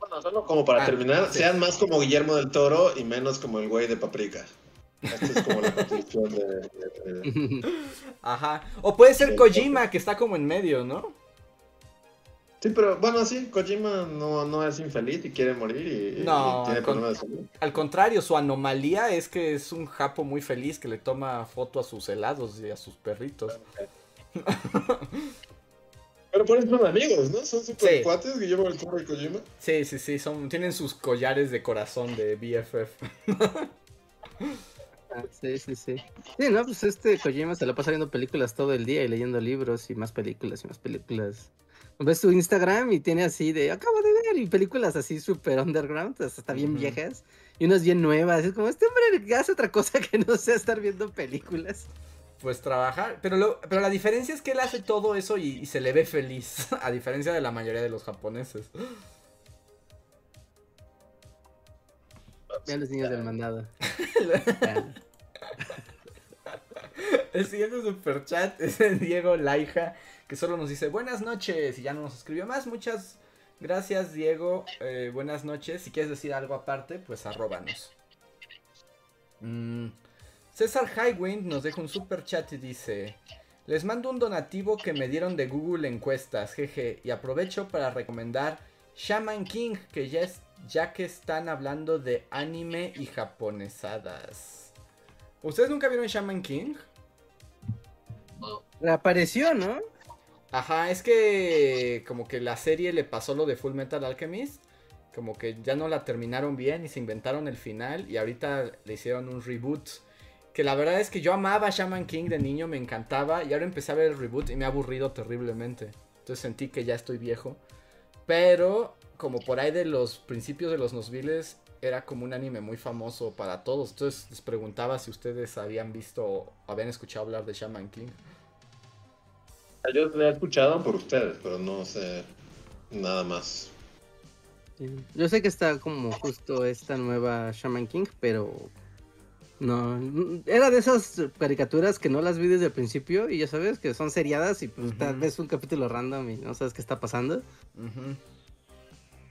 Bueno, solo como para Ah, terminar, sí. sean más como Guillermo del Toro y menos como el güey de Paprika. Esta es como la conclusión de... de- de- Ajá. O puede ser Sí, Kojima, que está como en medio, ¿no? Sí, pero bueno, sí, Kojima no, no es infeliz y quiere morir y, tiene con- problemas de salud. Al contrario, su anomalía es que es un japo muy feliz que le toma foto a sus helados y a sus perritos. <laughs> Pero por eso son amigos, ¿no? Son super Sí. cuates, Guillermo del Toro y Kojima. Sí, sí, sí, son, tienen sus collares de corazón de BFF. Ah, Sí, sí, sí. Sí, no, pues este Kojima se la pasa viendo películas todo el día y leyendo libros y más películas y más películas. Ves su Instagram y tiene así de, acabo de ver, y películas así súper underground, hasta bien viejas, y unas bien nuevas. Es como, este hombre hace otra cosa que no sea estar viendo películas. Pues trabajar, pero, lo- pero la diferencia es que él hace todo eso y, y se le ve feliz, <laughs> a diferencia de la mayoría de los japoneses. Vean los niños del mandado. <laughs> El siguiente super chat es de Diego Laija, que solo nos dice buenas noches y ya no nos escribió más. Muchas gracias, Diego. Eh, buenas noches. Si quieres decir algo aparte, pues arróbanos. Mm, César Highwind nos deja un super chat y dice: Les mando un donativo que me dieron de Google Encuestas, jeje, y aprovecho para recomendar Shaman King, que ya, es, ya que están hablando de anime y japonesadas. ¿Ustedes nunca vieron Shaman King? Reapareció, ¿no? Ajá, es que como que la serie le pasó lo de Full Metal Alchemist. Como que ya no la terminaron bien y se inventaron el final y ahorita le hicieron un reboot. Que la verdad es que yo amaba Shaman King de niño, me encantaba. Y ahora empecé a ver el reboot y me ha aburrido terriblemente. Entonces sentí que ya estoy viejo. Pero como por ahí de los principios de los Nosviles era como un anime muy famoso para todos. Entonces les preguntaba si ustedes habían visto o habían escuchado hablar de Shaman King. Yo lo he escuchado por ustedes, pero no sé nada más. Yo sé que está como justo esta nueva Shaman King, pero no, era de esas caricaturas que no las vi desde el principio y ya sabes que son seriadas y pues tal vez un capítulo random y no sabes qué está pasando.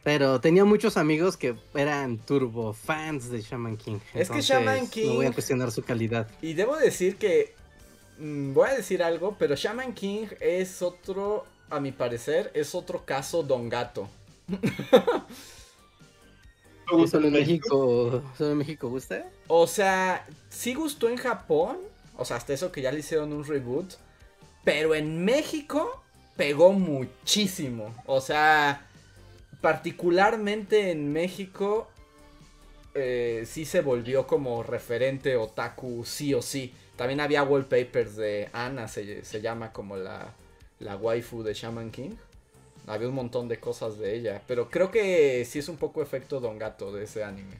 Pero tenía muchos amigos que eran turbo fans de Shaman King. Es que Shaman King. No voy a cuestionar su calidad. Y debo decir que. Mm, voy a decir algo, pero Shaman King es otro. A mi parecer, es otro caso Don Gato. <laughs> ¿Solo en México, ¿Solo en México gusta? O sea, sí gustó en Japón. O sea, hasta eso que ya le hicieron un reboot. Pero en México pegó muchísimo. O sea, particularmente en México, eh, sí se volvió como referente otaku sí o sí. También había wallpapers de Ana, se, se llama como la, la waifu de Shaman King. Había un montón de cosas de ella. Pero creo que sí es un poco efecto Don Gato de ese anime.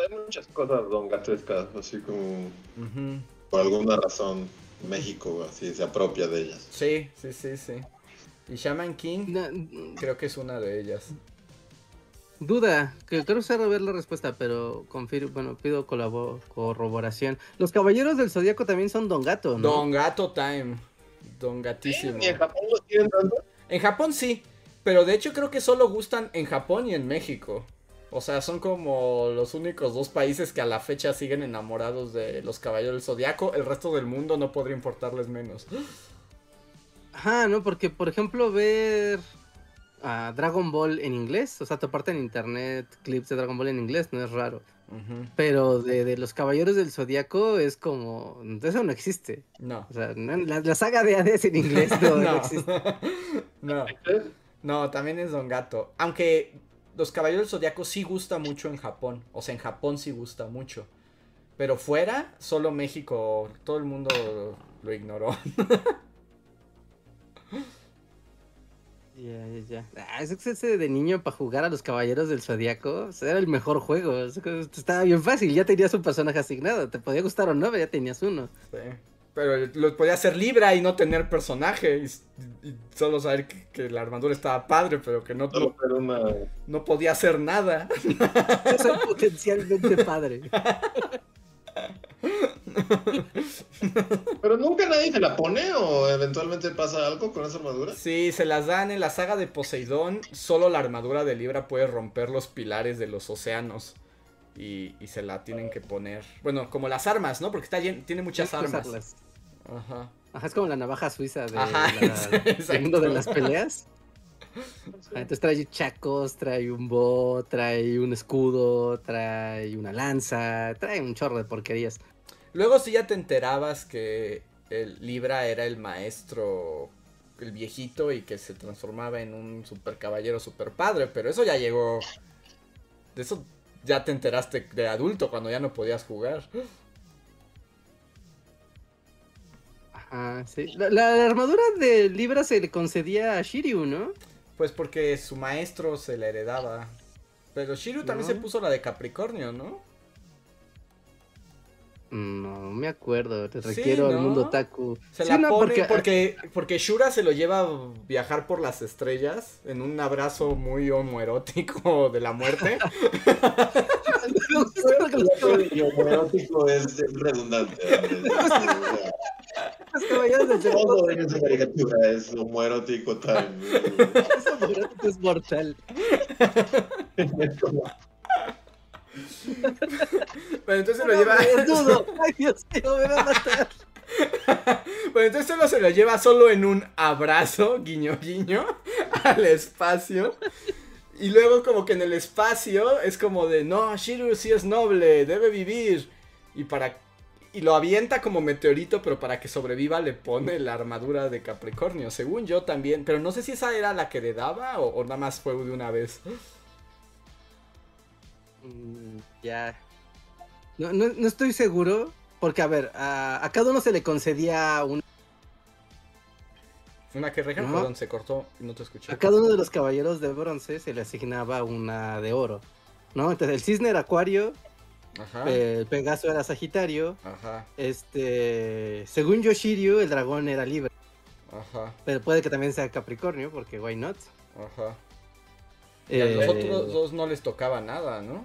Hay muchas cosas Don Gatescas, así como. Por alguna razón, México así se apropia de ellas. Sí, sí, sí, sí. Y Shaman King, creo que es una de ellas. Duda, que creo saber la respuesta, pero confirmo, bueno, pido corroboración. Los caballeros del zodiaco también son Don Gato, ¿no? Don Gato Time. Don Gatísimo. ¿Y en Japón los tienen tanto? En Japón sí, pero de hecho creo que solo gustan en Japón y en México. O sea, son como los únicos dos países que a la fecha siguen enamorados de los caballeros del zodiaco. El resto del mundo no podría importarles menos. Ajá, no, porque por ejemplo ver a Dragon Ball en inglés, o sea, toparte en internet clips de Dragon Ball en inglés no es raro. Pero de, los Caballeros del Zodíaco es como. Eso no existe. No. O sea, la, saga de Hades en inglés <laughs> no, existe. <laughs> no. No, también es Don Gato. Aunque los Caballeros del Zodíaco sí gusta mucho en Japón. O sea, en Japón sí gusta mucho. Pero fuera, solo México, todo el mundo lo ignoró. <laughs> Ya, ya, ya. Ah, ese de niño para jugar a los caballeros del zodiaco. era el mejor juego. Estaba bien fácil. Ya tenías un personaje asignado. Te podía gustar o no, pero ya tenías uno. Sí. Pero lo podía hacer libre y no tener personaje. Y, solo saber que, la armadura estaba padre, pero que no, no podía hacer nada. <laughs> Eso potencialmente padre. <laughs> Pero nunca nadie se la pone o eventualmente pasa algo con esa armadura. Sí, se las dan en la saga de Poseidón. Solo la armadura de Libra puede romper los pilares de los océanos. Y, se la tienen que poner. Bueno, como las armas, ¿no? Porque está tiene muchas armas. Ajá. Ajá, es como la navaja suiza de <laughs> la, mundo de las peleas. Entonces trae chacos, trae un bo, trae un escudo, trae una lanza, trae un chorro de porquerías. Luego sí ya te enterabas que el Libra era el maestro, el viejito, y que se transformaba en un super caballero super padre, pero eso ya llegó. De eso ya te enteraste de adulto cuando ya no podías jugar. Ah, sí. La, armadura de Libra se le concedía a Shiryu, ¿no? Pues porque su maestro se la heredaba. Pero Shiryu también se puso la de Capricornio, ¿no? No, me acuerdo, te requiero al mundo Taku. Se la pone porque... porque... Shura se lo lleva a viajar por las estrellas en un abrazo muy homoerótico de la muerte. <laughs> <laughs> homoerótico es redundante. Todo en esa caricatura es homoerótico time. Es homoerótico es mortal. Bueno, entonces lo lleva. Ay, Dios mío, me va a matar. <laughs> bueno, entonces solo se lo lleva solo en un abrazo, guiño, guiño, al espacio. Y luego, como que en el espacio es como de: No, Shiru sí es noble, debe vivir. Y para. Y lo avienta como meteorito, pero para que sobreviva le pone la armadura de Capricornio. Según yo también. Pero no sé si esa era la que le daba o, o nada más fue de una vez. Mm, ya. No, no, no estoy seguro, porque a ver, a, a cada uno se le concedía un... Una que reja, No. perdón, se cortó y no te escuché. A cada uno de los caballeros de bronce se le asignaba una de oro, ¿no? Entonces el cisne era acuario, Ajá. el pegaso era sagitario, Ajá. este... Según Yoshiryu, el dragón era libre, Ajá. pero puede que también sea capricornio, porque why not? Ajá. Y a los Eh, otros dos no les tocaba nada, ¿no?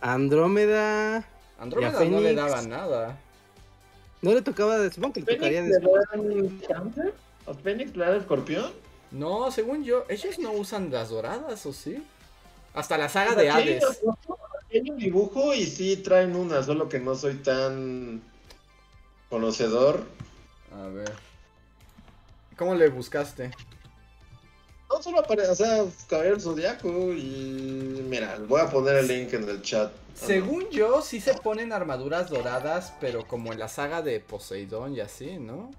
Andrómeda... Andrómeda Y a no le daba nada. No le tocaba, supongo que le tocaría... ¿Fénix después. Fénix le dan escorpión? No, según yo, ellos no usan las doradas, ¿o sí? Hasta la saga de Hades. Hay un dibujo y sí traen una, solo que no soy tan conocedor. A ver. ¿Cómo le buscaste? No solo aparece, o sea, Caballero Zodiaco y mira, voy a poner el link en el chat. Según yo, sí se ponen armaduras doradas, pero como en la saga de Poseidón y así, ¿no?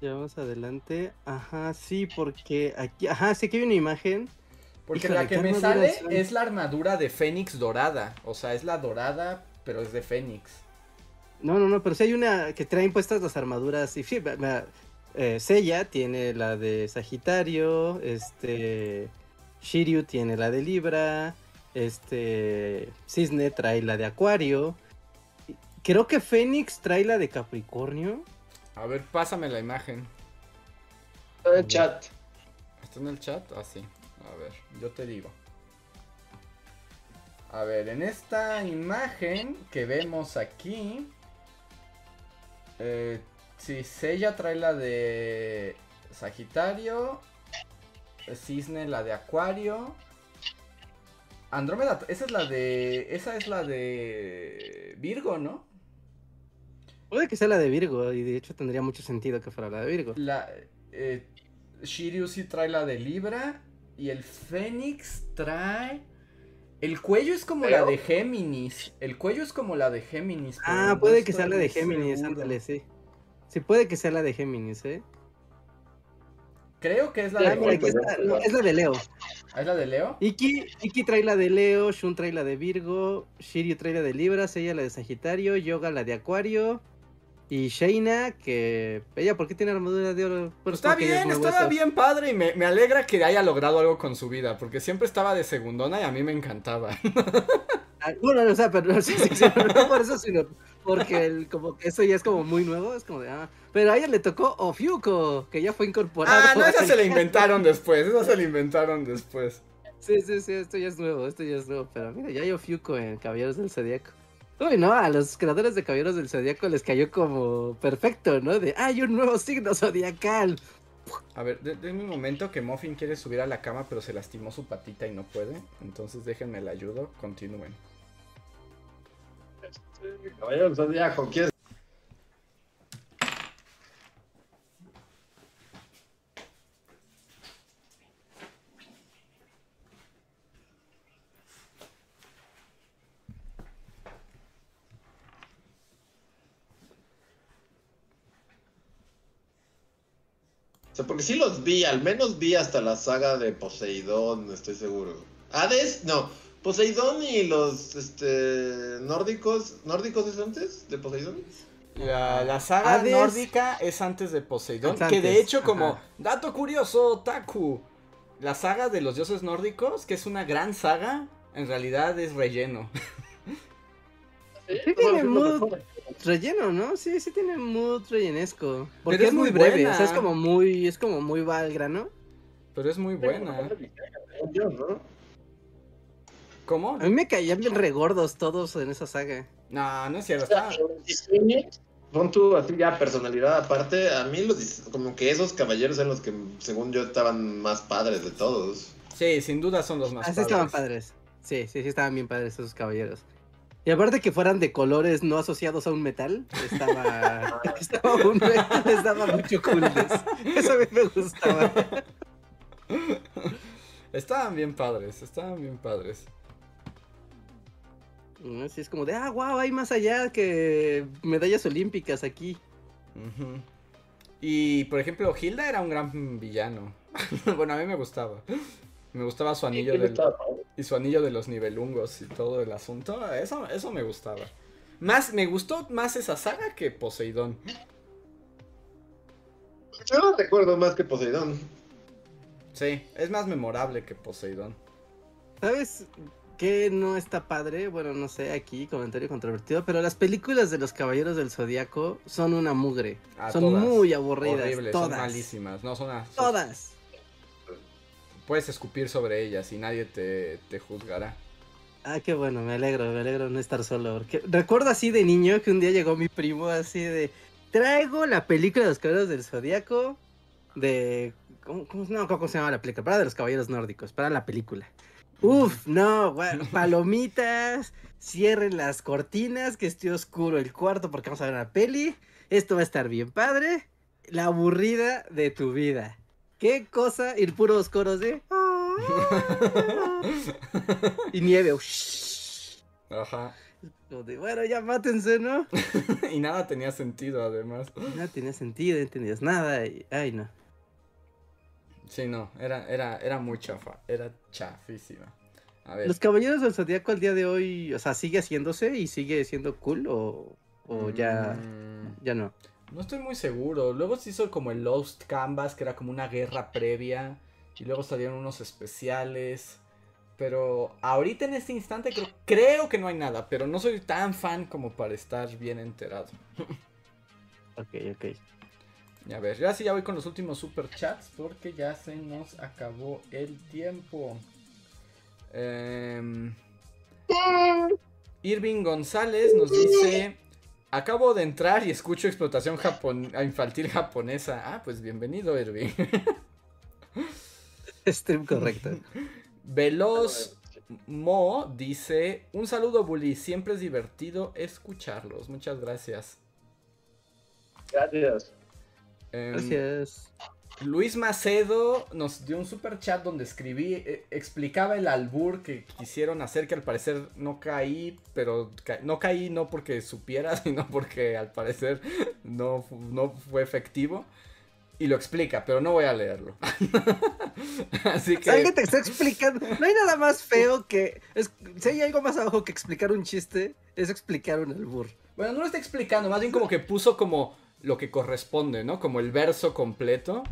Ya vamos adelante. Ajá, sí, porque aquí... Ajá, sí que hay una imagen. Porque Híjole, la que ¿qué me sale son? es la armadura de Fénix dorada. O sea, es la dorada, pero es de Fénix. No, no, no, pero sí hay una que traen puestas las armaduras. Y sí, eh, Seiya tiene la de Sagitario, este Shiryu tiene la de Libra, este Cisne trae la de Acuario. Creo que Fénix trae la de Capricornio. A ver, pásame la imagen. En el chat. ¿Está en el chat? Ah, sí. A ver, yo te digo. A ver, en esta imagen que vemos aquí. Eh, sí, Seiya trae la de Sagitario. Cisne la de Acuario. Andrómeda, esa es la de. Esa es la de. Virgo, ¿no? Puede que sea la de Virgo, y de hecho tendría mucho sentido que fuera la de Virgo. La. Eh, Shiryu sí trae la de Libra. Y el Fénix trae. El cuello es como la de Géminis. El cuello es como la de Géminis. Ah, no puede que sea la de Géminis, seguro. ándale, sí. Sí, puede que sea la de Géminis, ¿eh? Creo que es la Ah, de está, no, es la de Leo. ¿Ah, ¿Es la de Leo? Iki, Iki trae la de Leo, Shun trae la de Virgo, Shiryu trae la de Libra, Seiya la de Sagitario, Yoga la de Acuario y Sheina, que ella, ¿por qué tiene armadura de oro? Pues Está bien, estaba bien padre y me, me alegra que haya logrado algo con su vida, porque siempre estaba de segundona y a mí me encantaba. <laughs> Ah, Bueno, o sea, pero <laughs> sí, sí, sí, no por eso, sino porque el, como que eso ya es como muy nuevo, es como de, ah, pero a ella le tocó Ofiuco, que ya fue incorporado. Ah, no, esa <laughs> se la inventaron después, esa se la inventaron después. Sí, sí, sí, esto ya es nuevo, esto ya es nuevo, pero mira, ya hay Ofiuco en Caballeros del Zodíaco. Uy, no, a los creadores de Caballeros del Zodíaco les cayó como perfecto, ¿no? De, hay un nuevo signo zodiacal. A ver, de- denme un momento que Muffin quiere subir a la cama, pero se lastimó su patita y no puede. Entonces déjenme la ayudo, continúen. Caballero del Zodiaco, ¿quieres? O sea, porque sí los vi, al menos vi hasta la saga de Poseidón, estoy seguro. Hades, no. Poseidón y los este nórdicos, nórdicos es antes de Poseidón. La, la saga Hades- nórdica es antes de Poseidón, que de hecho como ajá. dato curioso, Taku, la saga de los dioses nórdicos, que es una gran saga, en realidad es relleno. Sí tiene relleno, ¿no? Sí, sí tiene mood rellenesco. Porque Pero es es muy muy breve, buena. o sea, es como muy, es como muy va al grano. Pero es muy buena. ¿Cómo? A mí me caían bien regordos todos en esa saga. No, no es cierto. Está... Pon tú así ya personalidad aparte, a mí los como que esos caballeros eran los que según yo estaban más padres de todos. Sí, sin duda son los más Así padres. estaban padres. Sí, sí, sí estaban bien padres esos caballeros. Y aparte que fueran de colores no asociados a un metal, estaba, <laughs> <laughs> estaba, un, estaba mucho cool. Eso a mí me gustaba. Estaban bien padres, estaban bien padres. Así es como de, ah, wow, hay más allá que medallas olímpicas aquí. Y por ejemplo, Hilda era un gran villano. <laughs> bueno, a mí me gustaba. Me gustaba su anillo del, y su anillo de los nivelungos y todo el asunto. Eso, eso me gustaba. Más, me gustó más esa saga que Poseidón. Yo no recuerdo más que Poseidón. Sí, es más memorable que Poseidón. ¿Sabes qué no está padre? Bueno, no sé, aquí comentario controvertido, pero las películas de los Caballeros del Zodiaco son una mugre. Ah, son todas. muy aburridas. Horribles, todas. son malísimas. No, son, son- Todas. Puedes escupir sobre ellas y nadie te, te juzgará. Ah, qué bueno, me alegro, me alegro no estar solo. Porque recuerdo así de niño que un día llegó mi primo así de. Traigo la película de los Caballeros del Zodiaco de. ¿Cómo, cómo- no, ¿cómo se llama la película? Para de los Caballeros Nórdicos, para la película. Uf, no, palomitas, cierren las cortinas, que esté oscuro el cuarto porque vamos a ver una peli. Esto va a estar bien padre. La aburrida de tu vida. ¿Qué cosa? Ir puros coros de... y nieve. Ajá. De, bueno, ya mátense, ¿no? <laughs> y nada tenía sentido además. No tenía sentido, no entendías nada. Y, ay, no. Sí, no, era, era, era muy chafa. Era chafísima. A ver. Los Caballeros del Zodíaco al día de hoy, o sea, ¿sigue haciéndose y sigue siendo cool o, o ya, Mm, ya no? No estoy muy seguro. Luego se hizo como el Lost Canvas, que era como una guerra previa. Y luego salieron unos especiales. Pero ahorita en este instante creo, creo que no hay nada. Pero no soy tan fan como para estar bien enterado. <laughs> Ok, ok. Y a ver, ya sí ya voy con los últimos super chats. Porque ya se nos acabó el tiempo. Em, <laughs> Irving González nos dice. Acabo de entrar y escucho explotación japon infantil japonesa. Ah, pues bienvenido, Irving. <laughs> Stream correcto. Veloz Mo dice: Un saludo, Bully. Siempre es divertido escucharlos. Muchas gracias. Gracias. Em, Gracias. Luis Macedo nos dio un super chat donde escribí, eh, explicaba el albur que quisieron hacer, que al parecer no caí, pero ca- no caí no porque supiera, <laughs> sino porque al parecer no, no fue efectivo. Y lo explica, pero no voy a leerlo. <laughs> Así que... Alguien te está explicando. No hay nada más feo que. es- si hay algo más abajo que explicar un chiste, es explicar un albur. Bueno, no lo está explicando, más bien como que puso como lo que corresponde, ¿no? Como el verso completo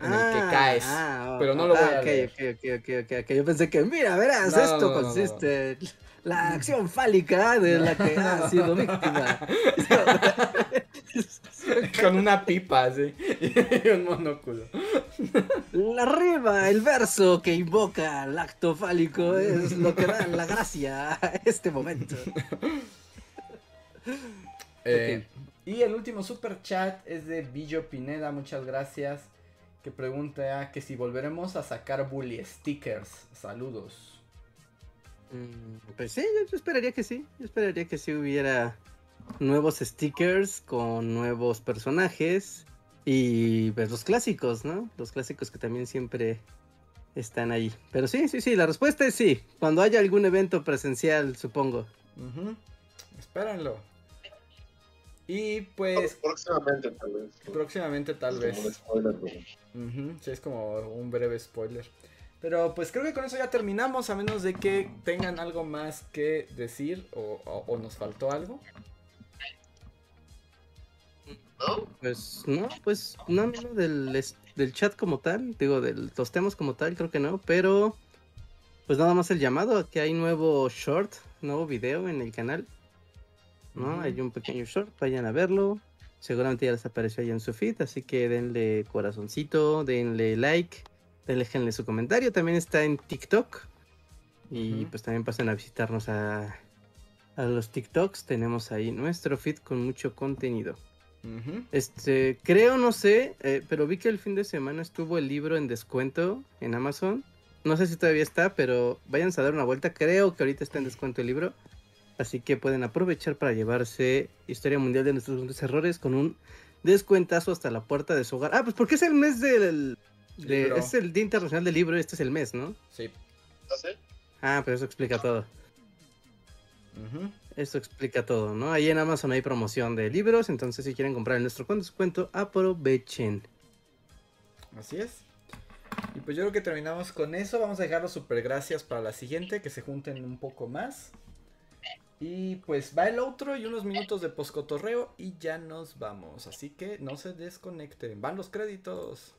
en el que Ah, caes. ah, pero no lo voy ah, a ok, leer. ok, ok, ok, ok, ok. Yo pensé que, mira, verás, No, esto no, no, no, no. consiste la <laughs> acción fálica de la que ha sido víctima. <laughs> Con una pipa, así. <laughs> Y un monóculo. Arriba, el verso que invoca al acto fálico es lo que da la gracia a este momento. Eh, Y el último super chat es de Billo Pineda, muchas gracias. Que pregunta que si volveremos a sacar bully stickers. Saludos. Mm, Pues sí, yo, yo esperaría que sí. Yo esperaría que sí hubiera nuevos stickers con nuevos personajes y pues los clásicos, ¿no? Los clásicos que también siempre están ahí. Pero sí, sí, sí, la respuesta es sí. Cuando haya algún evento presencial, supongo. Ujú, Espérenlo. Y pues Próximamente, tal vez. próximamente tal Es como un vez. spoiler, pero- Ujú, Sí, es como un breve spoiler. Pero pues creo que con eso ya terminamos, a menos de que tengan algo más que decir o, o- o nos faltó algo. ¿No? Pues no, pues no, no, del, del chat como tal, digo, de los temas como tal, creo que no, pero pues nada más el llamado que hay nuevo short, nuevo video en el canal, ¿no? Hay un pequeño short, vayan a verlo, seguramente ya les apareció ahí en su feed, así que denle corazoncito, denle like, déjenle su comentario, también está en TikTok y pues también pasen a visitarnos a, a los TikToks, tenemos ahí nuestro feed con mucho contenido. Este, creo, no sé, eh, pero vi que el fin de semana estuvo el libro en descuento en Amazon. No sé si todavía está, pero váyanse a dar una vuelta. Creo que ahorita está en descuento el libro. Así que pueden aprovechar para llevarse Historia Mundial de nuestros grandes errores con un descuentazo hasta la puerta de su hogar. Ah, pues porque es el mes del... de- es el Día Internacional del Libro, este es el mes, ¿no? Sí. ¿No sé? Ah, pero eso explica todo. Ujú. Eso explica todo, ¿no? Ahí en Amazon hay promoción de libros, entonces si quieren comprar el nuestro con descuento, aprovechen. Así es. Y pues yo creo que terminamos con eso. Vamos a dejar los super gracias para la siguiente, que se junten un poco más. Y pues va el otro y unos minutos de poscotorreo y ya nos vamos. Así que no se desconecten. Van los créditos.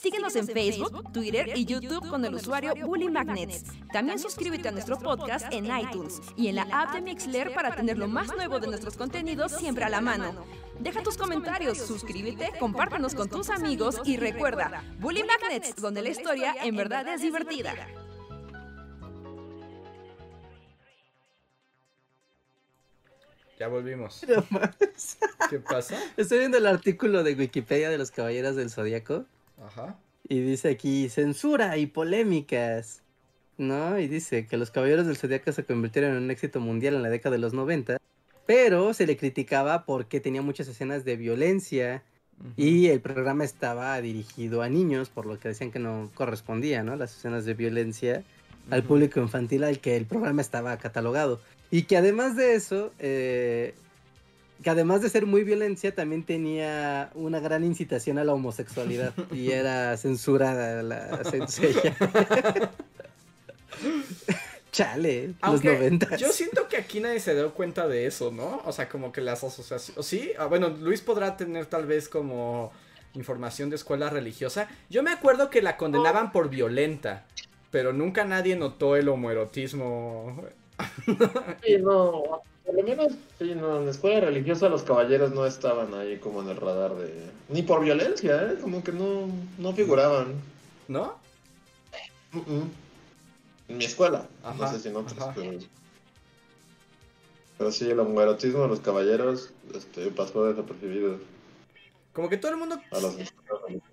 Síguenos en Facebook, Twitter y YouTube con el usuario Bully Magnets. También suscríbete a nuestro podcast en iTunes y en la app de Mixler para tener lo más nuevo de nuestros contenidos siempre a la mano. Deja tus comentarios, suscríbete, compártenos con tus amigos y recuerda, Bully Magnets, donde la historia en verdad es divertida. Ya volvimos. ¿Qué pasa? Estoy viendo el artículo de Wikipedia de los Caballeros del Zodíaco Ajá. y dice aquí censura y polémicas. ¿No? Y dice que los Caballeros del Zodíaco se convirtieron en un éxito mundial en la década de los 90, pero se le criticaba porque tenía muchas escenas de violencia y el programa estaba dirigido a niños, por lo que decían que no correspondía, ¿no? Las escenas de violencia al público infantil al que el programa estaba catalogado. Y que además de eso, eh, que además de ser muy violencia, también tenía una gran incitación a la homosexualidad <laughs> y era censurada la sencilla. <laughs> Chale, Aunque los noventas. yo siento que aquí nadie se dio cuenta de eso, ¿no? O sea, como que las asociaciones... Sí, ah, bueno, Luis podrá tener tal vez como información de escuela religiosa. Yo me acuerdo que la condenaban por violenta, pero nunca nadie notó el homoerotismo. Sí, no, por lo menos sí, no, en la escuela religiosa los caballeros no estaban ahí como en el radar de... Ni por violencia, ¿eh? Como que no, no figuraban. ¿No? En mi escuela, Ajá, no sé si en otras, pero... Pero sí, el homoerotismo de los caballeros este, pasó desapercibido Como que todo el mundo...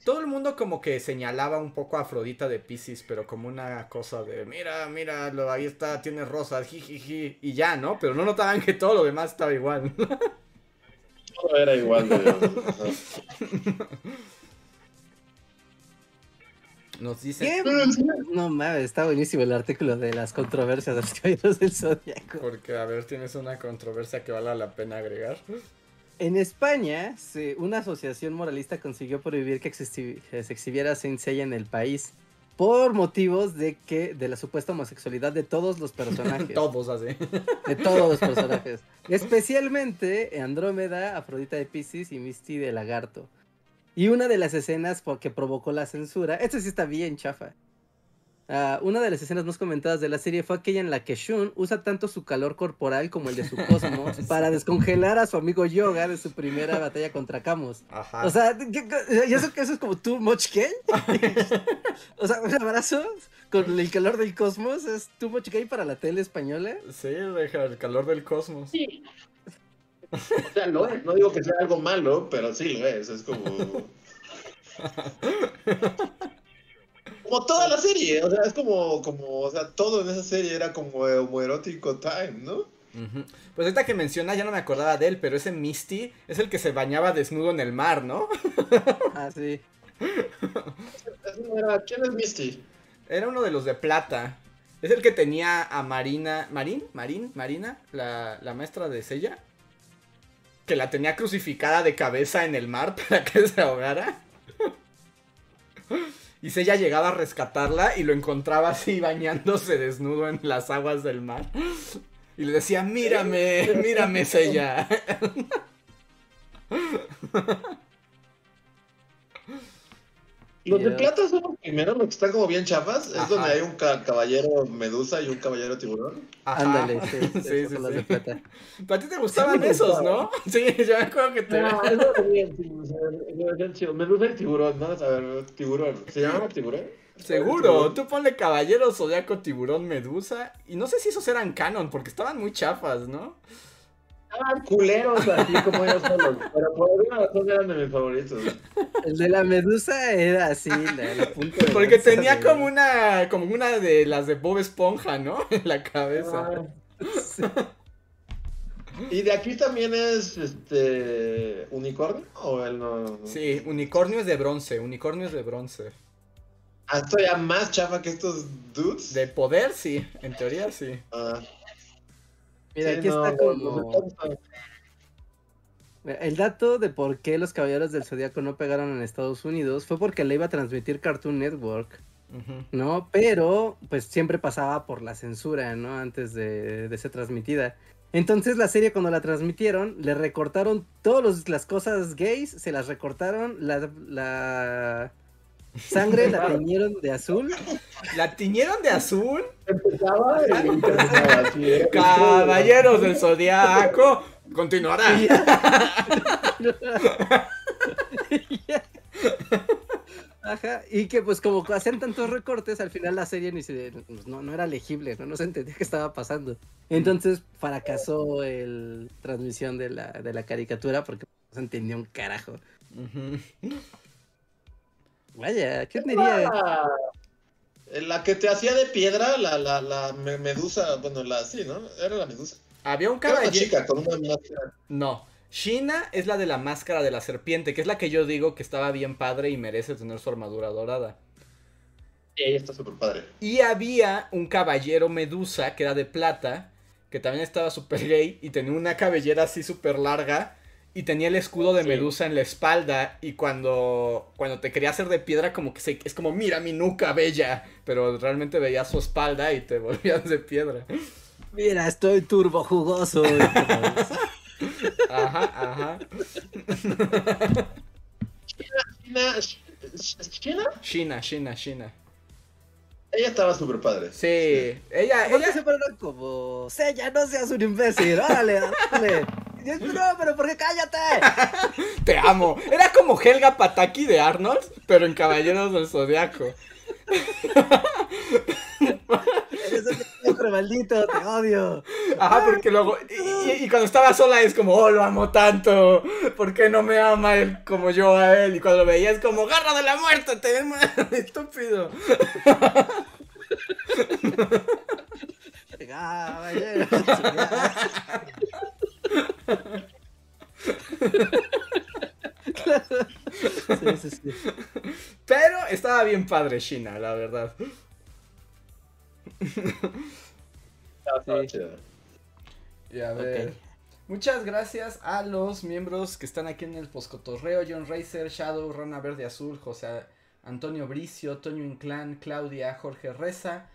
Todo el mundo como que señalaba un poco a Afrodita de Pisces, pero como una cosa de, mira, mira, lo, ahí está, tiene rosas, jijiji, y ya, ¿no? Pero no notaban que todo lo demás estaba igual. Todo era igual. Nos dicen, ¿Qué? No mames, está buenísimo el artículo de las controversias de los Caballeros del Zodíaco. porque a ver, tienes una controversia que vale la pena agregar. En España, una asociación moralista consiguió prohibir que se exhibiera Saint Seiya en el país por motivos de que de la supuesta homosexualidad de todos los personajes, <laughs> Todos así. de todos los personajes, especialmente Andrómeda, Afrodita de Pisces y Misty de Lagarto. Y una de las escenas que provocó la censura, esto sí está bien chafa. Ah, una de las escenas más comentadas de la serie fue aquella en la que Shun usa tanto su calor corporal como el de su cosmos <laughs> para descongelar a su amigo Yoga de su primera batalla contra Camus. Ajá. O sea, ¿qué co- ¿y eso, eso es como too much gay? <laughs> o sea, un abrazo con el calor del cosmos es too much gay para la tele española. sí, el calor del cosmos. Sí. <laughs> O sea, lo es. No digo que sea algo malo, pero sí lo es. Es como. Como toda la serie. O sea, es como, como. O sea, todo en esa serie era como homoerótico time, ¿no? Pues ahorita que menciona, ya no me acordaba de él, pero ese Misty es el que se bañaba desnudo en el mar, ¿no? Ah, sí. ¿Quién es Misty? Era uno de los de plata. Es el que tenía a Marina. ¿Marín? ¿Marín? ¿Marina? La, la maestra de Sella. Que la tenía crucificada de cabeza en el mar <laughs> para que se ahogara. Y Sella llegaba a rescatarla y lo encontraba así bañándose desnudo en las aguas del mar. Y le decía, mírame, mírame, Sella. <laughs> Los de plata son los primeros, los que están como bien chafas. Es Ajá. donde hay un ca- caballero medusa y un caballero tiburón. Ándale, sí, <laughs> sí, sí, las de plata. ¿Pero <laughs> a ti te gustaban esos, no? <laughs> Sí, yo me acuerdo que te... Ah, eso sí, chido. Medusa y tiburón, ¿no? A ver, tiburón. ¿Se llama tiburón? Seguro, tú ponle Caballero Zodiaco Tiburón Medusa. Y no sé si esos eran canon, porque estaban muy chafas, ¿no? Estaban culeros así como ellos solos. Pero por alguna razón eran de mis favoritos. El de la medusa era así, la, la punta de Porque lanza tenía de- como una, como una de las de Bob Esponja, ¿no? <laughs> En la cabeza. Ah. Y de aquí también es este unicornio o él no. Sí, unicornio es de bronce, unicornio es de bronce. Ah, esto ya más chafa que estos dudes. De poder, sí, en teoría sí. Ah, Mira, sí, aquí no, está como... El dato de por qué los Caballeros del Zodíaco no pegaron en Estados Unidos fue porque le iba a transmitir Cartoon Network. ¿no? Pero pues siempre pasaba por la censura, ¿no? Antes de, de ser transmitida. Entonces la serie cuando la transmitieron, le recortaron todas las cosas gays, se las recortaron, la, la sangre la teñieron de azul. ¿La tiñeron de azul? Empezaba y terminaba así. Caballeros del Zodiaco. Continuará. Ajá, y que pues como hacían tantos recortes, al final la serie ni se, pues, no, no era legible, ¿no? no se entendía qué estaba pasando. Entonces fracasó el transmisión de la, de la caricatura porque no se entendía un carajo. Ujú. Vaya, ¿quién diría? La que te hacía de piedra, la, la, la me- medusa, bueno, la sí, ¿no? Era la medusa. Había un Era una caballero. chica con una máscara. No. Shina es la de la máscara de la serpiente, que es la que yo digo que estaba bien padre y merece tener su armadura dorada. Y ella está súper padre. Y había un caballero medusa que era de plata, que también estaba súper gay y tenía una cabellera así súper larga y tenía el escudo de Sí. medusa en la espalda y cuando, cuando te quería hacer de piedra como que se, es como mira mi nuca bella, pero realmente veías su espalda y te <laughs> volvías de piedra. Mira, estoy turbo jugoso. Ajá, ajá. <laughs> China, China, Shina, Shina, Shina. Ella estaba súper padre. Sí, ella, ¿Por qué ella, se pararon como? Sella, no seas un imbécil, órale, dale. Y yo, No, pero ¿por qué cállate? <laughs> te amo. Era como Helga Pataki de Arnold, pero en Caballeros del Zodiaco. <laughs> Eres un maldito, te odio. Ajá, porque luego. Y, cuando estaba sola es como, oh, lo amo tanto. ¿Por qué no me ama él como yo a él? Y cuando lo veía es como, garra de la muerte, te amo, <laughs> estúpido. Vaya. Claro. <laughs> <laughs> Sí, sí, sí. Pero estaba bien padre Shina, la verdad. Sí. chida. Y a ver. Muchas gracias a los miembros que están aquí en el poscotorreo: John Racer, Shadow, Rona Verde Azul, José Antonio Bricio, Toño Inclán, Claudia, Jorge Reza,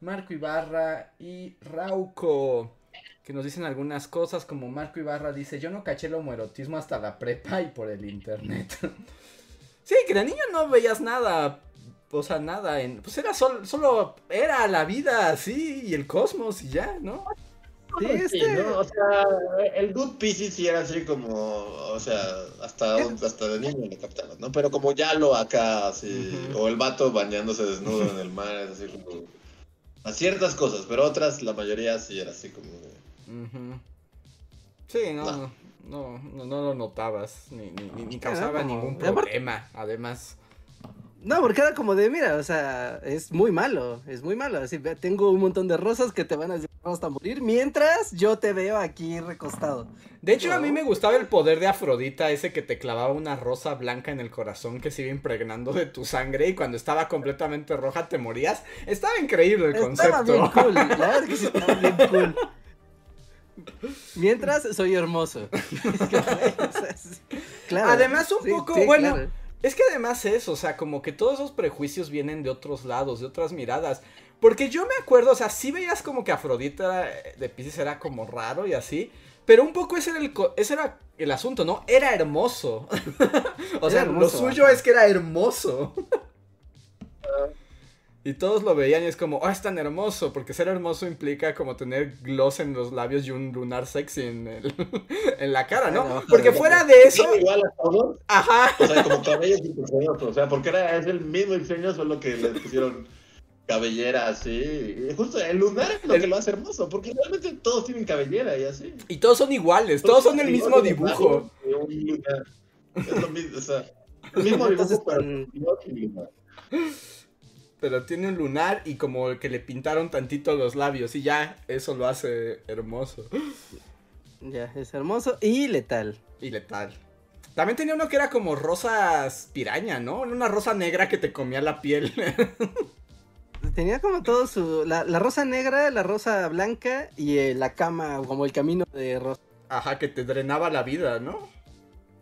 Marco Ibarra y Rauco. Que nos dicen algunas cosas, como Marco Ibarra dice: Yo no caché el homoerotismo hasta la prepa y por el internet. <laughs> sí, que de niño no veías nada. O sea, nada. En, pues era sol- solo. Era la vida así y el cosmos y ya, ¿no? Sí, Sí, este- ¿no? O sea, el Good Pisces sí era así como, o sea, hasta, hasta de niño lo captabas, ¿no? Pero como ya lo acá, así, o el vato bañándose desnudo en el mar, es así como, a ciertas cosas, pero otras, la mayoría sí era así como, de- Ujú. Sí, no, No. no, no, no, no lo notabas, ni, ni, ni- ni causaba ningún problema, además. No, porque era como de, mira, o sea, es muy malo, es muy malo. Así, tengo un montón de rosas que te van a llevar hasta morir mientras yo te veo aquí recostado. De hecho, a mí me gustaba el poder de Afrodita, ese que te clavaba una rosa blanca en el corazón que se iba impregnando de tu sangre y cuando estaba completamente roja te morías. Estaba increíble el Estaba bien concepto. cool, la verdad es que sí estaba bien <laughs> cool. Mientras soy hermoso. <laughs> <laughs> claro. Además, un sí, poco, sí, bueno, claro. Es que además es, o sea, como que todos esos prejuicios vienen de otros lados, de otras miradas. Porque yo me acuerdo, o sea, sí veías como que Afrodita de Pisces era como raro y así. Pero un poco ese era el, co- ese era el asunto, ¿no? Era hermoso. <laughs> o sea, hermoso, lo suyo ajá. es que era hermoso. <laughs> y todos lo veían y es como, oh, es tan hermoso. Porque ser hermoso implica como tener gloss en los labios y un lunar sexy en, el- <laughs> en la cara, ¿no? Porque de- fuera de eso, igual a todos, ajá. o sea, como cabellos diseñosos, o sea, porque era, es el mismo diseño, solo que le pusieron cabellera así, y justo el lunar es lo El- que lo hace hermoso, porque realmente todos tienen cabellera y así. Y todos son iguales, todos son el mismo dibujo. un lunar. Es lo mismo, o sea, el mismo Entonces, dibujo, pero Pero tiene un lunar y como que le pintaron tantito los labios y ya eso lo hace hermoso Ya, es hermoso y letal. y letal. También tenía uno que era como rosas piraña, ¿no? Una rosa negra que te comía la piel. <laughs> Tenía como todo su. La, la rosa negra, la rosa blanca y eh, la cama, como el camino de rosa. Ajá, que te drenaba la vida, ¿no?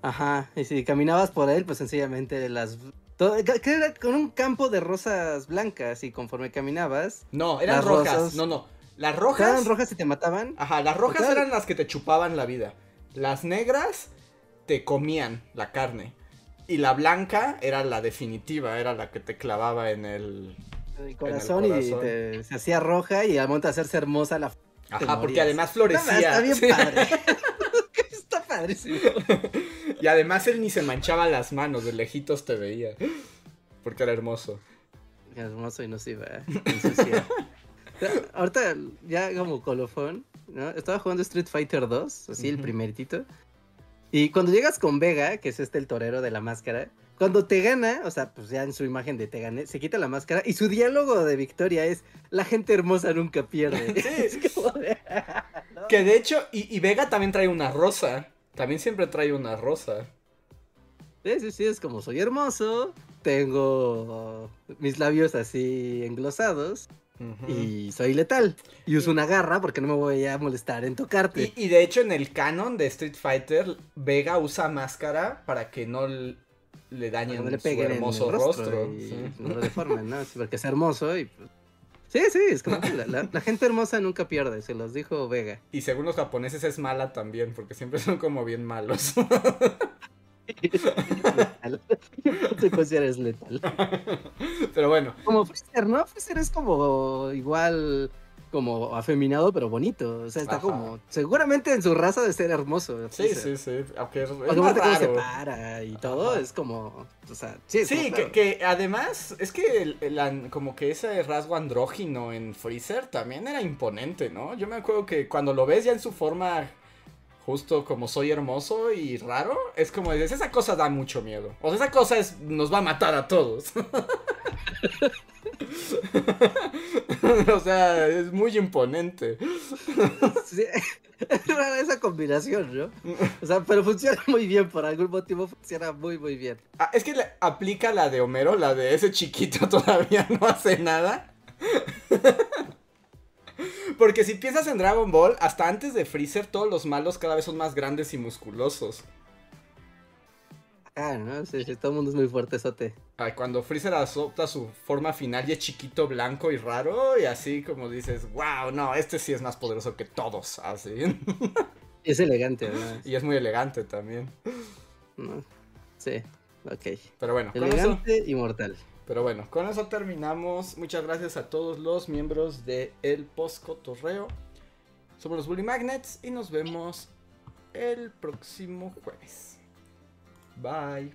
Ajá, y si caminabas por él, pues sencillamente las... todo- que que era con un campo de rosas blancas y conforme caminabas, No, eran rojas. rosas. No, no. Las rojas. rojas y te mataban. Ajá, las rojas eran las que te chupaban la vida. Las negras te comían la carne. Y la blanca era la definitiva, era la que te clavaba en el. el corazón, y corazón. te- se hacía roja y al momento de hacerse hermosa la... Ajá, morías. porque además No, florecía. está bien <laughs> padre. Padrísimo. <laughs> Y además él ni se manchaba las manos, de lejitos te veía. Porque era hermoso. Hermoso y no se iba a ensuciar. <laughs> Ahorita, ya como colofón, ¿no? Estaba jugando Street Fighter 2, así el Ujú. primeritito. Y cuando llegas con Vega, que es este el torero de la máscara, cuando te gana, o sea, pues ya en su imagen de te gané, se quita la máscara y su diálogo de victoria es: La gente hermosa nunca pierde. Sí. <laughs> Es como de- ¿no? Que de hecho, y, y Vega también trae una rosa. También siempre trae una rosa. Sí, sí, sí, es como soy hermoso, tengo mis labios así englosados y soy letal. Y uso una garra porque no me voy a molestar en tocarte. Y, y de hecho en el canon de Street Fighter, Vega usa máscara para que no le dañen Cuando le su peguen en el hermoso rostro, rostro. y sí. no lo deformen, ¿no? Porque es hermoso y pues... Sí, sí, es como que la, la- la gente hermosa nunca pierde, se los dijo Vega. Y según los japoneses es mala también, porque siempre son como bien malos. <laughs> Letal. <laughs> Es letal. Pero bueno, Como Freezer, ¿no? Freezer es como igual como afeminado pero bonito, o sea, está Ajá. como seguramente en su raza de ser hermoso. sí, sí, sí. Aunque es, es Porque más cómo se raro. para y todo, Ajá. es como, o sea, sí, que, además es que el- como que ese rasgo andrógino en Freezer también era imponente, ¿no? Yo me acuerdo que cuando lo ves ya en su forma justo como soy hermoso y raro, es como dices, esa cosa da mucho miedo. O sea, esa cosa es, nos va a matar a todos. <laughs> <laughs> o sea, es muy imponente. Sí, es rara esa combinación, ¿no? O sea, pero funciona muy bien, por algún motivo funciona muy, muy bien. Ah, es que le- aplica la de Homero, la de ese chiquito <laughs> todavía no hace nada. <laughs> Porque si piensas en Dragon Ball, hasta antes de Freezer, todos los malos cada vez son más grandes y musculosos. Ah, ¿no? Sí, sí, todo el mundo es muy fuerte, sote. Ay, cuando Freezer adopta su forma final y es chiquito, blanco y raro, y así como dices, wow, no, este sí es más poderoso que todos, así. <laughs> Es elegante, además. y es muy elegante también. ¿no? Sí, ok. Pero bueno, con eso, Elegante y mortal. pero bueno, con eso terminamos. Muchas gracias a todos los miembros de El Postcotorreo. Somos los Bully Magnets y nos vemos el próximo jueves. Bye.